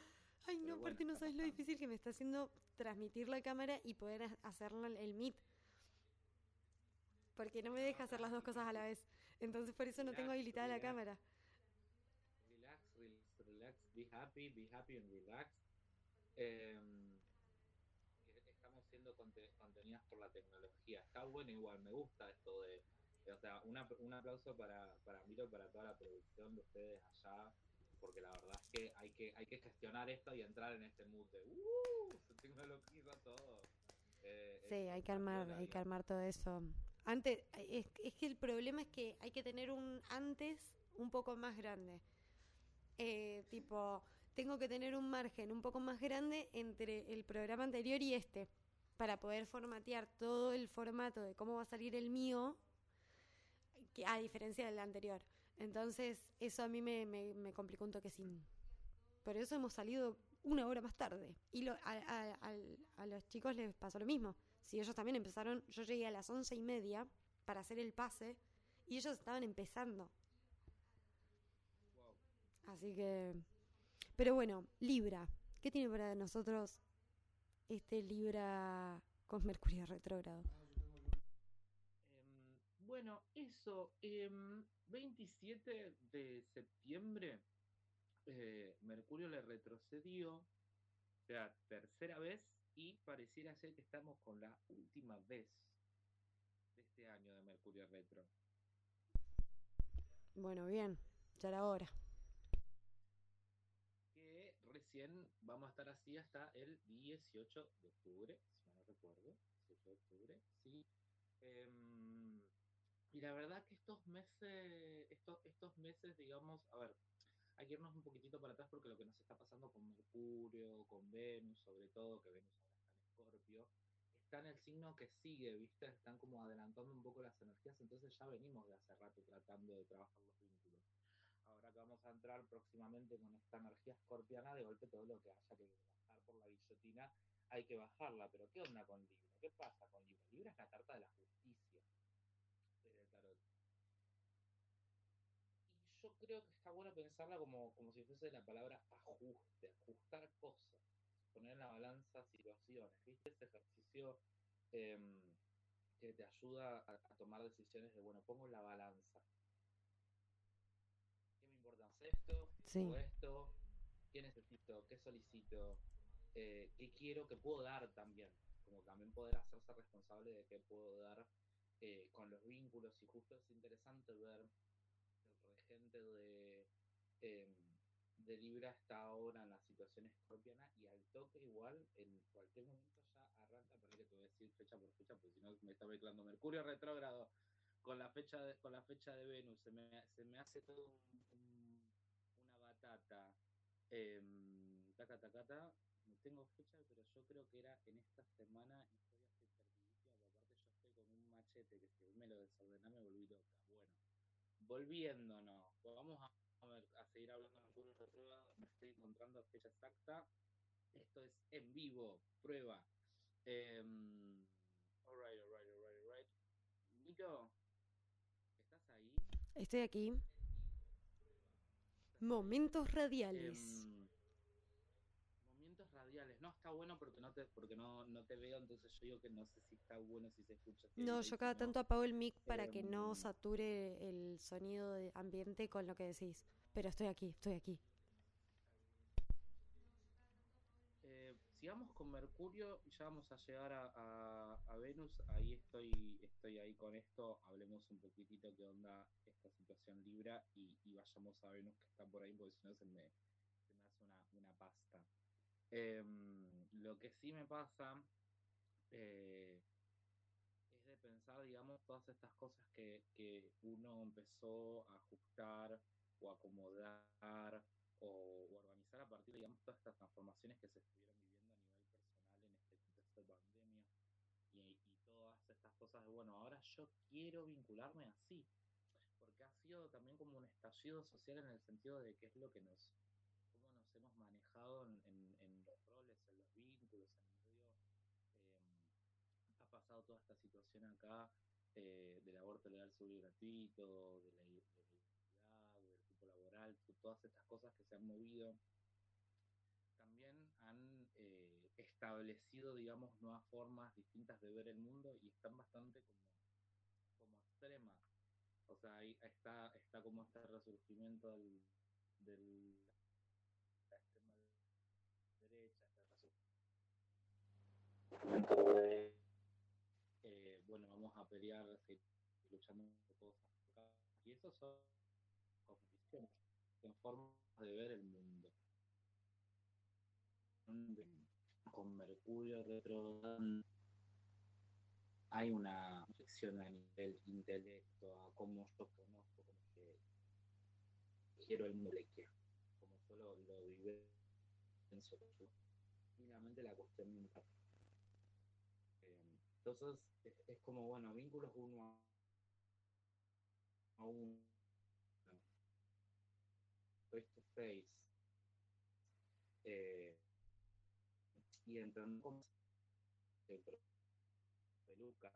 Ay, Pero no, bueno, aparte no sabes lo difícil que me está haciendo transmitir la cámara y poder ha- hacerlo el- meet. Porque no me deja hacer las dos cosas a la vez. Entonces por eso no tengo habilitada la cámara. Be happy, be happy and relax. Que estamos siendo conte- contenidas por la tecnología. Está bueno igual, me gusta esto de, de- o sea, una- un aplauso para, para Miro, para toda la producción de ustedes allá, porque la verdad es que hay que, hay que gestionar esto y entrar en este mood de, ¡uh! Se tecnologiza todo. Eh, Sí, hay que armar, hay que armar todo eso. Antes, es, es que el problema es que hay que tener un antes un poco más grande. Eh, tipo, tengo que tener un margen un poco más grande entre el programa anterior y este, para poder formatear todo el formato de cómo va a salir el mío, a diferencia del anterior. Entonces, eso a mí me, me, complicó un toquecín. Por eso hemos salido una hora más tarde. Y lo- a, a- al- a los chicos les pasó lo mismo. Si ellos también empezaron, yo llegué a las once y media para hacer el pase y ellos estaban empezando. Así que... Pero bueno, Libra. ¿Qué tiene para nosotros este Libra con Mercurio retrógrado? Em, bueno, eso, em, 27 de septiembre, eh, Mercurio le retrocedió la tercera vez y pareciera ser que estamos con la última vez de este año de Mercurio retro. Bueno, bien, ya era hora. Vamos a estar así hasta el 18 de octubre, si no recuerdo, 18 de octubre, sí. Em, y la verdad que estos meses, estos, meses, digamos, a ver, hay que irnos un poquitito para atrás porque lo que nos está pasando con Mercurio, con Venus, sobre todo, que Venus ahora está en está en el signo que sigue, ¿viste? Están como adelantando un poco las energías, entonces ya venimos de hace rato tratando de trabajar los vínculos. Que vamos a entrar próximamente con esta energía escorpiana, de golpe todo lo que haya que bajar por la guillotina, hay que bajarla. Pero ¿qué onda con Libra? ¿Qué pasa con Libra? Libra es la carta de la justicia del tarot. Y yo creo que está bueno pensarla como, como si fuese la palabra ajuste, ajustar cosas, poner en la balanza situaciones. ¿Viste ese ejercicio em, que te ayuda a, tomar decisiones de, bueno, pongo la balanza. ¿Qué me importa hacer esto? Sí. esto? ¿Qué necesito? ¿Qué solicito? Eh, ¿Qué quiero? ¿Qué puedo dar también? Como también poder hacerse responsable de qué puedo dar eh, con los vínculos y justo es interesante ver el regente de, eh, de Libra está ahora en la situación escorpiana y al toque igual en cualquier momento ya arranca, para que te voy a decir fecha por fecha, porque si no me está mezclando Mercurio retrógrado con la fecha de, con la fecha de Venus, se me, se me hace todo una batata. Eh, taca, taca, no tengo fecha, pero yo creo que era en esta semana, estoy así perdidísima, aparte yo estoy con un machete que si me lo desordené me volví loca. Bueno, volviéndonos, vamos a, a seguir hablando de Mercurio retrógrado, me estoy encontrando fecha exacta. Esto es en vivo, prueba. Eh, alright, alright, alright, alright. Nico, ¿estás ahí? Estoy aquí. Momentos radiales. Eh, momentos radiales. No, está bueno porque no te, porque no, no te veo, entonces yo digo que no sé si está bueno, si se escucha. si No, yo cada no. tanto apago el mic para que no Em, sature el sonido de ambiente con lo que decís. Pero estoy aquí, estoy aquí. Eh, sigamos con Mercurio y ya vamos a llegar a, Venus. Ahí estoy, estoy ahí con esto. Hablemos un poquitito qué onda esta situación Libra y, vayamos a Venus que está por ahí porque si no se me, me hace una, una pasta. Em, lo que sí me pasa eh, es de pensar, digamos, todas estas cosas que, que uno empezó a ajustar o acomodar o, organizar a partir de, todas estas transformaciones que se estuvieron a nivel personal en este contexto de pandemia y, y todas estas cosas de, bueno, ahora yo quiero vincularme así, porque ha sido también como un estallido social en el sentido de qué es lo que nos, cómo nos hemos manejado en, los roles, en los vínculos, en eh, ha pasado toda esta situación acá eh, del aborto legal seguro y gratuito, de la, de la del grupo laboral, to- todas estas cosas que se han movido, también han eh, establecido, digamos, nuevas formas distintas de ver el mundo y están bastante como, como extremas. O sea, ahí está, está como este resurgimiento del, del la extrema derecha, este eh, bueno, vamos a pelear, seguir luchando por cosas. Y eso son cosmovisiones, son formas de ver el mundo. Con Mercurio retro hay una reflexión a nivel intelecto, a cómo yo conozco, como que quiero el mundo como yo lo, vive en su finalmente la cuestión mental. Entonces, es, es como, bueno, vínculos uno a uno, face to face, eh, y entrando de peluca,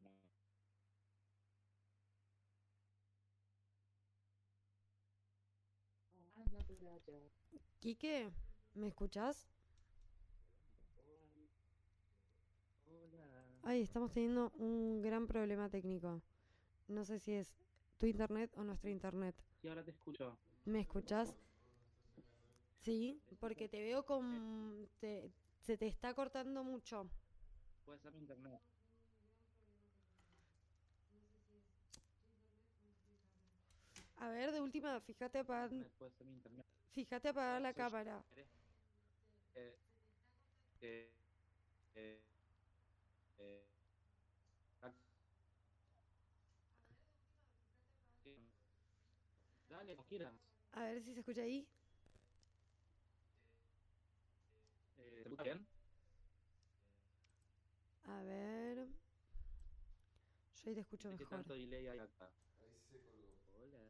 ¿no? Quique, ¿me escuchás? Hola. Ay, estamos teniendo un gran problema técnico. No sé si es tu internet o nuestro internet. Sí, ahora te escucho. ¿Me escuchás? Sí, porque te veo con... te- se te está cortando mucho. Puede ser mi internet. A ver, de última, fíjate apagar, Puede ser mi internet. fíjate apagar la cámara. eh, eh, eh, eh, Dale. A ver si se escucha ahí. Bien? A ver. Yo ahí te escucho ¿Qué mejor. tanto delay hay acá? Ahí se colgó. Hola.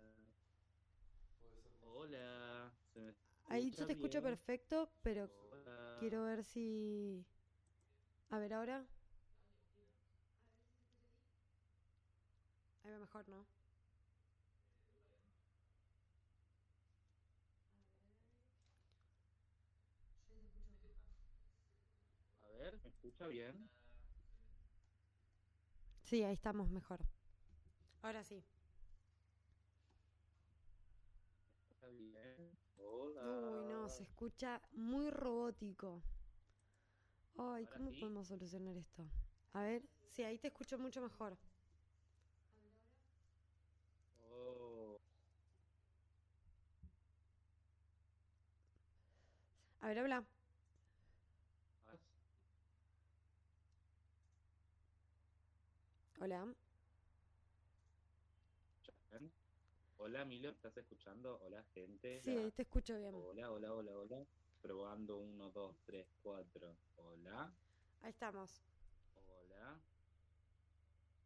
Hola. ¿Se me Ahí yo te escucho bien? perfecto, pero Hola. quiero ver si... A ver ahora. Ahí va mejor, ¿no? A ver, ¿me escucha bien? Sí, ahí estamos mejor. Ahora sí. ¿Está bien? Hola. Uy, no, se escucha muy robótico. Ay, ¿Ahora ¿cómo sí? podemos solucionar esto? A ver, sí, ahí te escucho mucho mejor. Oh. A ver, habla. ¿Vas? Hola. Hola, Milo, ¿estás escuchando? Hola, gente. Sí, te escucho bien. Hola, hola, hola, hola. Probando 1, 2, 3, 4. Hola, Ahí estamos. hola.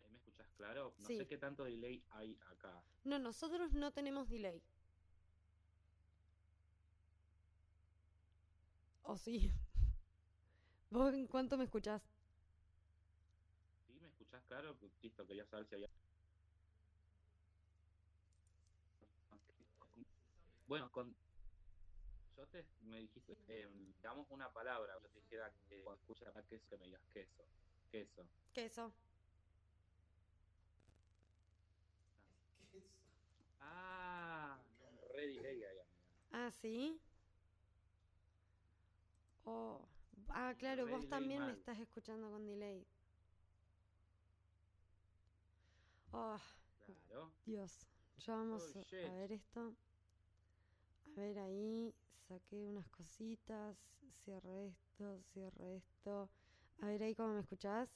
¿Ahí me escuchas claro? No Sí. sé qué tanto delay hay acá. No, nosotros no tenemos delay. ¿O sí? ¿Vos en cuánto me escuchás? ¿Me escuchás claro? Listo, quería saber si había... Bueno, con... Yo te... me dijiste, eh, digamos una palabra, yo te dijera que cuando escuchas queso, que me digas queso. Queso. Queso. Ah. Ah, ¿sí? Oh. Ah, claro, vos también me estás escuchando con delay. Oh, Claro. Dios. Ya vamos Oh, a- ver esto. A ver ahí, saqué unas cositas, cierro esto, cierro esto. A ver ahí cómo me escuchás.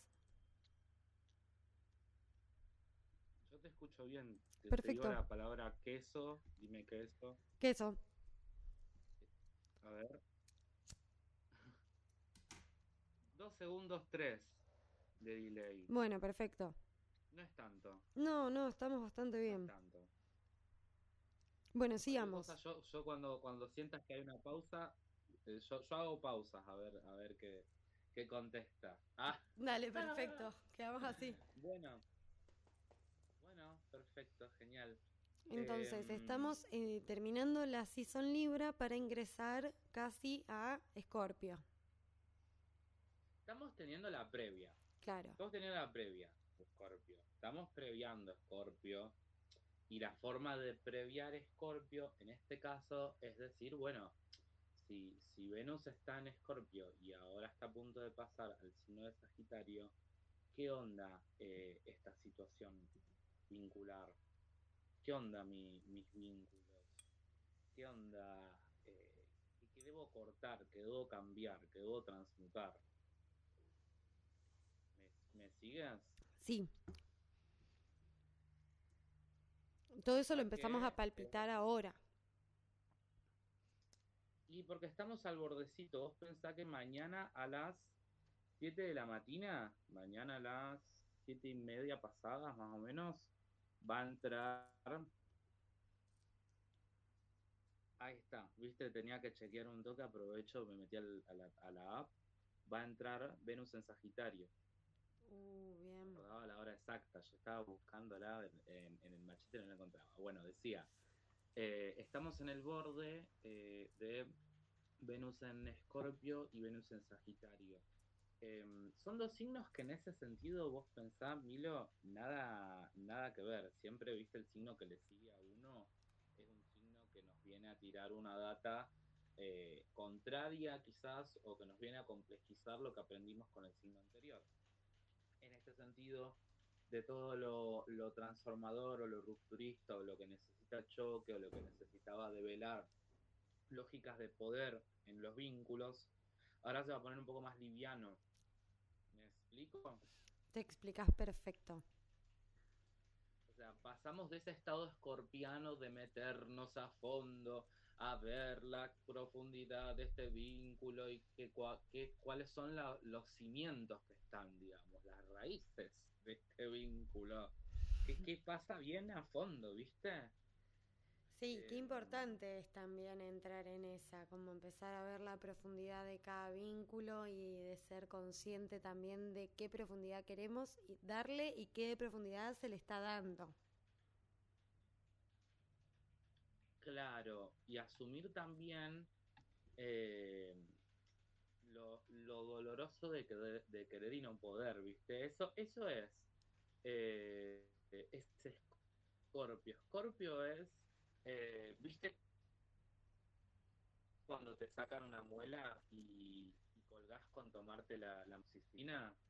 Yo te escucho bien. Te, te Perfecto. digo la palabra queso, dime queso. Queso. A ver. Dos segundos tres de delay. Bueno, perfecto. No es tanto. No, no, estamos bastante No es bien. tanto. Bueno, Cualquier sigamos. cosa, yo, yo cuando, cuando sientas que hay una pausa, eh, yo, yo hago pausas a ver, a ver qué, qué contesta. Ah, Dale, perfecto. Quedamos así. bueno. Bueno, perfecto, genial. Entonces, Em, estamos eh, terminando la season Libra para ingresar casi a Escorpio. Estamos teniendo la previa. Claro. Estamos teniendo la previa, Scorpio. Estamos previando Scorpio. Y la forma de previar Scorpio, en este caso, es decir, bueno, si, si Venus está en Scorpio y ahora está a punto de pasar al signo de Sagitario, ¿qué onda eh, esta situación vincular? ¿Qué onda mi- mis vínculos? ¿Qué onda? eh, ¿qué- ¿Qué debo cortar? ¿Qué debo cambiar? ¿Qué debo transmutar? ¿Me, me sigues? Sí. Todo eso lo empezamos Que, a palpitar ahora. Y porque estamos al bordecito, vos pensás que mañana a las 7 de la mañana, mañana a las 7 y media pasadas más o menos, va a entrar... Ahí está, viste, tenía que chequear un toque, aprovecho, me metí al- a, la, a la app, va a entrar Venus en Sagitario. Uh, bien. Recordaba la hora exacta, yo estaba buscándola en, en- en el machete y no la encontraba. Bueno, decía, eh, estamos en el borde eh, de Venus en Escorpio y Venus en Sagitario. Em, son dos signos que en ese sentido vos pensás, Milo, nada, nada que ver. Siempre viste el signo que le sigue a uno, es un signo que nos viene a tirar una data eh, contraria quizás o que nos viene a complejizar lo que aprendimos con el signo anterior en este sentido, de todo lo, lo transformador o lo rupturista o lo que necesita choque o lo que necesitaba develar lógicas de poder en los vínculos, ahora se va a poner un poco más liviano. ¿Me explico? Te explicas perfecto. O sea, pasamos de ese estado escorpiano de meternos a fondo, a ver la profundidad de este vínculo y que, cuáles son los cimientos que están, digamos, las raíces de este vínculo. ¿Qué, pasa bien a fondo, viste? Sí, qué eh, importante es también entrar en esa, como empezar a ver la profundidad de cada vínculo y de ser consciente también de qué profundidad queremos darle y qué profundidad se le está dando. Claro, y asumir también eh, lo, doloroso de, de, querer y no poder, ¿viste? Eso, eso es, eh, es Scorpio. Scorpio es, eh, ¿viste? Cuando te sacan una muela y, colgás con tomarte la, la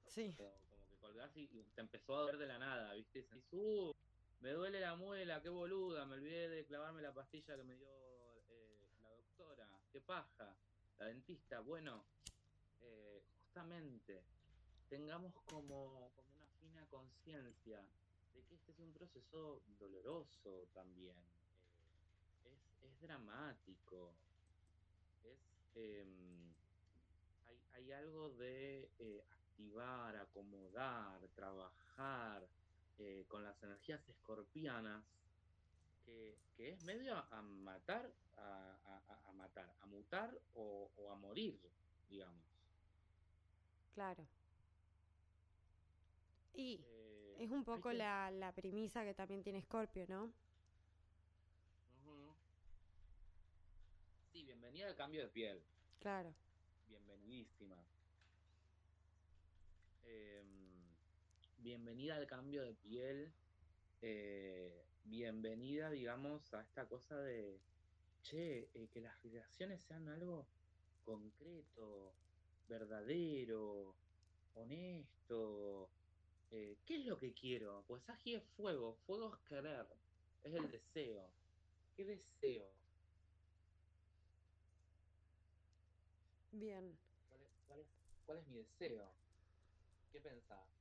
Sí. Como, que colgás y, te empezó a ver de la nada, ¿viste? Y uh, me duele la muela, qué boluda, me olvidé de clavarme la pastilla que me dio eh, la doctora, qué paja, la dentista. Bueno, eh, justamente, tengamos como, una fina conciencia de que este es un proceso doloroso también, eh, es, dramático, es, em, hay, hay, algo de activar, acomodar, trabajar, eh, con las energías escorpianas, que, es medio a matar, a, matar, a mutar o, a morir, digamos. Claro. Y eh, es un poco la, la, premisa que también tiene Scorpio, ¿no? Sí, bienvenida al cambio de piel. Claro. Bienvenidísima. Eh, bienvenida al cambio de piel, eh, bienvenida, digamos, a esta cosa de, che, eh, que las relaciones sean algo concreto, verdadero, honesto. Eh, ¿Qué es lo que quiero? Pues aquí es fuego, fuego es querer, es el deseo. ¿Qué deseo? Bien. ¿Cuál es, mi deseo? ¿Qué pensás?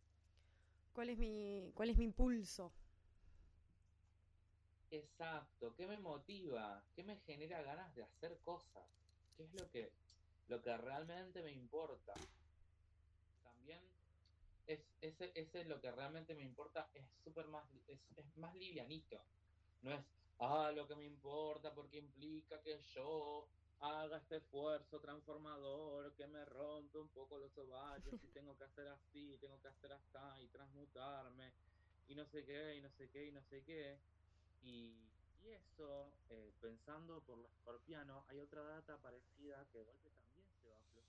¿Cuál es mi, cuál es mi impulso? Exacto, ¿qué me motiva? ¿Qué me genera ganas de hacer cosas? ¿Qué es lo que, lo que realmente me importa? También es, ese, ese es lo que realmente me importa, es súper más, es, es más livianito. No es, ah, lo que me importa porque implica que yo haga este esfuerzo transformador que me rompe un poco los ovarios y tengo que hacer así, tengo que hacer así y transmutarme y no sé qué, y no sé qué, y no sé qué. Y, eso, eh, pensando por los escorpianos, hay otra data parecida que de golpe también se va a aflojar.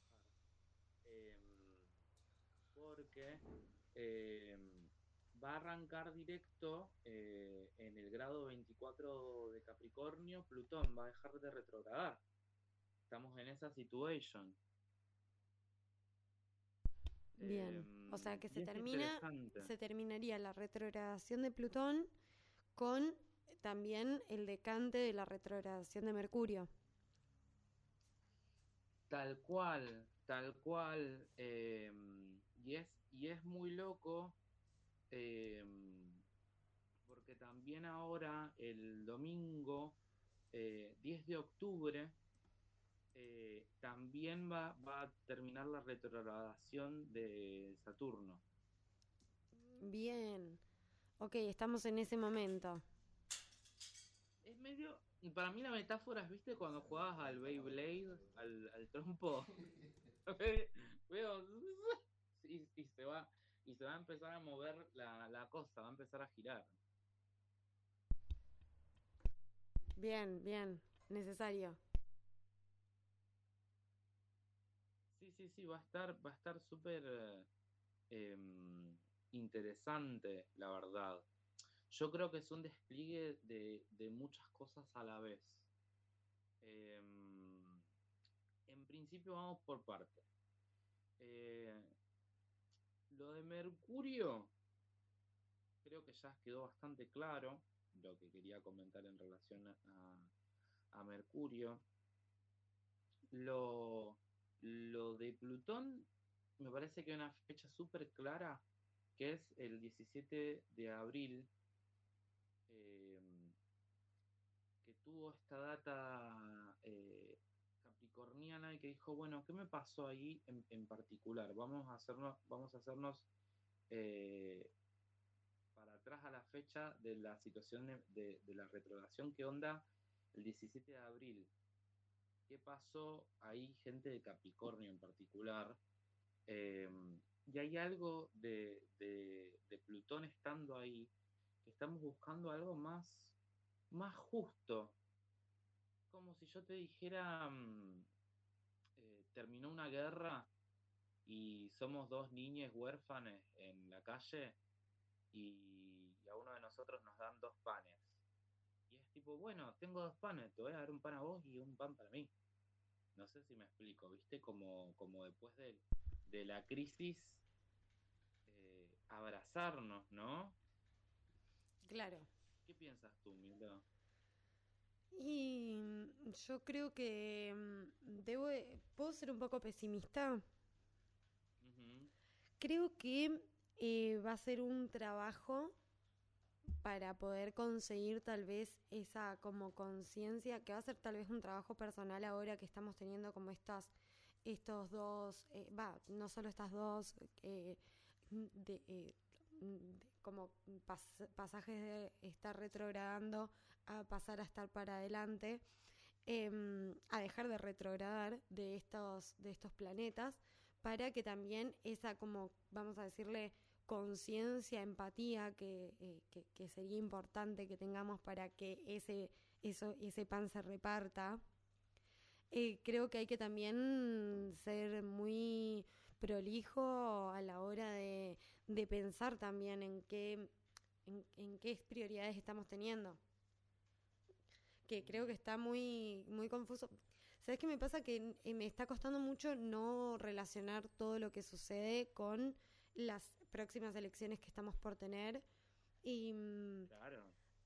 Em, porque em, va a arrancar directo eh, en el grado 24 de Capricornio, Plutón va a dejar de retrogradar estamos en esa situación. Bien, o sea que se termina, se terminaría la retrogradación de Plutón con también el decante de la retrogradación de Mercurio. Tal cual, tal cual. Em, y, es, y es muy loco em, porque también ahora el domingo 10 eh, de octubre eh, también va, va a terminar la retrogradación de Saturno. Bien. Ok, estamos en ese momento. Es medio. Para mí la metáfora es, ¿viste? Cuando jugabas al Beyblade, al, al trompo. Veo. Y, y, se va. Y se va a empezar a mover la, la cosa, va a empezar a girar. Bien, bien. Necesario. Sí, sí, sí, va a estar, va a estar súper em, interesante, la verdad. Yo creo que es un despliegue de, muchas cosas a la vez. Em, en principio vamos por partes. Eh, lo de Mercurio, creo que ya quedó bastante claro lo que quería comentar en relación a, a Mercurio. Lo, lo de Plutón me parece que hay una fecha súper clara, que es el 17 de abril, em, que tuvo esta data eh, capricorniana y que dijo, bueno, ¿qué me pasó ahí en, particular? Vamos a hacernos, vamos a hacernos eh, para atrás a la fecha de la situación de, la retrogradación que onda el 17 de abril. ¿Qué pasó ahí, gente de Capricornio en particular? Em, y hay algo de, Plutón estando ahí, que estamos buscando algo más, más justo. Como si yo te dijera, mm, eh, terminó una guerra y somos dos niñas huérfanas en la calle y, a uno de nosotros nos dan dos panes. Y es tipo, bueno, tengo dos panes, te voy a dar un pan a vos y un pan para mí. No sé si me explico, ¿viste? Como, como después de, de la crisis, eh, abrazarnos, ¿no? Claro. ¿Qué piensas tú, Milda? Y mm, yo creo que mm, debo, puedo ser un poco pesimista. Creo que eh, va a ser un trabajo para poder conseguir tal vez esa como conciencia, que va a ser tal vez un trabajo personal ahora que estamos teniendo como estas, estos dos, eh, va, no solo estas dos, eh, de, como pasajes de estar retrogradando a pasar a estar para adelante, em, a dejar de retrogradar de estos, de estos planetas, para que también esa como, vamos a decirle, conciencia, empatía eh, que, sería importante que tengamos para que ese, ese pan se reparta. Eh, creo que hay que también ser muy prolijo a la hora de, de pensar también en qué, en, qué prioridades estamos teniendo. Que creo que está muy, muy confuso. ¿Sabes qué me pasa? Que eh, me está costando mucho no relacionar todo lo que sucede con las próximas elecciones que estamos por tener. Y mm,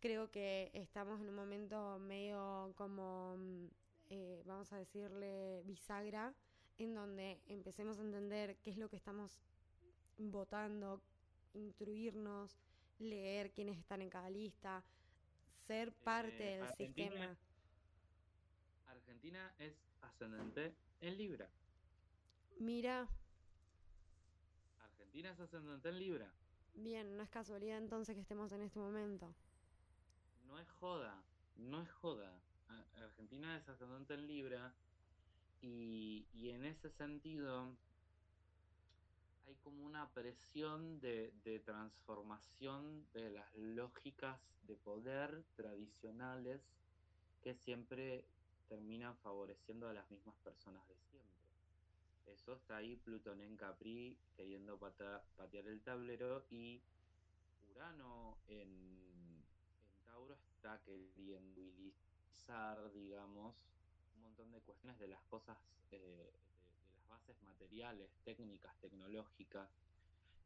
creo que estamos en un momento medio como, mm, eh, vamos a decirle, bisagra, en donde empecemos a entender qué es lo que estamos votando, instruirnos, leer quiénes están en cada lista, ser parte eh, del sistema. Argentina es ascendente en Libra. Mira. Argentina es ascendente en Libra. Bien, no es casualidad entonces que estemos en este momento. No es joda, no es joda. Argentina es ascendente en Libra y, y en ese sentido hay como una presión de, de, transformación de las lógicas de poder tradicionales que siempre terminan favoreciendo a las mismas personas de siempre. Eso está ahí Plutón en Capri queriendo patear el tablero y Urano en, Tauro está queriendo utilizar, digamos, un montón de cuestiones de las cosas, eh, de, las bases materiales, técnicas, tecnológicas,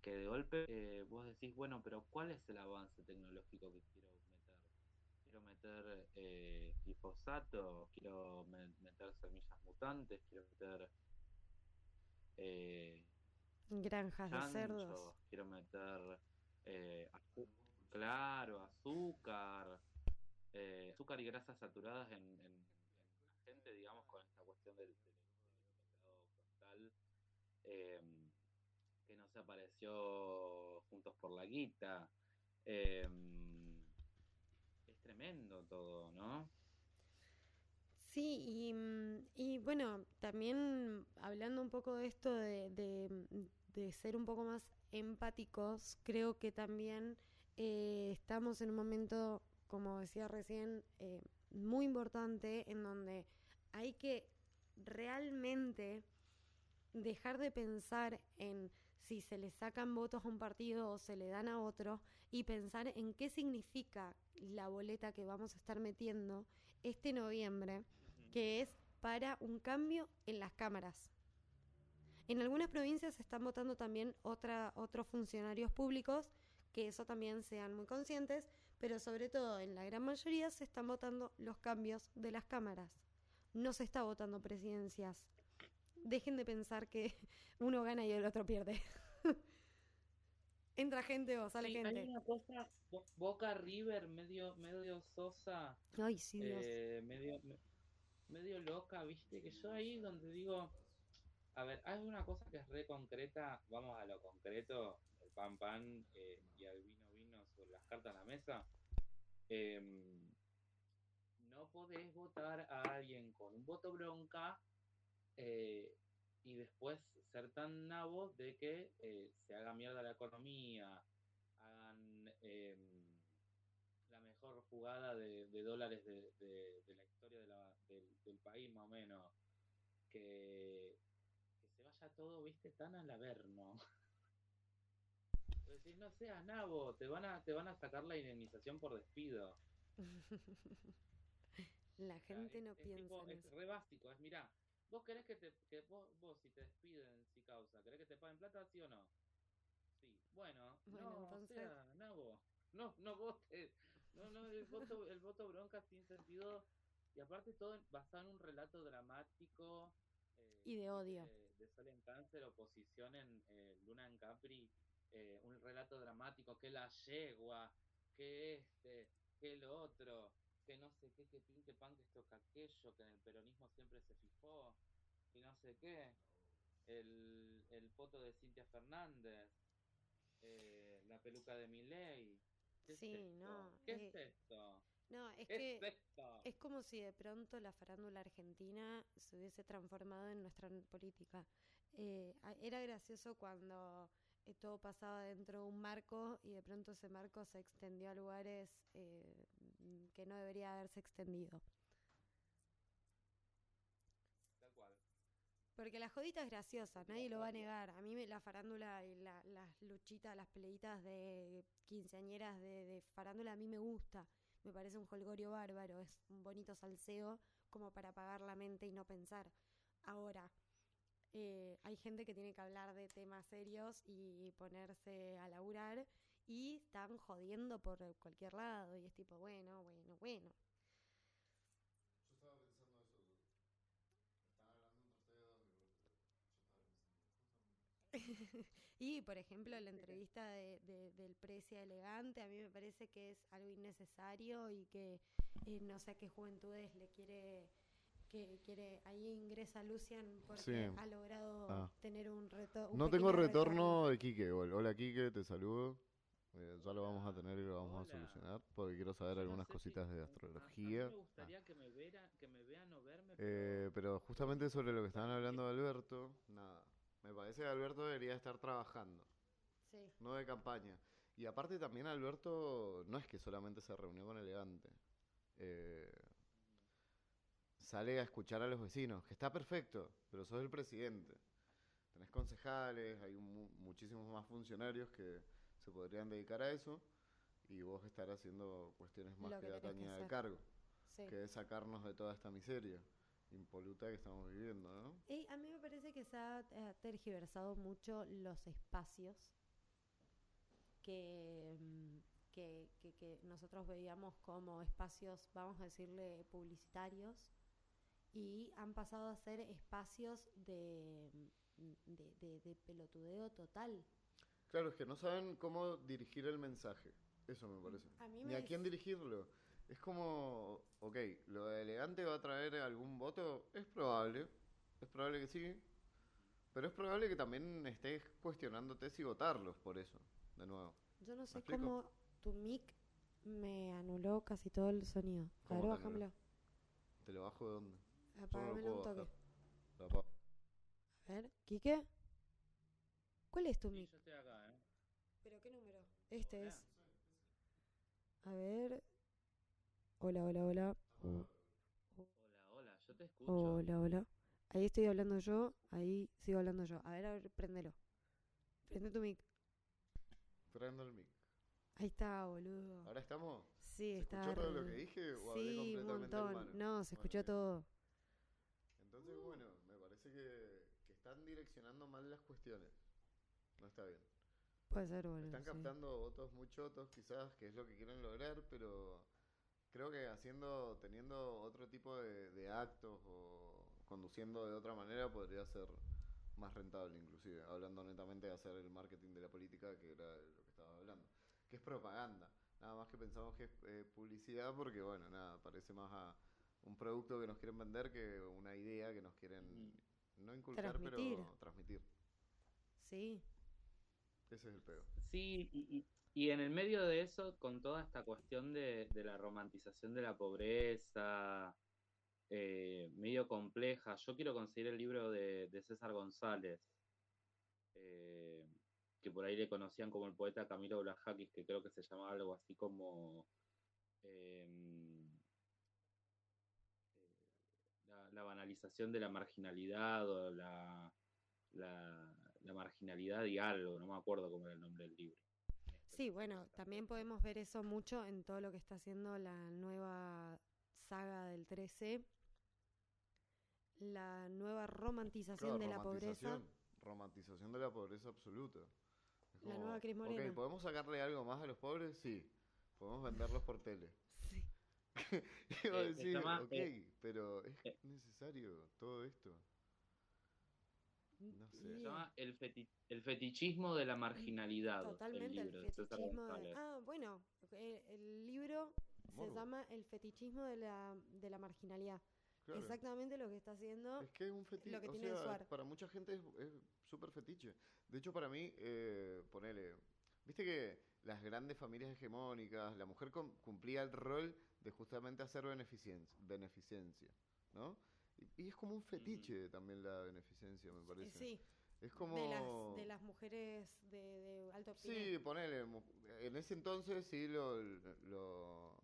que de golpe eh, vos decís, bueno, pero ¿cuál es el avance tecnológico que quiero quiero meter eh, glifosato, quiero meter semillas mutantes, quiero meter eh, granjas de cerdos, quiero meter eh, claro, azúcar, eh, azúcar y grasas saturadas en, la gente, digamos, con esta cuestión del, del, frontal em, que no se apareció juntos por la guita. Em, tremendo todo, ¿no? Sí, y, bueno, también hablando un poco de esto de, ser un poco más empáticos, creo que también eh, estamos en un momento, como decía recién, eh, muy importante en donde hay que realmente dejar de pensar en si se le sacan votos a un partido o se le dan a otro y pensar en qué significa la boleta que vamos a estar metiendo este noviembre, que es para un cambio en las cámaras. En algunas provincias se están votando también otra, otros funcionarios públicos, que eso también sean muy conscientes, pero sobre todo en la gran mayoría se están votando los cambios de las cámaras. No se está votando presidencias dejen de pensar que uno gana y el otro pierde. Entra gente o sale Sí, gente. hay una cosa, Bo- Boca River, medio, medio sosa, Ay, sí, Dios. eh, medio, medio loca, viste, que yo ahí donde digo, a ver, hay una cosa que es re concreta, vamos a lo concreto, el pan pan eh, y al vino vino sobre las cartas en la mesa. Em, no podés votar a alguien con un voto bronca eh, y después ser tan nabo de que eh, se haga mierda la economía, hagan em, la mejor jugada de, dólares de, de- de la historia de la- del, país, más o menos. Que, que se vaya todo, viste, tan al averno. Decís, no seas nabo, te van a, te van a sacar la indemnización por despido. La O sea, gente no es piensa tipo- en es eso. re básico, es mira, vos querés que te, que vos, vos si te despiden, si causa, querés que te paguen plata, sí o no? Sí. Bueno, Bueno, no, entonces- o sea, no, no, no votes. No, no, el voto, el voto bronca sin sentido. Y aparte todo basado en un relato dramático. eh, Y de odio. De, de Sol en Cáncer, oposición en eh, Luna en Capri. eh, un relato dramático, que la yegua, que este, que el otro, que no sé qué, que pinte pan, que esto, que aquello, que en el peronismo siempre se fijó, y no sé qué. El, el foto de Cintia Fernández, la peluca de Miley. ¿Qué Sí, es esto? no, ¿Qué es esto? No, es ¿Qué es que es como si de pronto la farándula argentina se hubiese transformado en nuestra política. Eh, era gracioso cuando eh, todo pasaba dentro de un marco y de pronto ese marco se extendió a lugares eh, que no debería haberse extendido. Tal cual. Porque la jodita es graciosa, nadie lo va a negar. A mí me- la farándula y la- las luchitas, las peleitas de quinceañeras de, de farándula a mí me gusta. Me parece un holgorio bárbaro, es un bonito salseo como para apagar la mente y no pensar. Ahora, eh, hay gente que tiene que hablar de temas serios y ponerse a laburar y están jodiendo por cualquier lado y es tipo, bueno, bueno, bueno. Yo estaba pensando eso. Estaban hablando entre ustedes dos y yo estaba pensando justamente. Y, por ejemplo, la entrevista de, de- del Precia Elegante, a mí me parece que es algo innecesario y que eh, no sé a qué juventudes le quiere, que quiere, ahí ingresa Lucian porque Sí. ha logrado Ah. tener un retorno. No tengo retorno de Quique. Hola Quique, te saludo. Eh, ya lo vamos a tener y lo vamos a solucionar porque quiero saber Yo no algunas si- cositas de a- A, astrología. mí me Ah. gustaría que, me vean, que me vean o verme. Eh, pero justamente sobre lo que estaban hablando de Alberto, nada. Me parece que Alberto debería estar trabajando, Sí. no de campaña. Y aparte también Alberto no es que solamente se reunió con Elegante. Eh, sale a escuchar a los vecinos, que está perfecto, pero sos el presidente. Tenés concejales, hay mu- muchísimos más funcionarios que se podrían dedicar a eso y vos estar haciendo cuestiones más Lo que que al cargo, sí. que es sacarnos de toda esta miseria impoluta que estamos viviendo, ¿no? Y a mí me parece que se ha eh, tergiversado mucho los espacios que, mm, que, que- que nosotros veíamos como espacios, vamos a decirle, publicitarios, y han pasado a ser espacios de, mm, de, de- de pelotudeo total. Claro, es que no saben cómo dirigir el mensaje. Eso me parece. A mí Ni me a quién dirigirlo. Es como, ok, lo de elegante va a traer algún voto. Es probable. Es probable que sí. Pero es probable que también estés cuestionándote si votarlos por eso. De nuevo. Yo no sé cómo tu mic me anuló casi todo el sonido. A ¿Cómo ver, te bájamelo. ¿Te lo bajo de dónde? Yo no lo Apágamelo un toque. bajar. Lo apago. A ver, Quique. ¿Cuál es tu Sí, mic? yo estoy acá, ¿eh? ¿Pero qué número? Este Hola. es. A ver. Hola, hola, hola. Hola, hola, yo te escucho. Hola, hola. Ahí estoy hablando yo, ahí sigo hablando yo. A ver, a ver, préndelo. Prende tu mic. Prendo el mic. Ahí está, boludo. ¿Ahora estamos? Sí, ¿Se está. escuchó todo lo que dije o hablé Sí, un completamente montón. No, se escuchó todo. Entonces, bueno, me parece que, que están direccionando mal las cuestiones. No está bien. Puede ser, bueno. Están sí. captando votos muy chotos, quizás, que es lo que quieren lograr, pero creo que haciendo, teniendo otro tipo de, de actos o conduciendo de otra manera podría ser más rentable inclusive, hablando netamente de hacer el marketing de la política, que era lo que estaba hablando, que es propaganda. Nada más que pensamos que es eh, publicidad porque, bueno, nada, parece más a un producto que nos quieren vender que una idea que nos quieren, no inculcar, Transmitir. pero transmitir. Sí. Ese es el peor. Sí, y, y- en el medio de eso, con toda esta cuestión de, de la romantización de la pobreza, eh, medio compleja, yo quiero conseguir el libro de, de César González, eh, que por ahí le conocían como el poeta Camilo Blajakis, que creo que se llamaba algo así como em, eh, la, banalización de la marginalidad o la, la marginalidad y algo, no me acuerdo cómo era el nombre del libro. Sí, bueno, también podemos ver eso mucho en todo lo que está haciendo la nueva saga del 13. La nueva romantización Claro, de la pobreza. romantización, Romantización de la pobreza absoluta. Es La nueva Cris Moreno. Ok, ¿podemos sacarle algo más a los pobres? Sí. Podemos venderlos por tele. Sí. Y vos Eh, está más- ok, eh, pero ¿es eh. necesario todo esto? No sé. Se llama el, feti- el fetichismo de la marginalidad. Totalmente el el, libro César fetichismo de... Ah, bueno, el, el libro se llama El fetichismo de la, de la marginalidad. Claro. Exactamente lo que está haciendo. Es que es un fetiche. lo que o tiene sea, Suar. para mucha gente es súper fetiche. De hecho, para mí, eh, ponele. Viste que las grandes familias hegemónicas, la mujer cum- cumplía el rol de justamente hacer beneficien- beneficencia, ¿no? Y, es como un fetiche también la beneficencia, me parece. sí, Es como. de, las, de las mujeres de, de alto Sí, perfil. ponele. En ese entonces sí lo, lo,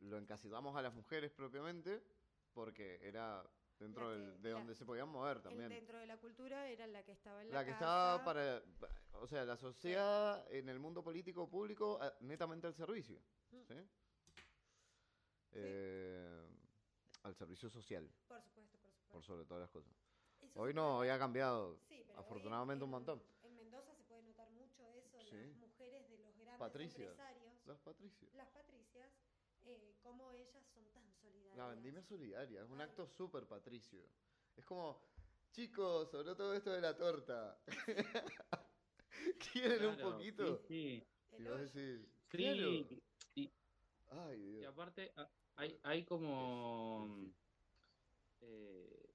lo encasillamos a las mujeres propiamente, porque era dentro del- de la- donde se podían mover también. dentro de la cultura era la que estaba en la, La que casa. estaba para, o sea, la sociedad en el mundo político público netamente al servicio, Mm. ¿sí? Eh, al servicio social, Por supuesto, por supuesto. por sobre todas las cosas. Eso Hoy no, hoy ha cambiado, Sí, pero afortunadamente un montón. En Mendoza se puede notar mucho eso, Sí. las mujeres de los grandes empresarios, Las Patricias. las patricias, eh, cómo ellas son tan solidarias. La vendimia solidaria, es un acto súper patricio. Es como, chicos, sobre todo esto de la torta. ¿Quieren un poquito? Sí, El Y vos hoyo. decís, sí. Sí, y, Ay, y Dios. aparte a- hay, hay como... Fin. eh,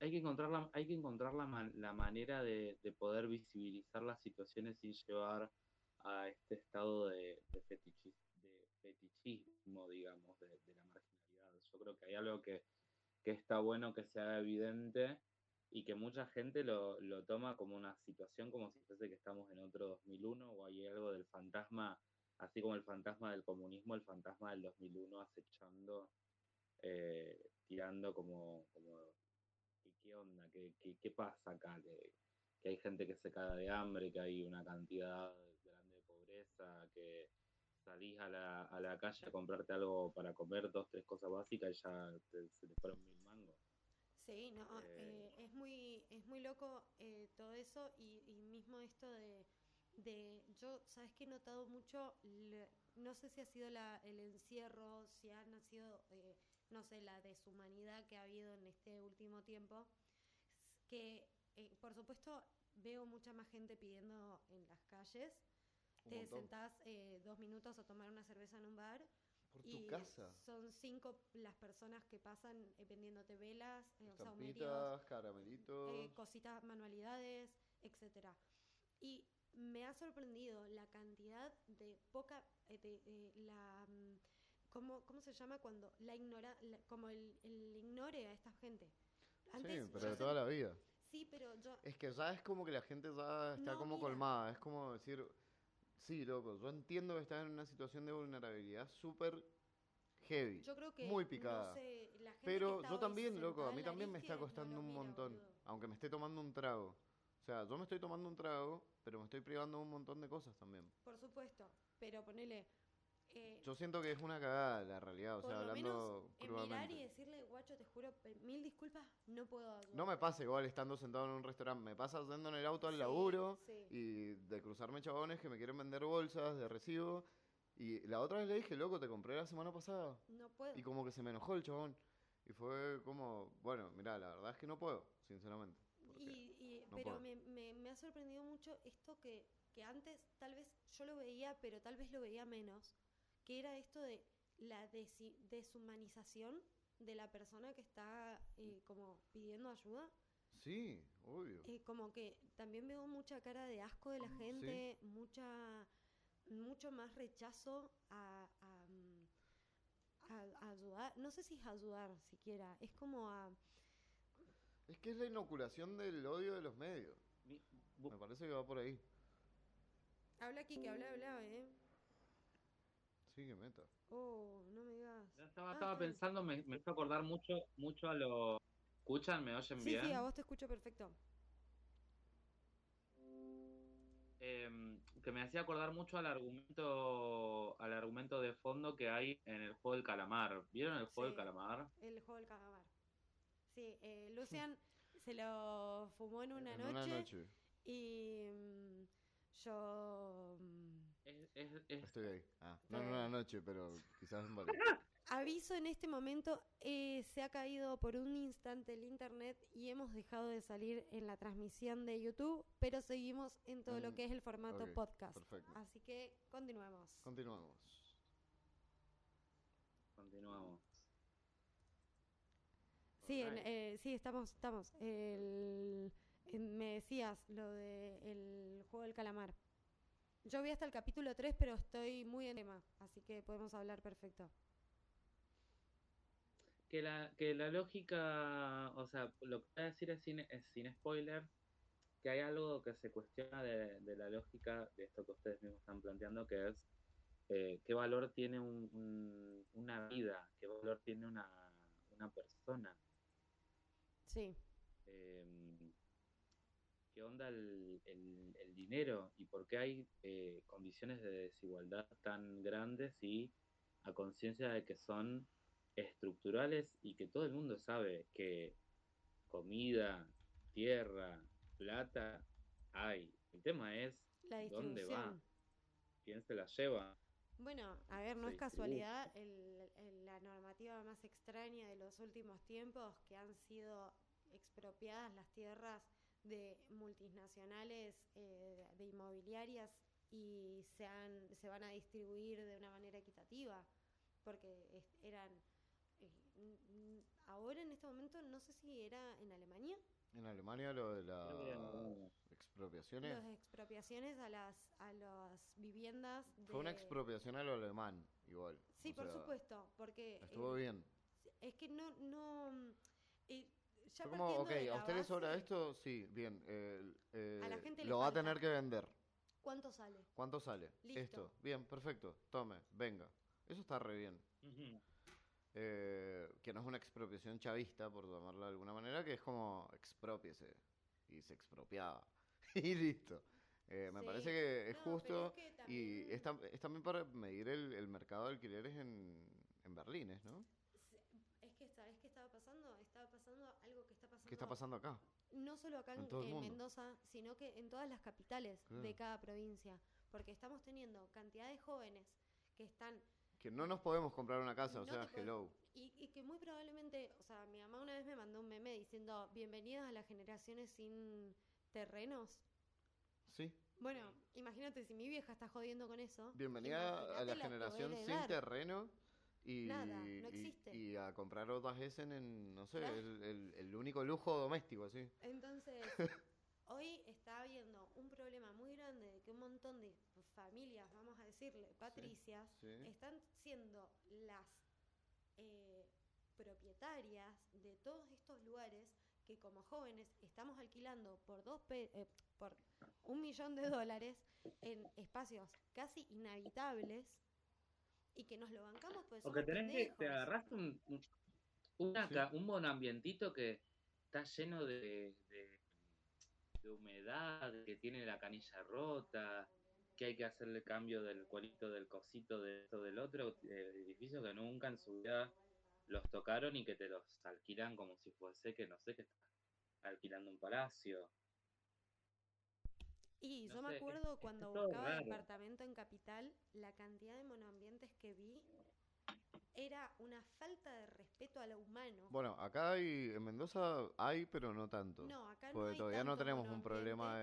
hay que encontrar la, hay que encontrar la, man- la manera de, de poder visibilizar las situaciones sin llevar a este estado de, de, fetichi- de fetichismo, digamos, de, de la marginalidad. Yo creo que hay algo que, que está bueno que se haga evidente y que mucha gente lo, lo toma como una situación como si fuese que estamos en otro 2001 o hay algo del fantasma, así como el fantasma del comunismo, el fantasma del 2001 acechando, eh, tirando como, como ¿qué, qué onda? ¿Qué, qué, qué pasa acá? Que, que hay gente que se caga de hambre, que hay una cantidad grande de pobreza, que salís a la, a la calle a comprarte algo para comer, dos, tres cosas básicas y ya te- se te fueron mil mangos. Sí, no, Eh, eh, es muy es muy loco eh, todo eso y, y mismo esto de, de yo, sabes que he notado mucho, le- no sé si ha sido la, el encierro, si ha nacido, eh, no sé, la deshumanidad que ha habido en este último tiempo, que eh, por supuesto veo mucha más gente pidiendo en las calles, Un te montón. sentás eh, dos minutos a tomar una cerveza en un bar Por tu y casa. son cinco las personas que pasan eh, vendiéndote velas, eh, o sea, Estampitas, caramelitos. eh, cositas, manualidades, etcétera. Y me ha sorprendido la cantidad de poca, eh, de, eh, la, mm, ¿cómo, ¿cómo se llama cuando la ignora, la- como el, el ignore a esta gente? sí, yo pero de toda la vida. Sí, pero yo, Es que ya es como que la gente ya está No, como mira. colmada. Es como decir, sí, loco, yo entiendo que estás en una situación de vulnerabilidad súper heavy. yo creo que muy no picada. sé, la gente que Pero yo también, loco, a mí también me está costando un mira, montón. boludo. Aunque me esté tomando un trago. O sea, yo me estoy tomando un trago, pero me estoy privando de un montón de cosas también. Por supuesto, pero ponele... eh, Yo siento que es una cagada la realidad, o por sea, lo hablando menos en mirar y decirle, guacho, te juro, mil disculpas, no puedo ayudar. No me pasa igual estando sentado en un restaurante, me pasa yendo en el auto al Sí, laburo sí. y de cruzarme chabones que me quieren vender bolsas de recibo. Y la otra vez le dije, loco, te compré la semana pasada. No puedo. Y como que se me enojó el chabón. Y fue como, bueno, mira, la verdad es que no puedo, sinceramente. porque y- no pero me, me- me ha sorprendido mucho esto que, que antes tal vez yo lo veía, pero tal vez lo veía menos, que era esto de la deshumanización de la persona que está eh, como pidiendo ayuda. Sí, obvio. Eh, como que también veo mucha cara de asco de la gente, mucha mucho más rechazo a, a, mm, a- a ayudar. No sé si es ayudar siquiera, es como a... Es que es la inoculación del odio de los medios. Mi- bu- Me parece que va por ahí. Habla aquí, que habla, habla, ¿eh? Sí, que meta. Oh, no me digas. yo estaba, Ah, estaba está bien. pensando, me, me hizo acordar mucho, mucho a lo... ¿Escuchan? ¿Me oyen Sí, bien? sí, a vos te escucho perfecto. Em, que me hacía acordar mucho al argumento al argumento de fondo que hay en el juego del calamar. ¿Vieron el juego del Sí. calamar? El juego del calamar. Sí, eh, Lucian se lo fumó en una en noche, una noche. y mm, yo mm, Es, es- es- Estoy ahí. Ah, no en una noche, pero quizás en varias. aviso en este momento, eh, se ha caído por un instante el internet y hemos dejado de salir en la transmisión de YouTube, pero seguimos en todo lo Mm, que es el formato podcast. perfecto. Así que continuemos. Continuamos. Continuamos. Sí, en- eh, sí, estamos, estamos. El, en- me decías lo de el juego del calamar. Yo vi hasta el capítulo 3, pero estoy muy en tema, así que podemos hablar perfecto. Que la, que la lógica, o sea, lo que voy a decir es sin, es sin spoiler, que hay algo que se cuestiona de, de la lógica de esto que ustedes mismos están planteando, que es eh, qué valor tiene un- un- una vida, qué valor tiene una, una persona. Sí, Em, qué onda el, el- el dinero y por qué hay eh, condiciones de desigualdad tan grandes y a conciencia de que son estructurales y que todo el mundo sabe que comida, tierra, plata hay. El tema es la dónde va, quién se la lleva. Bueno, a ver, no es casualidad el- el- la normativa más extraña de los últimos tiempos que han sido expropiadas las tierras de multinacionales eh, de inmobiliarias y se, han, se van a distribuir de una manera equitativa porque eran eh, ahora en este momento no sé si era en Alemania. En Alemania lo de las expropiaciones. las expropiaciones a las a las viviendas Fue una expropiación a lo alemán, igual. sí O por sea, supuesto porque Estuvo eh, bien. Es que no, no. eh, ya como, partiendo ok, de ¿a la usted le sobra esto? Sí, bien. eh, eh, A la gente le lo va a tener que vender. ¿Cuánto sale? ¿Cuánto sale? Listo. Esto. Bien, perfecto. Tome, venga. Eso está re bien. Eh, que no es una expropiación chavista, por llamarlo de alguna manera, que es como expropiese. Y se expropiaba. y listo. Eh, me Sí. parece que es No, justo. es que Y también- es, tam- es también para medir el, el mercado de alquileres en, en Berlín, ¿no? Es que, ¿sabes qué estaba pasando? Estaba pasando algo que está pasando. ¿Qué está pasando acá? No solo acá En en, en? Mendoza, sino que en todas las capitales de Claro. cada provincia. Porque estamos teniendo cantidad de jóvenes que están Que no nos podemos comprar una casa, o No sea, te podés- hello. Y, y que muy probablemente, o sea, mi mamá una vez me mandó un meme diciendo, bienvenidas a las generaciones sin terrenos. Sí. Bueno, imagínate si mi vieja está jodiendo con eso. Bienvenida a la generación sin terreno y, Nada, no y- existe. y a comprar otras Essen en, no sé, el, el- el único lujo doméstico, así. Entonces, hoy está habiendo un problema muy grande de que un montón de familias, vamos a decirle, patricias, Sí. están siendo las eh, propietarias de todos estos lugares que como jóvenes estamos alquilando por dos pe- eh, por un millón de dólares en espacios casi inhabitables y que nos lo bancamos pues Porque somos tenés que, te agarraste un, un, una Sí. un monambientito que está lleno de, de, de humedad, que tiene la canilla rota, que hay que hacerle cambio del cuerito, del cosito, de esto, del otro, eh, edificios que nunca en su vida los tocaron y que te los alquilan como si fuese que no sé, que estás alquilando un palacio. Y No yo sé, me acuerdo es cuando buscaba raro. departamento en Capital, la cantidad de monoambientes que vi era una falta de respeto a lo humano. Bueno, acá hay, en Mendoza hay, pero no tanto. no, acá no Porque hay todavía no tenemos un problema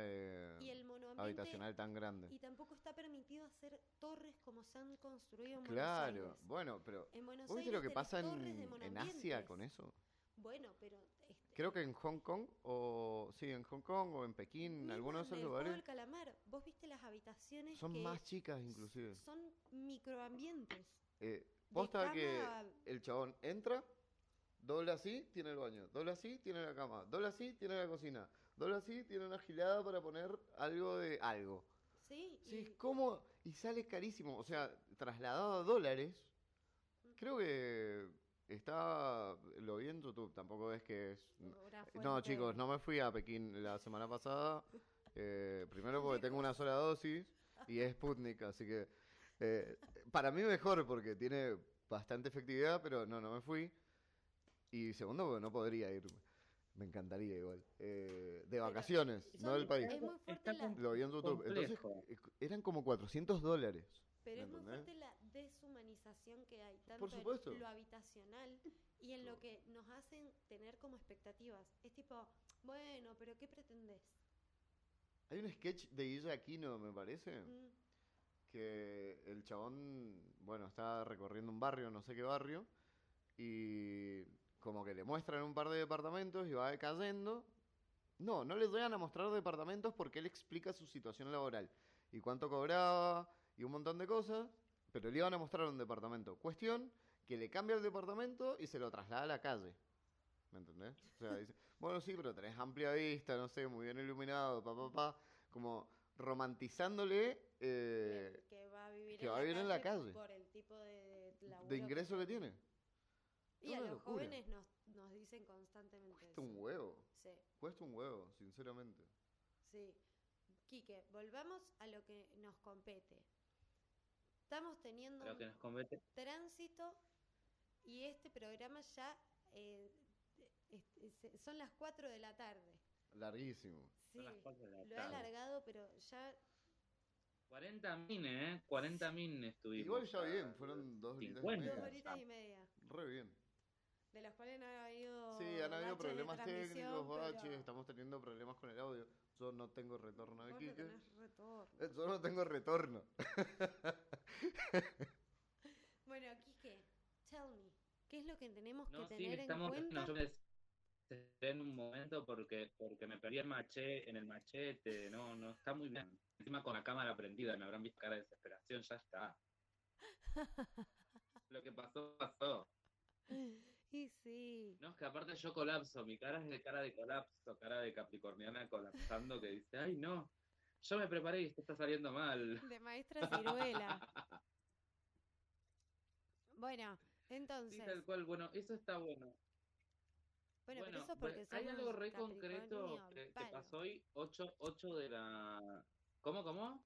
y el habitacional tan grande. y tampoco está permitido hacer torres como se han construido en Claro, Buenos Aires. bueno, pero En Buenos ¿vos viste lo que pasa en, en. Asia con eso? Bueno, pero Creo que en Hong Kong, o sí, en Hong Kong o en Pekín, mismo algunos de esos el lugares, del calamar, vos viste las habitaciones son que más chicas inclusive. son microambientes. Eh, posta que el chabón entra, dobla así, tiene el baño, dobla así, tiene la cama, dobla así, tiene la cocina, dobla así, tiene una gilada para poner algo de algo. Sí, Sí, y- ¿cómo? Y sale carísimo. O sea, trasladado a dólares, creo que está, lo vi en YouTube, tampoco es que es... No, chicos, no me fui a Pekín la semana pasada. eh, primero porque tengo una sola dosis y es Sputnik, así que eh, para mí mejor porque tiene bastante efectividad, pero no, no me fui. Y segundo porque no podría irme. Me encantaría igual. Eh, de vacaciones, Eso no del país. Es muy fuerte la- Lo vi en YouTube. Entonces complejo. eran como 400 dólares. Pero es muy fuerte la que hay, tanto en lo habitacional y en lo que nos hacen tener como expectativas. Es tipo, bueno, pero ¿qué pretendés? Hay un sketch de Guilla Aquino, me parece, Mm, que el chabón, bueno, está recorriendo un barrio, no sé qué barrio, y como que le muestran un par de departamentos y va cayendo. No, no le llegan a mostrar departamentos porque él explica su situación laboral y cuánto cobraba y un montón de cosas, pero le iban a mostrar un departamento. Cuestión que le cambia el departamento y se lo traslada a la calle. ¿Me entendés? O sea, dice, bueno, sí, pero tenés amplia vista, no sé, muy bien iluminado, pa, pa, pa, como romantizándole eh, que va a vivir, que en, va la vivir en la calle por el tipo de, laburo de ingreso que tiene. tiene. Y a los locura. jóvenes nos, nos dicen constantemente Cuesta eso. un huevo, Sí, cuesta un huevo, sinceramente. sí. Quique, volvamos a lo que nos compete. Estamos teniendo Lo que un nos convierte. tránsito y este programa ya eh, es- es- son las 4 de la tarde. Larguísimo. Sí, Son las cuatro de la lo he alargado, pero ya 40 min, ¿eh? 40 min estuvimos. Igual ya bien, fueron dos horitas y 50. dos media. horitas y media. Re bien. De las cuales no ha habido. Sí, han habido problemas técnicos, baches, pero estamos teniendo problemas con el audio. Yo no tengo retorno de no retorno. Eh, Yo no tengo retorno. Bueno, Quique, tell me, ¿qué es lo que tenemos No, que sí, tener en estamos. cuenta? No, yo me desesperé en un momento porque, porque me perdí el maché, en el machete. No, no, está muy bien. Encima con la cámara prendida, me habrán visto cara de desesperación, ya está. Lo que pasó, pasó. Y sí. No, es que aparte yo colapso, mi cara es de cara de colapso, cara de capricorniana colapsando que dice, ay no, yo me preparé y esto está saliendo mal. De maestra ciruela. Bueno, Sí, entonces. tal cual, bueno, eso está bueno. Bueno, pero eso porque hay algo re concreto que, pasó hoy, 8, 8 de la... ¿Cómo, cómo?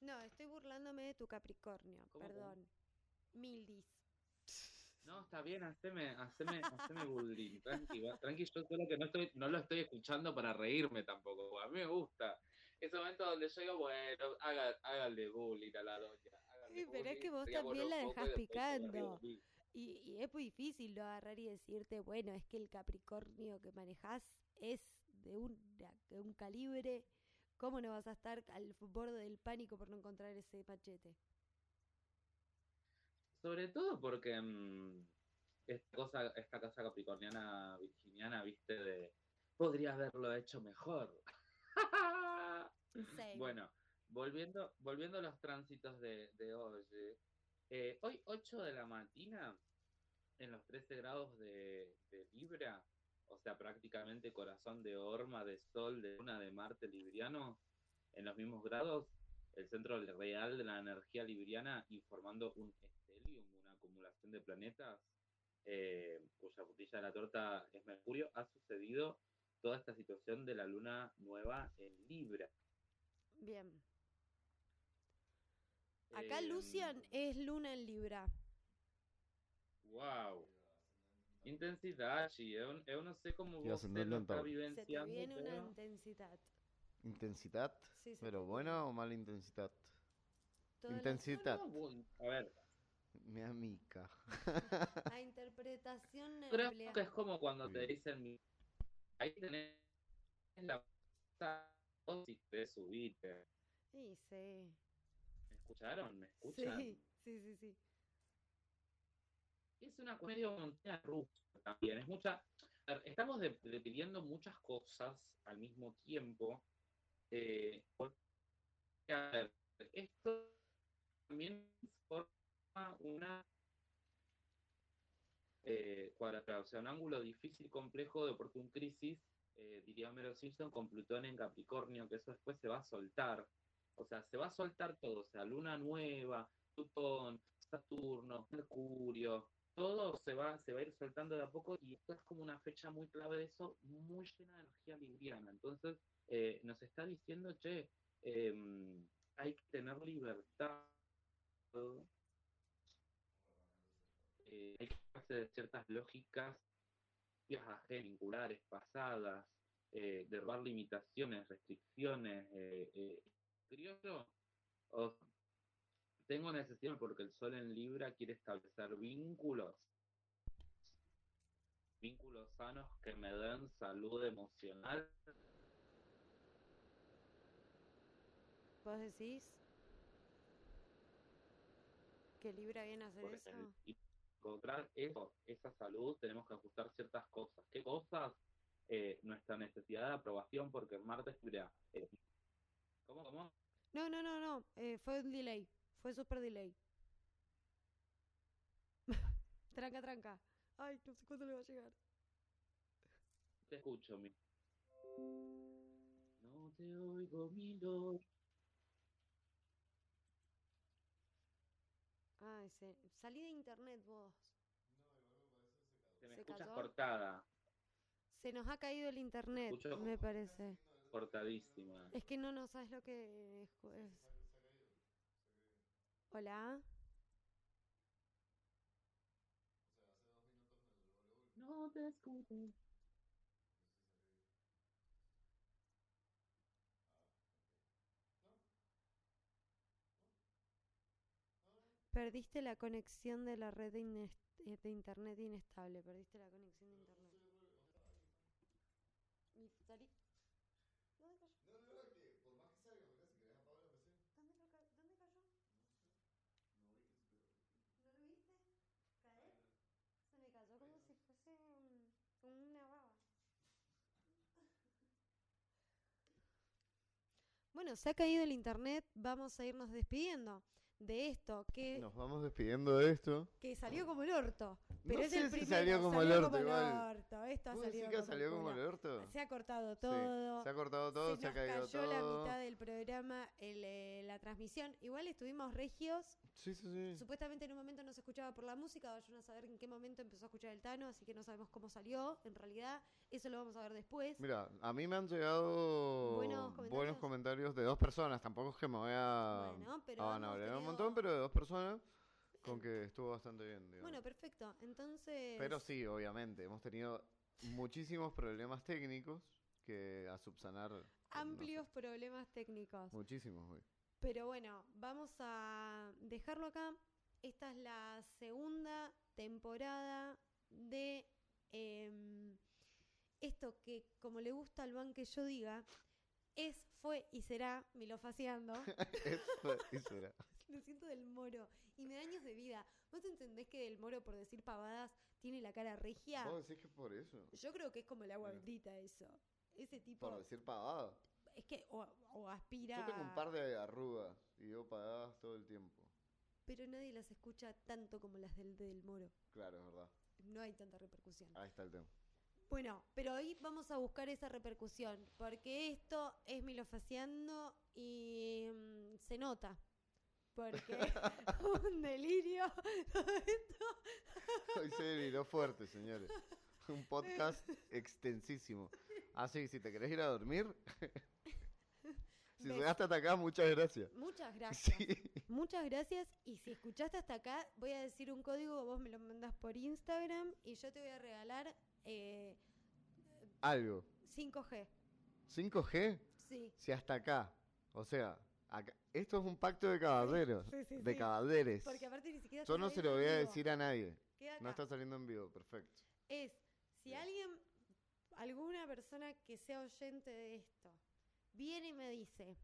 No, estoy burlándome de tu Capricornio, ¿Cómo, cómo? perdón. Mildis. No, está bien, haceme, haceme, haceme bullying, tranqui, va, tranqui, yo solo que no estoy, no lo estoy escuchando para reírme tampoco, a mí me gusta. Ese momento donde yo digo, bueno, haga, hágale bullying a la doña. Sí, pero es que vos también la dejás picando. Y, y es muy difícil lo agarrar y decirte, bueno, es que el Capricornio que manejás es de un, de un calibre. ¿Cómo no vas a estar al borde del pánico por no encontrar ese machete? Sobre todo porque mm, esta cosa, esta cosa capricorniana virginiana, viste, de podría haberlo hecho mejor. Bueno, volviendo, volviendo a los tránsitos de, de hoy. eh, hoy 8 de la mañana, en los 13 grados de, de Libra, o sea, prácticamente corazón de Orma, de Sol, de Luna, de Marte libriano, en los mismos grados, el centro real de la energía libriana informando un de planetas, eh, cuya puntilla de la torta es Mercurio, ha sucedido toda esta situación de la luna nueva en Libra. Bien. Acá Em, Lucian es luna en Libra. Wow. Intensidad, sí. Eu, eu não sei como Y você ascendente lo está. Se te vivenciando, viene una pero intensidad. Intensidad, Sí, se pero buena o mala intensidad. Todo Intensidad. No, no, a ver, Mi amiga. A interpretación Creo que es como cuando te dicen, ahí tenés la y te subiste. Sí, sí. ¿Me escucharon? ¿Me escuchan? Sí, sí, sí, sí. Es una comedia montaña rusa también. Es mucha. Estamos de- definiendo muchas cosas al mismo tiempo. eh, porque, a ver, esto también una eh, o sea, un ángulo difícil, complejo de oportun crisis, eh, diría Homero Simpson, con Plutón en Capricornio, que eso después se va a soltar. O sea, se va a soltar todo, o sea, luna nueva, Plutón, Saturno, Mercurio, todo se va, se va a ir soltando de a poco y esto es como una fecha muy clave de eso, muy llena de energía libriana. Entonces, eh, nos está diciendo, che, em, hay que tener libertad, eh, hay que hacerse de ciertas lógicas vinculares, pasadas, eh, derribar limitaciones, restricciones, eh, eh, criollo, o tengo necesidad porque el sol en Libra quiere establecer vínculos, vínculos sanos que me den salud emocional. ¿Vos decís que Libra viene a hacer eso? el- encontrar eso, esa salud, tenemos que ajustar ciertas cosas. ¿Qué cosas? Eh, nuestra necesidad de aprobación, porque Marte es Libra. Eh, ¿Cómo, cómo? No, no, no, no. eh, fue un delay. Fue super delay. tranca, tranca. Ay, no sé cuándo le va a llegar. Te escucho, mi. No te oigo, Milo. Ay, se... salí de internet vos. Te me ¿Se escuchas cayó? cortada, Se nos ha caído el internet, Escucho- me parece. cortadísima. Es que no, no sabes lo que es. es- Hola. No te escucho. Perdiste la conexión de la red de, eh, de internet inestable. Perdiste la conexión de internet. Y salí- ¿Dónde cayó? No, no, no, que por más que salga, mirá, si querés apagar la PC. ¿Dónde, lo ca- ¿Dónde cayó? No pegó. ¿No lo viste? ¿Caer? Se me cayó como si fuese un- una baba. Bueno, se ha caído el internet, vamos a irnos despidiendo de esto que, Nos vamos despidiendo de esto. que salió como el orto. Pero No es sé el si primero, salió como el salió orto, igual. orto, Esto ha ¿Vos decís salido que como salió el como el orto? Se ha cortado Sí, todo. se ha cortado todo, se, se ha nos caído cayó la todo. mitad del programa, el, eh, la transmisión. Igual estuvimos regios. Sí, sí, sí. Supuestamente en un momento no se escuchaba por la música, vayan a saber en qué momento empezó a escuchar el Tano, así que no sabemos cómo salió. En realidad, eso lo vamos a ver después. Mira, a mí me han llegado Buenos comentarios. comentarios de dos personas. Tampoco es que me voy a, Bueno, pero a hemos vanaglorar un tenido- montón, pero de dos personas con que estuvo bastante bien. digamos. Bueno, perfecto. Entonces, Pero sí, obviamente, hemos tenido muchísimos problemas técnicos que a subsanar. no sé, amplios problemas técnicos. muchísimos, güey. Pero bueno, vamos a dejarlo acá. Esta es la segunda temporada de em, esto que, como le gusta al ban que yo diga, es, fue y será Milofaciando. Eso, eso era. Lo siento del moro. Y me da años de vida. ¿Vos entendés que el moro, por decir pavadas, tiene la cara regia? ¿Vos decís que es por eso? Yo creo que es como el agua bendita eso. Ese tipo... Por decir pavada. Es que o, o aspira... Yo tengo un par de arrugas y digo pagadas todo el tiempo. Pero nadie las escucha tanto como las del, del moro. Claro, es verdad. No hay tanta repercusión. Ahí está el tema. Bueno, pero hoy vamos a buscar esa repercusión, porque esto es milofaciando y mm, se nota. Porque un delirio todo esto. Hoy se deliró fuerte, señores. Un podcast extensísimo. Así que si te querés ir a dormir, si Ves. llegaste hasta acá, muchas gracias. Muchas gracias. Sí. Muchas gracias. Y si escuchaste hasta acá, voy a decir un código, vos me lo mandas por Instagram y yo te voy a regalar eh, Algo. 5G. 5G, Sí. si hasta acá. O sea, Acá- esto es un pacto de caballeros. Sí, sí, de caballeres. Porque aparte ni siquiera Yo no se lo voy a decir a nadie. No está saliendo en vivo, perfecto. Es, si alguien, alguna persona que sea oyente de esto, viene y me dice,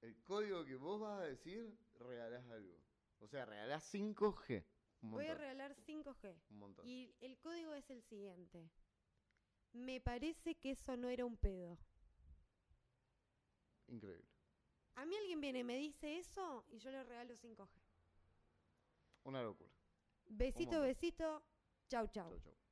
El código que vos vas a decir, regalás algo. O sea, regalás 5G. Un voy a regalar 5G. Un montón. Y el código es el siguiente. Me parece que eso no era un pedo. Increíble. A mí alguien viene y me dice eso y yo le regalo 5G. Una locura. Besito, besito. Chau, chau. Chau, chau.